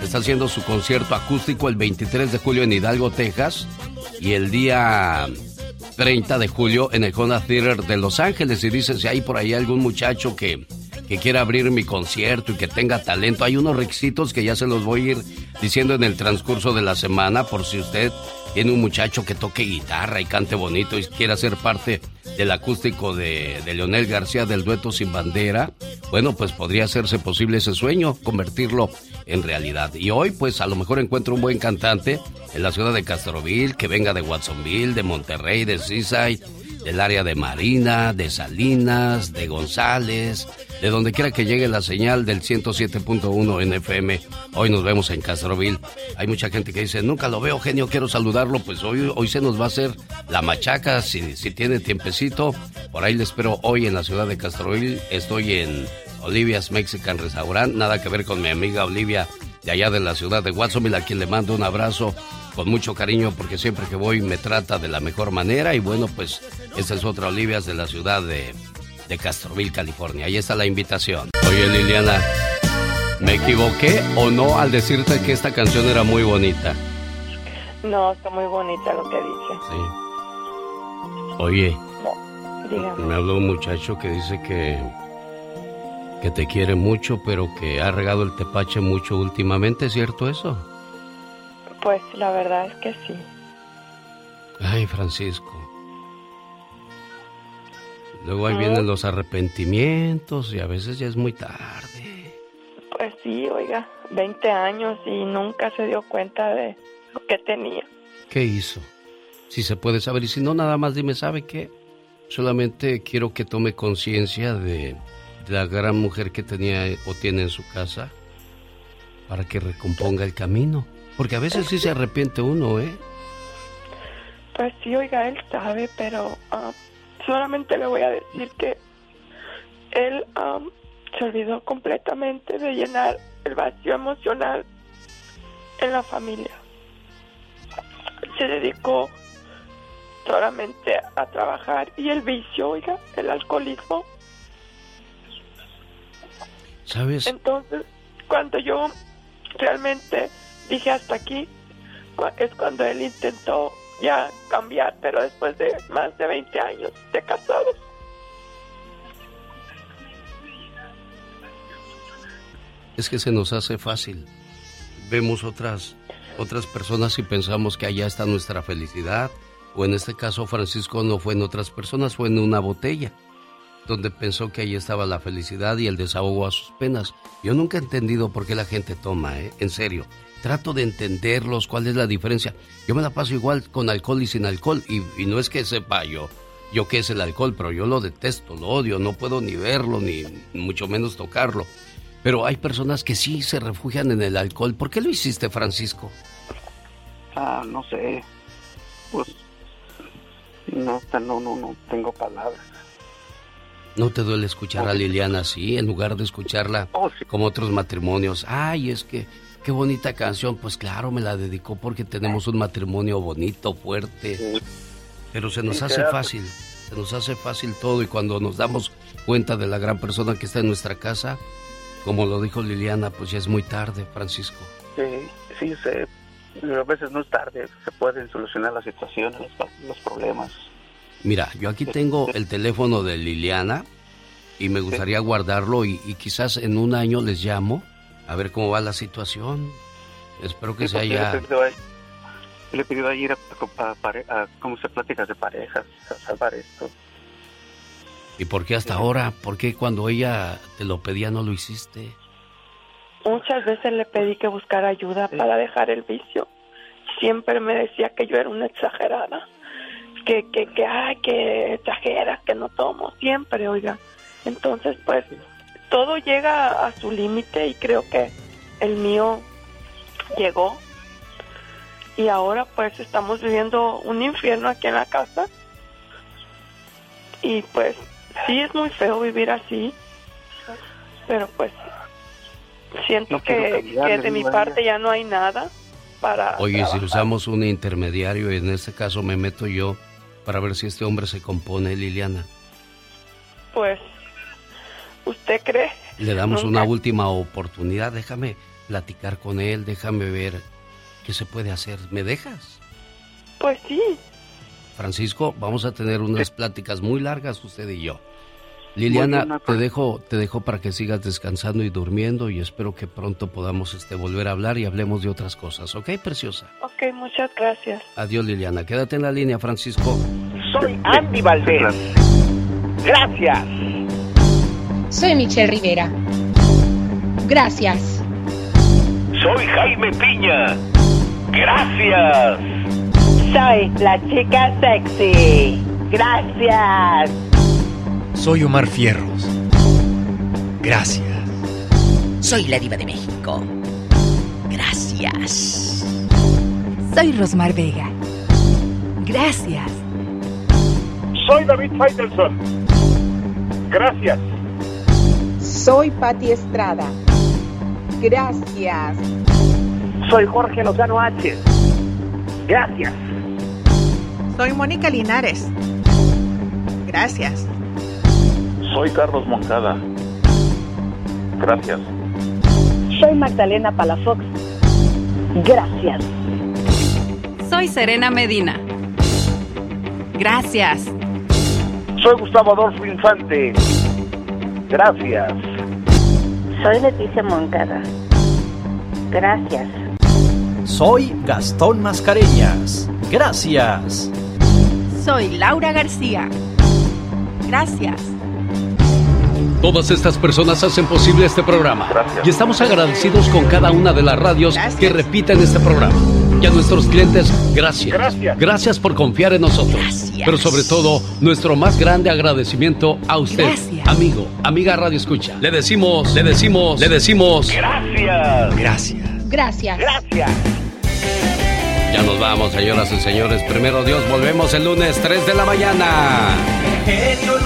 Está haciendo su concierto acústico el 23 de julio en Hidalgo, Texas. Y el día 30 de julio en el Honda Theater de Los Ángeles. Y dice si hay por ahí algún muchacho que, que quiera abrir mi concierto y que tenga talento, hay unos requisitos que ya se los voy a ir diciendo en el transcurso de la semana por si usted tiene un muchacho que toque guitarra y cante bonito y quiera ser parte del acústico de, de, Leonel García del dueto Sin Bandera, bueno, pues podría hacerse posible ese sueño, convertirlo en realidad. Y hoy, pues a lo mejor encuentro un buen cantante en la ciudad de Castroville, que venga de Watsonville, de Monterrey, de Seaside, del área de Marina, de Salinas, de González, de donde quiera que llegue la señal del 107.1 en FM. Hoy nos vemos en Castroville. Hay mucha gente que dice, nunca lo veo, genio, quiero saludarlo. Pues hoy, hoy se nos va a hacer la machaca, si, si tiene tiempecito. Por ahí le espero hoy en la ciudad de Castroville. Estoy en Olivia's Mexican Restaurant, nada que ver con mi amiga Olivia de allá de la ciudad de Watsonville, a quien le mando un abrazo con mucho cariño porque siempre que voy me trata de la mejor manera y bueno, pues esta es otra Olivia's de la ciudad de, de Castroville, California. Ahí está la invitación. Oye Liliana, ¿me equivoqué o no al decirte que esta canción era muy bonita?
No, está muy bonita lo que dice.
Sí. Oye,
Dígame.
me habló un muchacho que dice que que te quiere mucho, pero que ha regado el tepache mucho últimamente, ¿es cierto eso?
Pues la verdad es que sí.
Ay, Francisco. Luego ahí vienen los arrepentimientos y a veces ya es muy tarde.
Pues sí, oiga, 20 años y nunca se dio cuenta de lo que tenía.
¿Qué hizo? Si se puede saber y si no, nada más dime, ¿sabe qué? Solamente quiero que tome conciencia de, de la gran mujer que tenía o tiene en su casa para que recomponga el camino. Porque a veces sí se arrepiente uno, ¿eh?
Pues sí, oiga, él sabe, pero ah, solamente le voy a decir que él ah, se olvidó completamente de llenar el vacío emocional en la familia. Se dedicó solamente a trabajar y el vicio, oiga, el alcoholismo.
¿Sabes?
Entonces, cuando yo realmente dije hasta aquí, es cuando él intentó ya cambiar, pero después de más de 20 años de casados.
Es que se nos hace fácil. Vemos otras otras personas y pensamos que allá está nuestra felicidad. O en este caso Francisco no fue en otras personas, fue en una botella, donde pensó que ahí estaba la felicidad y el desahogo a sus penas. Yo nunca he entendido por qué la gente toma, ¿eh? En serio. Trato de entenderlos, cuál es la diferencia. Yo me la paso igual con alcohol y sin alcohol. Y, y no es que sepa yo, yo qué es el alcohol, pero yo lo detesto, lo odio, no puedo ni verlo, ni mucho menos tocarlo. Pero hay personas que sí se refugian en el alcohol. ¿Por qué lo hiciste, Francisco?
Ah, no sé. Pues no, no, no, no tengo palabras.
¿No te duele escuchar a Liliana así, en lugar de escucharla como otros matrimonios? Ay, es que, qué bonita canción. Pues claro, me la dedicó porque tenemos un matrimonio bonito, fuerte. Pero se nos
Sí,
hace
claro.
fácil, se nos hace fácil todo y cuando nos damos cuenta de la gran persona que está en nuestra casa, como lo dijo Liliana, pues ya es muy tarde, Francisco.
Sí, sí, sé. Pero a veces no es tarde. Se pueden solucionar las situaciones, los, problemas.
Mira, yo aquí tengo el teléfono de Liliana y me gustaría guardarlo y, y quizás en un año les llamo a ver cómo va la situación. Espero que
Sí,
se haya...
Yo le he pedido a- yo le he pedido a ir a, a, pare- a cómo se pláticas de parejas, a salvar esto.
¿Y por qué hasta ahora? ¿Por qué cuando ella te lo pedía no lo hiciste?
Muchas veces le pedí que buscara ayuda para dejar el vicio. Siempre me decía que yo era una exagerada, que, que, que, ay, que exagera, que no tomo, siempre, oiga. Entonces, pues, todo llega a su límite y creo que el mío llegó. Y ahora, pues, estamos viviendo un infierno aquí en la casa. Y pues, sí es muy feo vivir así, pero pues, siento
No
que, que de mi parte ya no hay nada para...
Oye, si usamos un intermediario y en este caso me meto yo para ver si este hombre se compone, Liliana.
Pues, ¿usted cree?
Le damos
Nunca-
una última oportunidad. Déjame platicar con él, déjame ver qué se puede hacer. ¿Me dejas?
Pues sí,
Francisco, vamos a tener unas pláticas muy largas usted y yo. Liliana, te dejo, te dejo para que sigas descansando y durmiendo y espero que pronto podamos este, volver a hablar y hablemos de otras cosas, ¿ok, preciosa?
Ok, muchas gracias.
Adiós, Liliana. Quédate en la línea, Francisco.
Soy Andy Valdés. Gracias.
Soy Michelle Rivera. Gracias.
Soy Jaime Piña. Gracias.
Soy la chica sexy. Gracias.
Soy Omar Fierros. Gracias.
Soy la diva de México. Gracias.
Soy Rosmar Vega. Gracias.
Soy David Faitelson. Gracias.
Soy Patti Estrada. Gracias.
Soy Jorge Lozano H. Gracias.
Soy Mónica Linares. Gracias.
Soy Carlos Moncada. Gracias.
Soy Magdalena Palafox. Gracias.
Soy Serena Medina. Gracias.
Soy Gustavo Adolfo Infante. Gracias.
Soy Leticia Moncada. Gracias.
Soy Gastón Mascareñas. Gracias.
Soy Laura García. Gracias.
Todas estas personas hacen posible este programa. Y estamos agradecidos con cada una de las radios que repiten este programa. Y a nuestros clientes, gracias. gracias. Gracias por confiar en nosotros. Pero sobre todo, nuestro más grande agradecimiento a usted, amigo, amiga Radio Escucha. Le decimos, le decimos, le decimos.
Gracias.
Gracias.
Gracias.
Gracias.
Ya nos vamos, señoras y señores. Primero Dios, volvemos el lunes 3 de la mañana.
Genio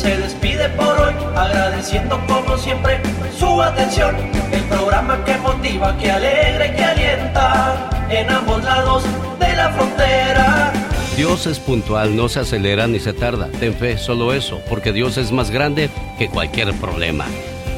se despide por hoy, agradeciendo como siempre su atención. El programa que motiva, que alegra y que alienta en ambos lados de la frontera.
Dios es puntual, no se acelera ni se tarda. Ten fe, solo eso, porque Dios es más grande que cualquier problema.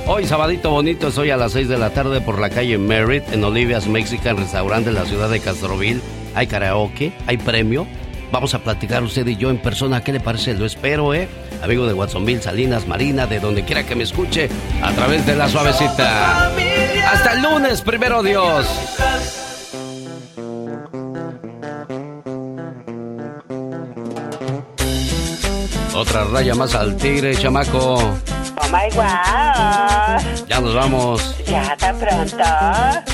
Hoy, sabadito bonito, estoy a las 6 de la tarde por la calle Merritt, en Olivia's Mexican Restaurant de la ciudad de Castroville. Hay karaoke, hay premio. Vamos a platicar usted y yo en persona. ¿Qué le parece? Lo espero, ¿eh? Amigo de Watsonville, Salinas, Marina, de donde quiera que me escuche, a través de la suavecita. Hasta el lunes, primero Dios. Otra raya más al tigre, chamaco.
Oh my wow.
Ya nos vamos.
Ya tan pronto.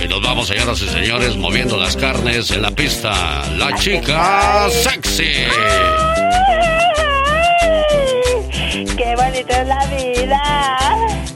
Y nos vamos, señoras y señores, moviendo las carnes en la pista. La chica sexy bonita es la vida.